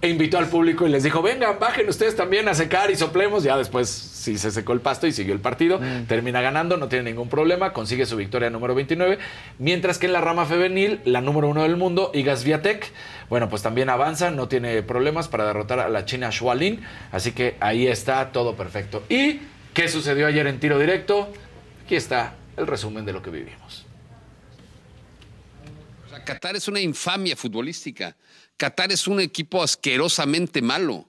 e invitó al público y les dijo, vengan, bajen ustedes también a secar y soplemos. Ya después sí se secó el pasto y siguió el partido. Termina ganando, no tiene ningún problema, consigue su victoria número 29. Mientras que en la rama femenil, la número uno del mundo, Igas Viatek, bueno, pues también avanza, no tiene problemas para derrotar a la china Shualin. Así que ahí está todo perfecto. ¿Y qué sucedió ayer en tiro directo? Aquí está el resumen de lo que vivimos. Qatar es una infamia futbolística. Qatar es un equipo asquerosamente malo.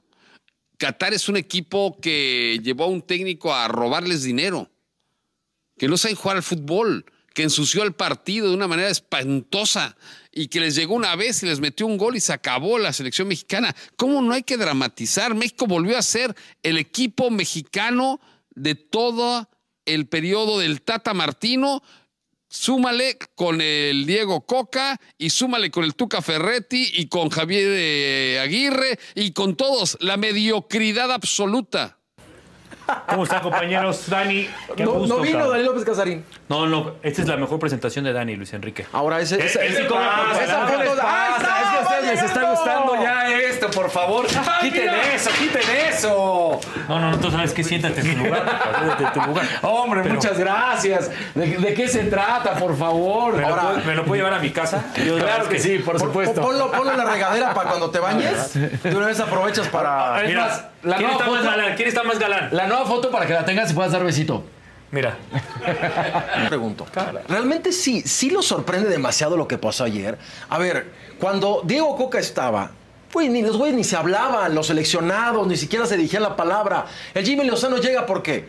Qatar es un equipo que llevó a un técnico a robarles dinero, que no saben jugar al fútbol, que ensució el partido de una manera espantosa y que les llegó una vez y les metió un gol y se acabó la selección mexicana. ¿Cómo no hay que dramatizar? México volvió a ser el equipo mexicano de todo el periodo del Tata Martino. Súmale con el Diego Coca y súmale con el Tuca Ferretti y con Javier eh, Aguirre y con todos. La mediocridad absoluta. ¿Cómo están, compañeros? Dani, qué No, gusto, no vino cabrón. Daniel López Casarín. No, no, esta es la mejor presentación de Dani, Luis Enrique. Ahora ese, Él- ese- ese- Ah, por esa foto. Es que a ustedes ¡Va les está gustando ya esto, por favor. Quiten mira! eso, quiten eso. No, no, no, tú sabes que siéntate en tu lugar. siéntate en tu lugar. Hombre, Pero- muchas gracias. ¿De, de qué se trata, por favor? ¿Me, lo puedo, me lo puedo llevar a mi casa? Yo, Claro que sí, por supuesto. Ponlo, ponlo en la regadera para cuando te bañes. De una vez aprovechas para. Mira, la ¿quién está más foto- galán? ¿Quién está más galán? La nueva foto para que la tengas y puedas dar besito. Mira. *laughs* Pregunto. ¿Realmente sí, sí lo sorprende demasiado lo que pasó ayer? A ver, cuando Diego Coca estaba, pues ni los güeyes ni se hablaban, los seleccionados, ni siquiera se dirigían la palabra. El Jimmy Lozano llega porque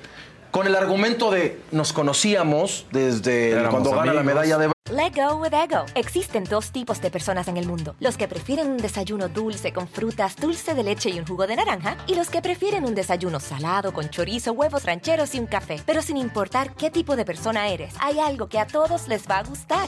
con el argumento de nos conocíamos desde Éramos cuando gana la medalla de Let go with ego. Existen dos tipos de personas en el mundo: los que prefieren un desayuno dulce con frutas, dulce de leche y un jugo de naranja, y los que prefieren un desayuno salado con chorizo, huevos rancheros y un café. Pero sin importar qué tipo de persona eres, hay algo que a todos les va a gustar.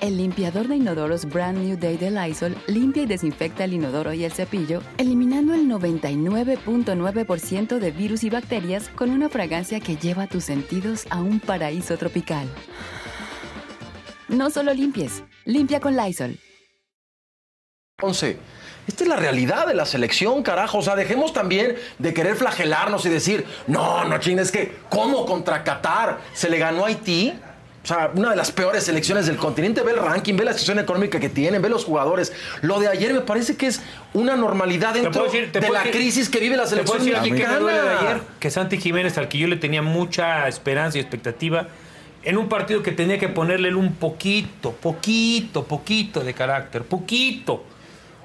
El limpiador de inodoros Brand New Day de Lysol limpia y desinfecta el inodoro y el cepillo, eliminando el 99.9% de virus y bacterias con una fragancia que lleva tus sentidos a un paraíso tropical. No solo limpies, limpia con Lysol. 11. Esta es la realidad de la selección, carajo. O sea, dejemos también de querer flagelarnos y decir, no, no chingues, es que, ¿cómo contra Qatar se le ganó a Haití? O sea, una de las peores selecciones del continente. Ve el ranking, ve la situación económica que tienen, ve los jugadores. Lo de ayer me parece que es una normalidad dentro decir- de puedo la decir- crisis que vive la selección decir que me mexicana. duele de ayer que Santi Jiménez, al que yo le tenía mucha esperanza y expectativa, en un partido que tenía que ponerle un poquito, poquito, poquito de carácter, poquito.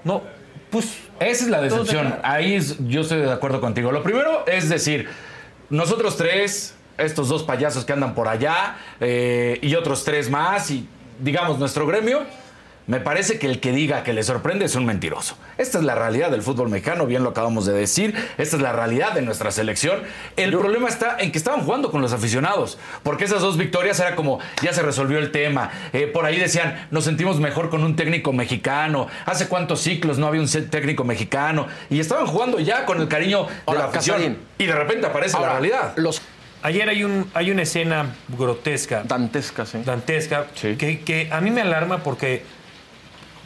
No, pues... Esa es la decepción. Ahí es- yo estoy de acuerdo contigo. Lo primero es decir, nosotros tres, estos dos payasos que andan por allá, eh, y otros tres más, y digamos nuestro gremio, me parece que el que diga que le sorprende es un mentiroso. Esta es la realidad del fútbol mexicano, bien lo acabamos de decir. Esta es la realidad de nuestra selección. El problema está en que estaban jugando con los aficionados, porque esas dos victorias era como, ya se resolvió el tema. Eh, por ahí decían, nos sentimos mejor con un técnico mexicano. Hace cuántos ciclos no había un técnico mexicano. Y estaban jugando ya con el cariño de Ahora, la afición. Casarín. Y de repente aparece Ahora, la realidad. Los Ayer hay, un, hay una escena grotesca. Dantesca, sí. Dantesca, que, que a mí me alarma porque,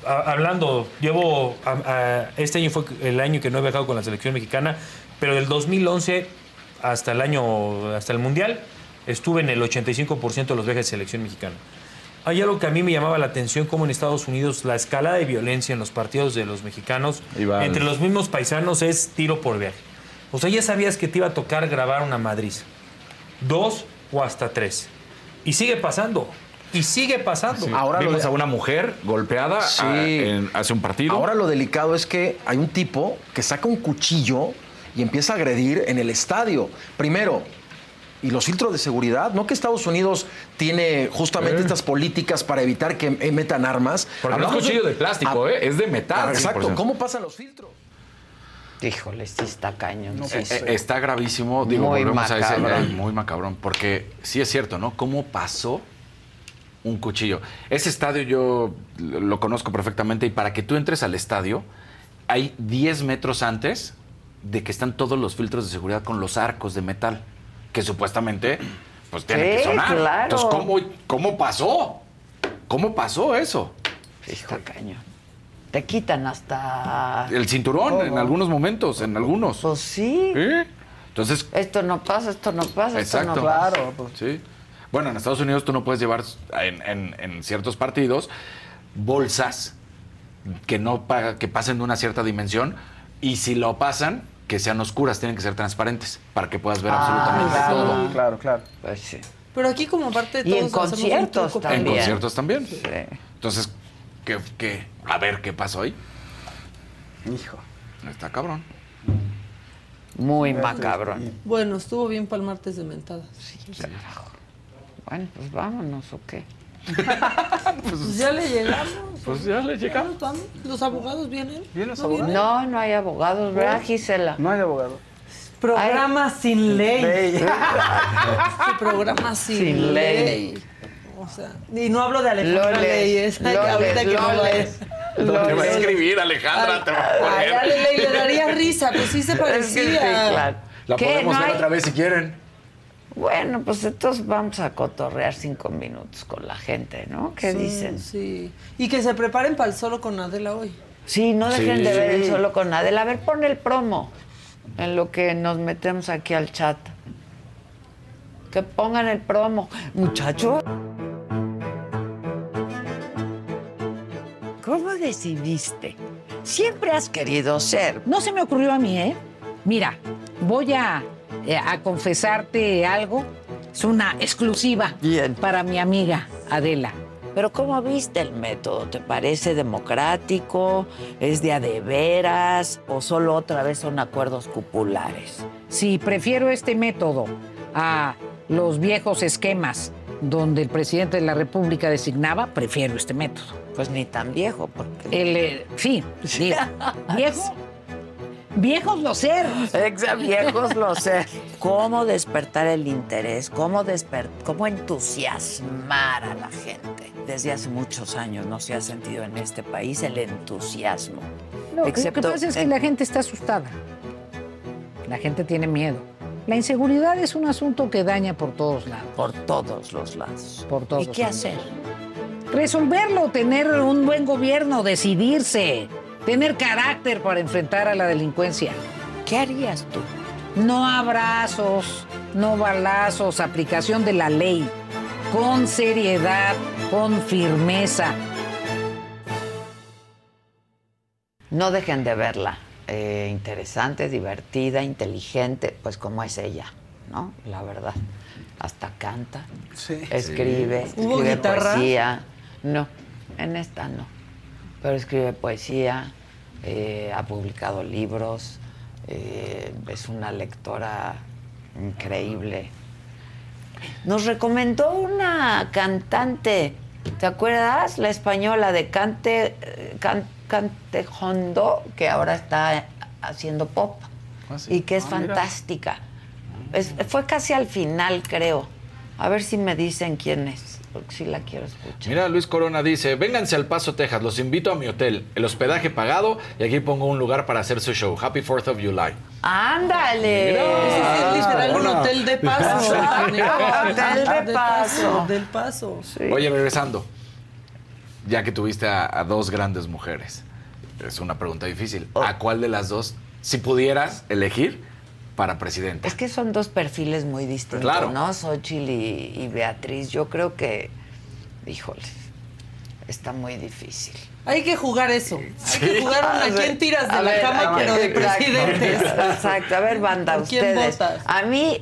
a- hablando, llevo, a- a- este año fue el año que no he viajado con la selección mexicana, pero del 2011 hasta el año, hasta el Mundial, estuve en el 85% de los viajes de selección mexicana. Hay algo que a mí me llamaba la atención, como en Estados Unidos la escalada de violencia en los partidos de los mexicanos Iván. entre los mismos paisanos es tiro por viaje. O sea, ya sabías que te iba a tocar grabar una madriz. Dos o hasta tres. Y sigue pasando. Y sigue pasando. Ahora lo Vimos de- a una mujer golpeada Sí. ah, en- hace un partido. Ahora lo delicado es que hay un tipo que saca un cuchillo y empieza a agredir en el estadio. Primero, y los filtros de seguridad, no que Estados Unidos tiene justamente Eh. estas políticas para evitar que eh, metan armas. Porque no es cuchillo de plástico, Ah, ¿eh? Es de metal, Exacto. 100%. ¿Cómo pasan los filtros? Híjole, sí está cañón. Eh, sí, sí. eh, está gravísimo, digo, Muy volvemos a ese macabrón. eh, muy macabrón, porque sí es cierto, ¿no? ¿Cómo pasó un cuchillo? Ese estadio yo lo conozco perfectamente y para que tú entres al estadio hay 10 metros antes de que están todos los filtros de seguridad con los arcos de metal, que supuestamente pues tienen que sonar. claro. Entonces, ¿cómo, ¿cómo pasó? ¿Cómo pasó eso? Está cañón. Te quitan hasta... El cinturón en algunos momentos, en algunos. Pues sí. Entonces, Esto no pasa, esto no pasa, Exacto. esto no pasa. Sí. Bueno, en Estados Unidos tú no puedes llevar en, en- en ciertos partidos bolsas que no que pasen de una cierta dimensión y si lo pasan que sean oscuras, tienen que ser transparentes para que puedas ver Ah, absolutamente claro. todo. Claro, claro. Pues sí. Pero aquí como parte de Y todos en hacemos un conciertos truco. En conciertos también. Entonces, ¿qué, qué? A ver qué pasó ahí. Hijo. Está cabrón. Muy macabro. Bueno, estuvo bien para el martes de mentadas. Bueno, pues vámonos, ¿o qué? *laughs* Pues ya le llegamos. Pues ya le llegamos. ¿Los abogados vienen? ¿Vienen ¿No vienen? No, no hay abogados, ¿verdad, Gisela? No hay abogado. Programa sin ley. Ley. *laughs* Este programa sin, Sin ley. ley. O sea, y no hablo de Alejandra Loles, Leyes. Loles, ahorita que no lo Loles, es. Te va a Loles. escribir, Alejandra, te va a poner. Le, le daría risa, pues sí se Es que parecía. sí, claro. La ¿Qué? podemos ¿No ver hay? otra vez si quieren. Bueno, pues entonces vamos a cotorrear cinco minutos con la gente, ¿no? ¿Qué Sí, dicen? Sí. Y que se preparen para el solo con Adela hoy. Sí, no dejen Sí. de ver el solo con Adela. A ver, pon el promo en lo que nos metemos aquí al chat. Que pongan el promo. Muchacho. ¿Cómo decidiste? Siempre has querido ser. No se me ocurrió a mí, ¿eh? Mira, voy a, eh, a confesarte algo. Es una exclusiva Bien. para mi amiga Adela. Pero ¿cómo viste el método? ¿Te parece democrático? ¿Es de a de veras? ¿O solo otra vez son acuerdos cupulares? Si prefiero este método a los viejos esquemas donde el presidente de la República designaba, prefiero este método. Pues ni tan viejo, porque... El, eh, sí, digo, viejo. *laughs* Viejos lo ser. Exa viejos lo sé. ¿Cómo despertar el interés? ¿Cómo, desper cómo entusiasmar a la gente? Desde hace muchos años no se ha sentido en este país el entusiasmo. No, Excepto lo que pasa es que en- la gente está asustada. La gente tiene miedo. La inseguridad es un asunto que daña por todos lados. Por todos los lados. Por todos ¿Y qué lados. hacer? Resolverlo, tener un buen gobierno, decidirse, tener carácter para enfrentar a la delincuencia. ¿Qué harías tú? No abrazos, no balazos, aplicación de la ley, con seriedad, con firmeza. No dejen de verla. Eh, interesante, divertida, inteligente, pues como es ella, ¿no? La verdad. Hasta canta, Sí. escribe, ¿Hubo escribe guitarra? poesía. No, en esta no. Pero escribe poesía, eh, ha publicado libros, eh, es una lectora increíble. Nos recomendó una cantante, ¿te acuerdas? La española de Cante, eh, Can- Cantejondo, que ahora está haciendo pop y que es Ah, fantástica. Es- fue casi al final, creo. A ver si me dicen quién es, porque sí la quiero escuchar. Mira, Luis Corona dice, vénganse al Paso, Texas, los invito a mi hotel, el hospedaje pagado y aquí pongo un lugar para hacer su show. Happy 4th of July. ¡Ándale! Es literal un *laughs* hotel de paso. Hotel de paso. Del paso. Oye, regresando, ya que tuviste a, a dos grandes mujeres, es una pregunta difícil. Oh. ¿A cuál de las dos, si pudieras elegir para presidente? Es que son dos perfiles muy distintos, Claro. ¿no? Xochitl y, y Beatriz. Yo creo que, híjole, está muy difícil. Hay que jugar eso. Hay que jugar A una. ver, ¿Quién tiras de a la ver, cama, a pero de presidentes? Exacto. A ver, banda, ¿Por quién ustedes. votas? A mí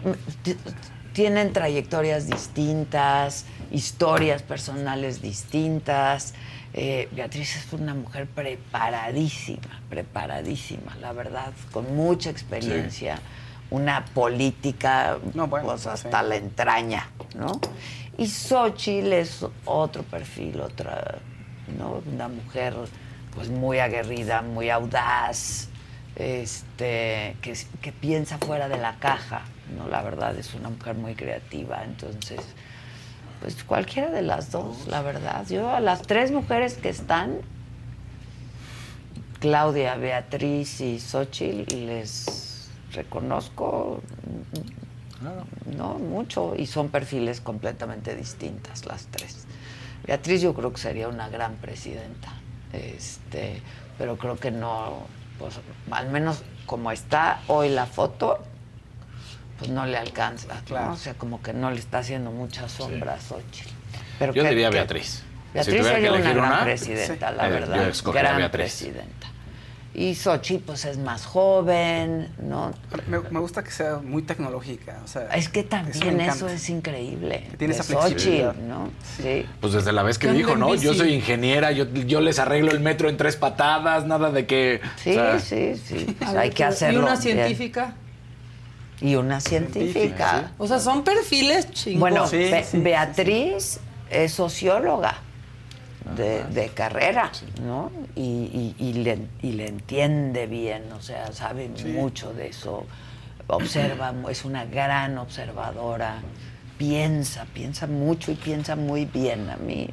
tienen trayectorias distintas, historias personales distintas. Eh, Beatriz es una mujer preparadísima, preparadísima, la verdad, con mucha experiencia, una política pues, hasta la entraña, ¿no? Y Xochitl es otro perfil, otra, ¿no? Una mujer pues muy aguerrida, muy audaz, este, que, que piensa fuera de la caja, ¿no? La verdad es una mujer muy creativa, entonces, pues cualquiera de las dos, la verdad. Yo a las tres mujeres que están, Claudia, Beatriz y Xochitl, les reconozco, no mucho, y son perfiles completamente distintas las tres. Beatriz yo creo que sería una gran presidenta, este, pero creo que no, pues al menos como está hoy la foto, pues no le alcanza. ¿no? Claro. O sea, como que no le está haciendo mucha sombra a Xochitl. Pero Yo qué- diría Beatriz. Beatriz Si sería que una gran una, presidenta, sí. la Eh, verdad. yo escogería a gran Beatriz. presidenta. Y Xochitl, pues es más joven, ¿no? Me, me gusta que sea muy tecnológica. O sea, Es que también eso es increíble. Que tiene de esa flexibilidad. Xochitl, ¿no? Sí. Pues desde la vez que dijo, ¿no? Yo soy ingeniera, yo, yo les arreglo el metro en tres patadas, nada de que... Sí, o sea, sí, sí. *laughs* Pues hay que hacerlo. ¿Y una bien. científica? Y una científica. O sea, son perfiles chingones. Bueno, Be- Beatriz es socióloga de, de carrera, ¿no? Y, y- y le, y le entiende bien, o sea, sabe mucho de eso, observa, es una gran observadora, piensa, piensa mucho y piensa muy bien. A mí,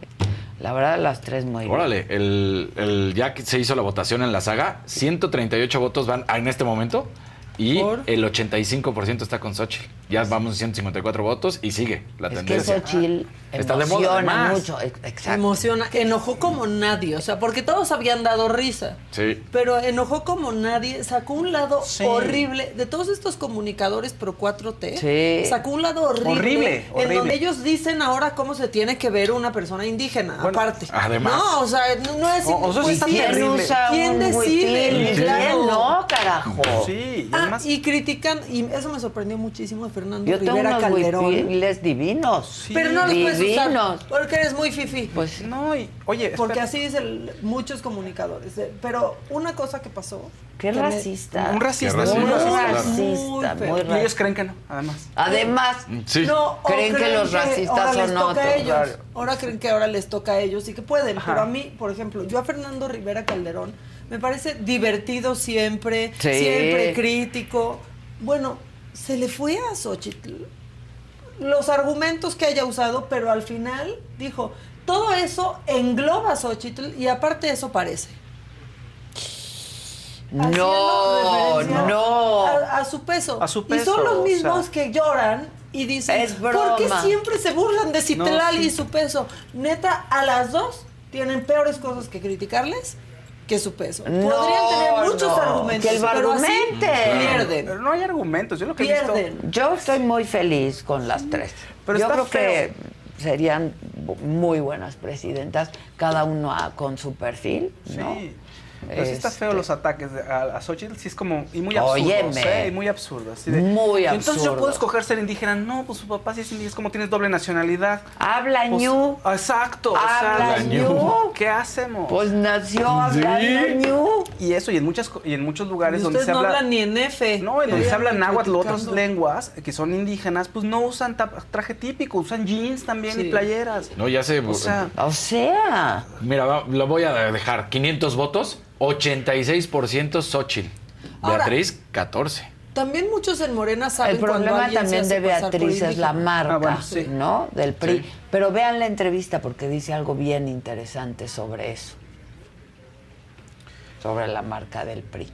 la verdad, las tres muy bien. Órale, el, el- ya que se hizo la votación en la saga, 138 votos van en este momento y el 85% está con Xochitl. Ya vamos a 154 votos y sigue la Es que tendencia. Xochitl Está de moda, emociona además. mucho. ex- Exacto. Emociona, enojó como nadie, o sea, porque todos habían dado risa. Sí. Pero enojó como nadie, sacó un lado horrible de todos estos comunicadores pro 4T. Sí. Sacó un lado horrible, Horrible, en horrible. donde ellos dicen ahora cómo se tiene que ver una persona indígena, aparte. además. No, o sea, no, no es O- o sea, pues, está ¿quién terrible. usa ¿Quién decide? ¿Quién no, carajo? Sí, y Ah, además... y critican, y eso me sorprendió muchísimo de Fernando Yo tengo Rivera unos Calderón. huipiles divinos. Pero no los puedes usar divinos. porque eres muy fifi. Pues no, y oye, porque así dicen muchos comunicadores. eh, Pero una cosa que pasó. Qué que me- racista. Un racista, Muy sí, un racista, claro. racista, muy Y ellos creen que no, además. Además, Sí. No, creen que los racistas ahora les son toca otros. a ellos. Ahora creen que ahora les toca a ellos y que pueden. Ajá. Pero a mí, por ejemplo, yo a Fernando Rivera Calderón me parece divertido siempre, Sí. siempre crítico. Bueno, se le fue a Xochitl los argumentos que haya usado, pero al final dijo, todo eso engloba a Xochitl y aparte eso parece. No, no. A, a su peso. A su Y peso, son los o mismos sea. que lloran y dicen, Es ¿por qué siempre se burlan de Citlali No, sí. y su peso? Neta, a las dos tienen peores cosas que criticarles que su peso. No, Podrían tener muchos no, argumentos, que el pero así pierden. Pero no hay argumentos. Yo lo que he visto... Pierden. Yo estoy muy feliz con las tres. Pero Yo creo feo. que serían muy buenas presidentas, cada uno con su perfil, ¿no? Sí. Pero sí está feo Este, los ataques de- a, a Xochitl, sí es como, y muy absurdos, Óyeme. ¿eh? Y muy absurdos. así de, Muy "Y Entonces yo absurdo. puedo escoger ser indígena. No, pues su papá sí es indígena, es como tienes doble nacionalidad. Habla Pues, ñu. Exacto. o Habla sea, ñu. ¿Qué hacemos? Pues nació hablando ñu. Y eso, y en muchas y en muchos lugares Y donde se no habla. hablan ni en F. No, en donde se habla náhuatl u otras lenguas que son indígenas, pues no usan traje típico, usan jeans también Sí. y playeras. No, ya sé. O sea, O sea, Mira, va- lo voy a dejar. 500 votos, 86% Xochitl. Ahora- Beatriz, 14. También muchos en Morena saben el problema también de Beatriz es la marca, Ah, bueno, sí. ¿no? Del PRI. Sí. Pero vean la entrevista porque dice algo bien interesante sobre eso. Sobre la marca del PRI.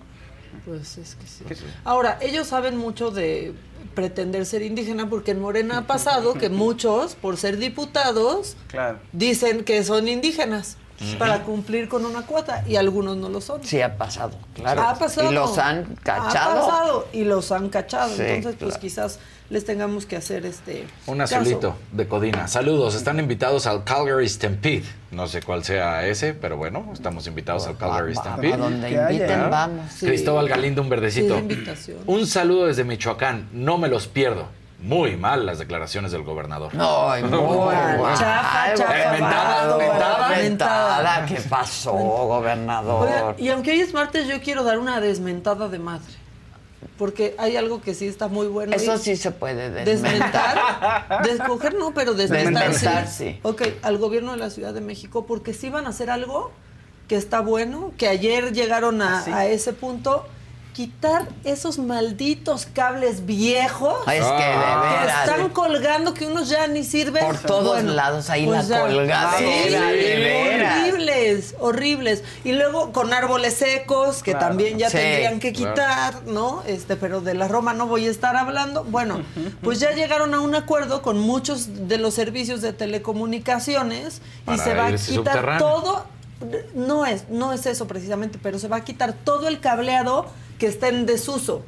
Pues es que sí. Ahora, ellos saben mucho de pretender ser indígena porque en Morena ha pasado que muchos, por ser diputados, claro. dicen que son indígenas para cumplir con una cuota y algunos no lo son. Sí, ha pasado, claro. Ha pasado. Y los han cachado. Ha pasado y los han cachado. Sí, Entonces, pues quizás les tengamos que hacer este. Un caso. azulito de Codina. Saludos, están invitados al Calgary Stampede. No sé cuál sea ese, pero bueno, estamos invitados al Calgary Va- Stampede. A donde inviten, vamos. Sí. Cristóbal Galindo, un verdecito. Sí, invitación. Un saludo desde Michoacán, no me los pierdo. Muy mal las declaraciones del gobernador. No, *laughs* muy Mal, mal. chafa, chafa, Mentada, mal, mentada. mentada. ¿Qué pasó, gobernador? Y aunque hoy es martes, yo quiero dar una desmentada de madre. Porque hay algo que sí está muy bueno. Eso y- sí se puede desmentar. Desmentar. Descoger no, pero desmentar, Desmentar, sí. sí. Ok, al gobierno de la Ciudad de México, porque sí van a hacer algo que está bueno, que ayer llegaron a, ¿Ah, sí? a ese punto. Quitar esos malditos cables viejos Es que de Ah. que veras. están colgando, que unos ya ni sirven. Por todos lados ahí la ya. colgadera, Sí, horribles, horribles. Y luego con árboles secos, que Claro. también ya Sí, tendrían que claro. quitar, ¿no? Este, pero de la Roma no voy a estar hablando. Bueno, pues ya llegaron a un acuerdo con muchos de los servicios de telecomunicaciones y se va a quitar todo no es, no es eso precisamente, pero se va a quitar todo el cableado que está en desuso.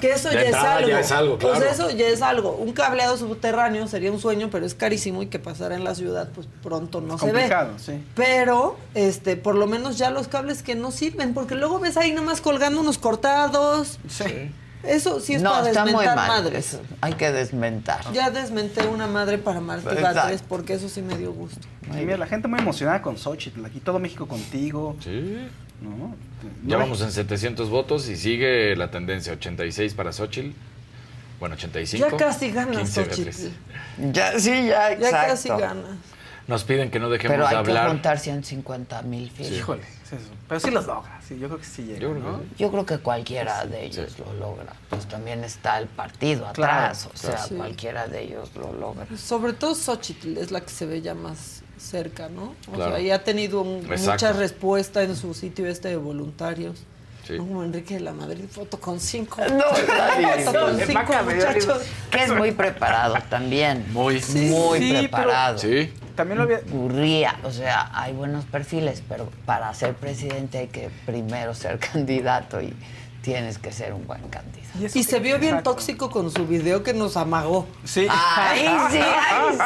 Que eso ya, es algo. ya es algo, Pues claro. eso ya es algo. Un cableado subterráneo sería un sueño, pero es carísimo y que pasara en la ciudad, pues pronto no se ve. Complicado, sí. Pero, este, por lo menos ya los cables que no sirven, porque luego ves ahí nomás colgando unos cortados. Sí. Eso sí es no, para está muy desmentar mal. madres. hay que desmentar. Ya desmenté una madre para Martí. Batres porque eso sí me dio gusto. Y mira, la gente muy emocionada con Xochitl. Aquí todo México contigo. Sí. ¿No? Ya No, vamos en 700 votos y sigue la tendencia. 86 para Xochitl. Bueno, 85. Ya casi ganas, 15 Xochitl. Ya, sí, ya, Ya exacto. casi ganas. Nos piden que no dejemos Pero hay de que hablar. juntar 150 mil firmas. Híjole, es eso. Pero sí los logra. Sí, yo creo que sí llega. Yo creo ¿no? que Yo creo que cualquiera de ellos lo logra. Pues también está el partido Claro, atrás. o sea, claro. Cualquiera de ellos lo logra. Sobre todo Xochitl es la que se ve ya más cerca, ¿no? O Claro. sea, y ha tenido un- mucha respuesta en su sitio este de voluntarios. Sí. No como Enrique de la Madrid, foto con cinco. No, con El cinco muchachos. Que es muy preparado también. Muy. Muy Sí, pero- preparado. Sí. También lo había. Gurría, o sea, hay buenos perfiles, pero para ser presidente hay que primero ser *laughs* candidato y tienes que ser un buen candidato. Y se vio bien tóxico con su video que nos amagó. Sí. Ay, sí, ay,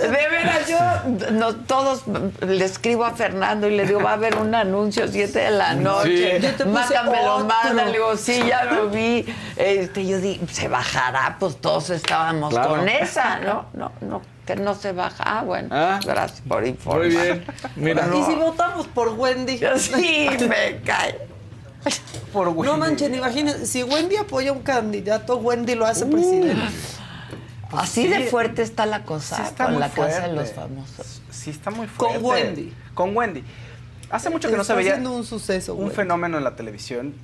sí. De veras, yo no, todos le escribo a Fernando y le digo, va a haber un anuncio 7 de la noche. Sí. Yo te puse Marta me lo otro. manda, le digo, sí, ya lo vi. Este, yo digo, se bajará, pues todos estábamos Claro. con esa, ¿no? No, no, que no se baja. Ah, bueno, Ah. gracias por informar. Muy bien. Mira. Y si votamos por Wendy. *laughs* Sí, me cae. Por Wendy. No manchen, imagínense, si Wendy apoya a un candidato, Wendy lo hace presidente. Así de fuerte está la cosa Sí está con muy la casa de fuerte. los famosos. Sí, está muy Con fuerte. Wendy. Con Wendy. Hace mucho que no se veía siendo un suceso, un fenómeno en la televisión.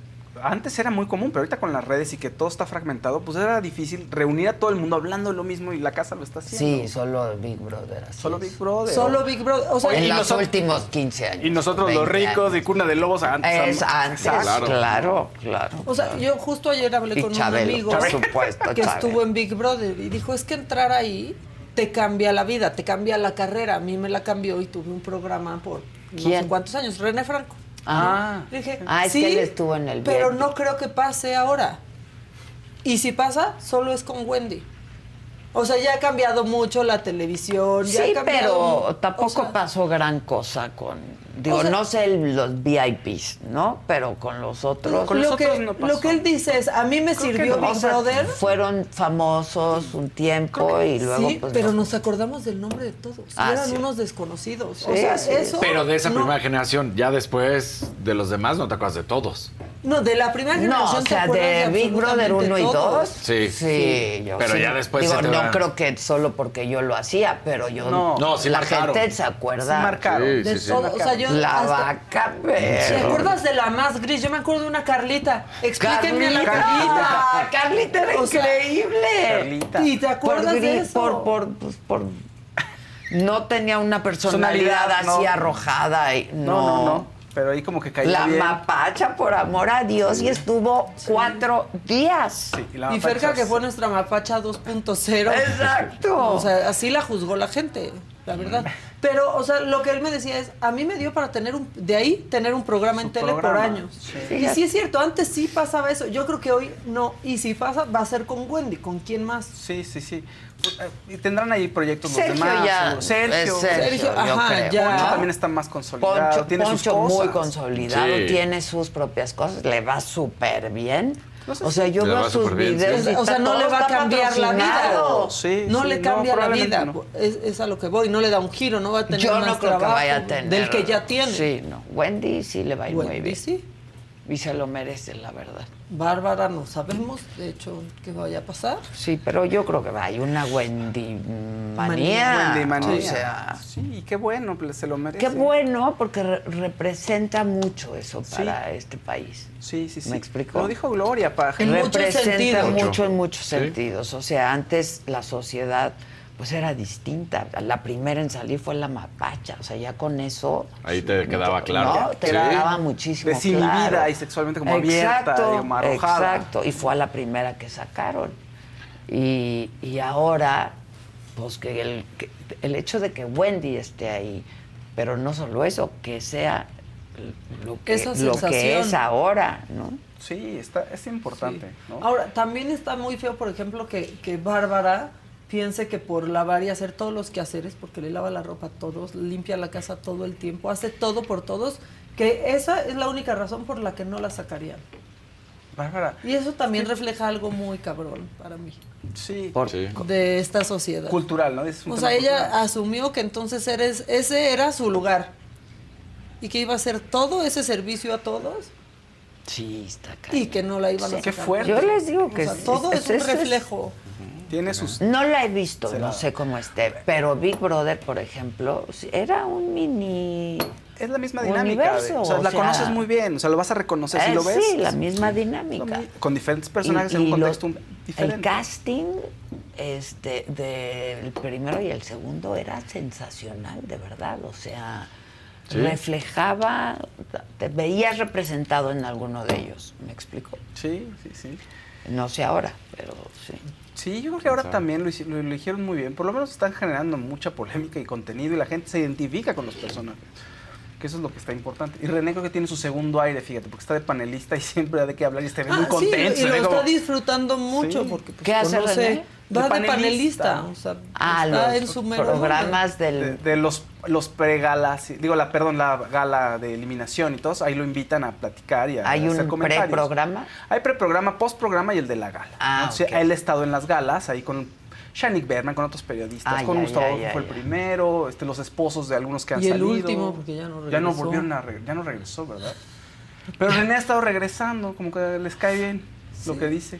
Antes era muy común, pero ahorita con las redes y que todo está fragmentado, pues era difícil reunir a todo el mundo hablando lo mismo y la casa lo está haciendo. Sí, solo Big Brother. así Solo es. Big Brother. Solo Big Brother. O sea, en y los nosotros- últimos 15 años. Y nosotros los 20 ricos años. de cuna de lobos antes. Es antes, Exacto. claro, claro. O sea, yo justo ayer hablé Y con Chabelo, un amigo por supuesto, que Chabelo. estuvo en Big Brother y dijo, es que entrar ahí te cambia la vida, te cambia la carrera. A mí me la cambió y tuve un programa por no sé cuántos años, René Franco. Ah. Dije, Ah, es sí, que él estuvo en el pero no creo que pase ahora. Y si pasa, solo es con Wendy. O sea, ya ha cambiado mucho la televisión. ya Sí, ha cambiado mu- pero tampoco o sea, pasó gran cosa con. Digo, O sea- no sé el- los VIPs, ¿no? Pero con los otros. lo, que, lo que él dice es, a mí me sirvió no. Big O sea, Brother. Fueron famosos un tiempo y luego, sí, pues. pero no. nos acordamos del nombre de todos. y Ah, eran sí. unos desconocidos. Sí, o sea, sí. eso. Pero de esa no, primera generación, ya después de los demás no te acuerdas de todos. No, de la primera generación. No, o ¿te sea, de Big Brother absolutamente 1 y todos? 2. Sí. Sí, yo Pero sí. ya después Digo, se te no creo que solo porque yo lo hacía, pero yo. No. No, sí la marcaron. gente se acuerda. Sí marcaron. Sí, De sí, sí. todo, o sea, yo La hasta- vaca, ¿Te pero. acuerdas de la más gris? Yo me acuerdo de una Carlita. Explíquenme a la Carlita. Carlita. Carlita era O sea, increíble. Carlita. ¿Y te acuerdas por, de eso? Por, por, pues, por- no tenía una personalidad, así arrojada. Y, No, no, no. Pero ahí como que caía La bien. mapacha, por amor a Dios, y estuvo cuatro días. Sí, y la Y Ferca, que fue nuestra mapacha 2.0. Exacto. O sea, así la juzgó la gente, la verdad. Pero, o sea, lo que él me decía es, a mí me dio para tener un, de ahí, tener un programa en tele por años. sí. Y sí es cierto, antes sí pasaba eso. Yo creo que hoy no. Y si pasa, va a ser con Wendy. ¿Con quién más? Sí, sí, sí. Y tendrán ahí proyectos los Sergio demás. ya. Sergio. es Sergio, Sergio, yo ajá, creo. ya. Poncho también está más consolidado. Poncho, tiene sus Poncho muy consolidado, Sí. tiene sus propias cosas, le va súper bien. No sé o sea, yo veo sus bien, videos sí. O sea, no le va a cambiar la vida. Sí, no sí, le no, cambia la vida. no. Es, es a lo que voy. No le da un giro, no va a tener Yo más no creo trabajo que vaya a tener. Del que ya tiene. Sí, no. Wendy sí le va a ir muy Wendy, bien. sí. Y se lo merece, la verdad. Bárbara no sabemos, de hecho, qué vaya a pasar. Sí, pero yo creo que va. Hay una Wendy manía. Wendy manía. O sea, Sí, y qué bueno, pues, se lo merece. qué bueno, porque re- representa mucho eso para este país. Sí, sí, sí. ¿Me explico? Lo dijo Gloria. En muchos representa mucho en muchos sentidos. O sea, antes la sociedad pues era distinta. La primera en salir fue la mapacha. O sea, ya con eso. Ahí te quedaba claro. No, te Sí. quedaba muchísimo Desinhibida claro. y sexualmente como abierta, como arrojada. Exacto, y fue a la primera que sacaron. Y, y ahora, pues que el, que el hecho de que Wendy esté ahí, pero no solo eso, que sea lo que, Esa lo que es ahora, ¿no? Sí, está, es importante, ¿no? Ahora, también está muy feo, por ejemplo, que, que Bárbara piense que por lavar y hacer todos los quehaceres, porque le lava la ropa a todos, limpia la casa todo el tiempo, hace todo por todos, que esa es la única razón por la que no la sacarían. Bárbara. Y eso también refleja algo muy cabrón para mí, Sí. de esta sociedad. Cultural, ¿no? Es un O sea, ella cultural. asumió que entonces eres, ese era su lugar y que iba a hacer todo ese servicio a todos Sí, está y que no la iban a Qué sacar. fuerte. Yo les digo que O sea, es- todo es, es- un es- reflejo. Tiene sus... No la he visto, no sé cómo esté, pero Big Brother, por ejemplo, era un mini Es la misma dinámica. de- o sea, o la sea, conoces muy bien, o sea, lo vas a reconocer si eh, lo ves. Sí, la misma dinámica. mi- Con diferentes personajes Y- en un lo- contexto diferente. El casting este, del primero y el segundo era sensacional, de verdad. O sea, Sí. reflejaba, te veías representado en alguno de ellos, ¿me explico? Sí, sí, sí. No sé ahora, pero sí. Sí, yo creo que ahora también lo, lo eligieron muy bien. Por lo menos están generando mucha polémica y contenido y la gente se identifica con los personajes. Que eso es lo que está importante. Y René creo que tiene su segundo aire, fíjate, porque está de panelista y *laughs* siempre da de qué hablar y está muy Ah, sí, contento. y lo está como- disfrutando mucho Sí. porque pues, ¿Qué hace conoce, René? va De de panelista. panelista, o sea, Ah, está los en su programas de, del... de los, los pre-galas, digo, la, perdón, la gala de eliminación y todos, ahí lo invitan a platicar y a ¿Hay hacer un preprograma? Hay preprograma, postprograma y el de la gala. Ah, ¿no? O sea, ok. Él ha estado en las galas, ahí con Shanik Berman, con otros periodistas, Ah, con ya, Gustavo ya, fue el primero, este, los esposos de algunos que han Y el salido. último, porque ya no Ya no regresó. volvieron a ya no regresó, ¿verdad? Pero René ha estado regresando, como que les cae bien lo que dice.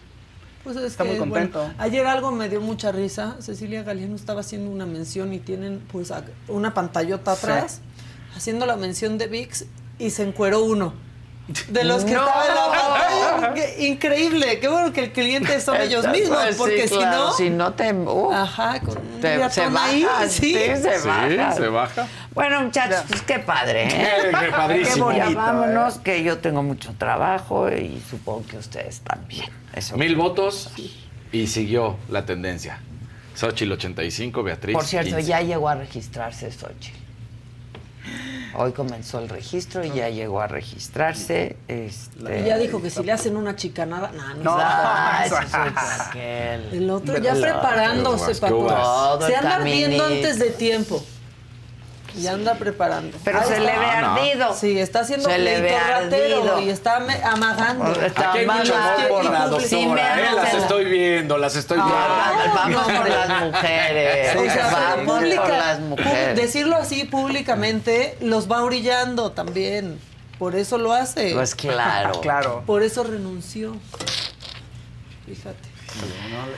Pues es Está que, muy contento. bueno, ayer algo me dio mucha risa. Cecilia Galeano estaba haciendo una mención y tienen pues una pantallota Sí. atrás haciendo la mención de VIX y se encueró uno. De los que ¡No! estaba en la pantalla. Qué increíble. Qué bueno que el cliente son ellos mismos, Pues sí, porque claro, si si no... no te... uh, Ajá, te- se ahí, baja, sí. sí, se Sí, baja. se baja. Bueno, muchachos, pues qué padre, ¿eh? Qué- *laughs* qué padrísimo. Ya bonito, vámonos, que yo tengo mucho trabajo y supongo que ustedes también. Eso. Mil votos y siguió la tendencia. Xochitl 85, Beatriz. Por cierto, 15. ya llegó a registrarse Xochitl. Hoy comenzó el registro y ya llegó a registrarse. Este... Y ya dijo que si le hacen una chicanada, no, no, No, *laughs* eso es aquel. El otro ya preparándose, ¿Qué papá. uvas? Se anda Todo ardiendo antes de tiempo. Ya anda preparando. Pero Ahí se le está. ve ardido. Sí, está haciendo Se le ve pleito ratero ardido. y está amagando. Está Aquí hay mucho amor por la doctora. Sí, me ¿eh? Las estoy viendo, las estoy viendo. Ah, vamos por las mujeres. O sea, vamos pública- por las mujeres. decirlo así públicamente los va orillando también. Por eso lo hace. Pues claro. Claro. Por eso renunció. Fíjate.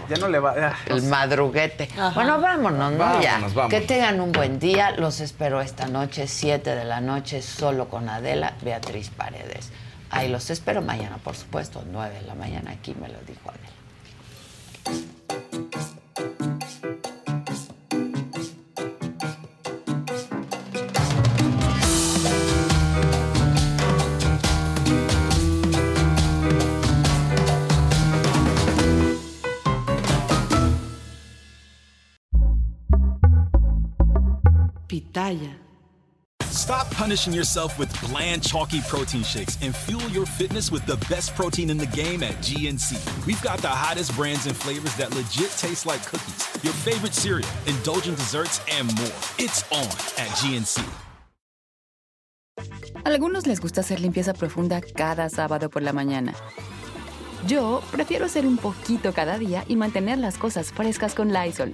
Ya no le va. El madruguete. Ajá. Bueno, vámonos, ¿no? Vámonos, ya. vámonos. Que tengan un buen día. Los espero esta noche, 7 de la noche, solo con Adela, Beatriz Paredes. Ahí los espero mañana, por supuesto, 9 de la mañana. Aquí me lo dijo Adela. Stop punishing yourself with bland, chalky protein shakes and fuel your fitness with the best protein in the game at GNC. We've got the hottest brands and flavors that legit taste like cookies, your favorite cereal, indulgent desserts, and more. It's on at GNC. Algunos les gusta hacer limpieza profunda cada sábado por la mañana. Yo prefiero hacer un poquito cada día y mantener las cosas frescas con Lysol.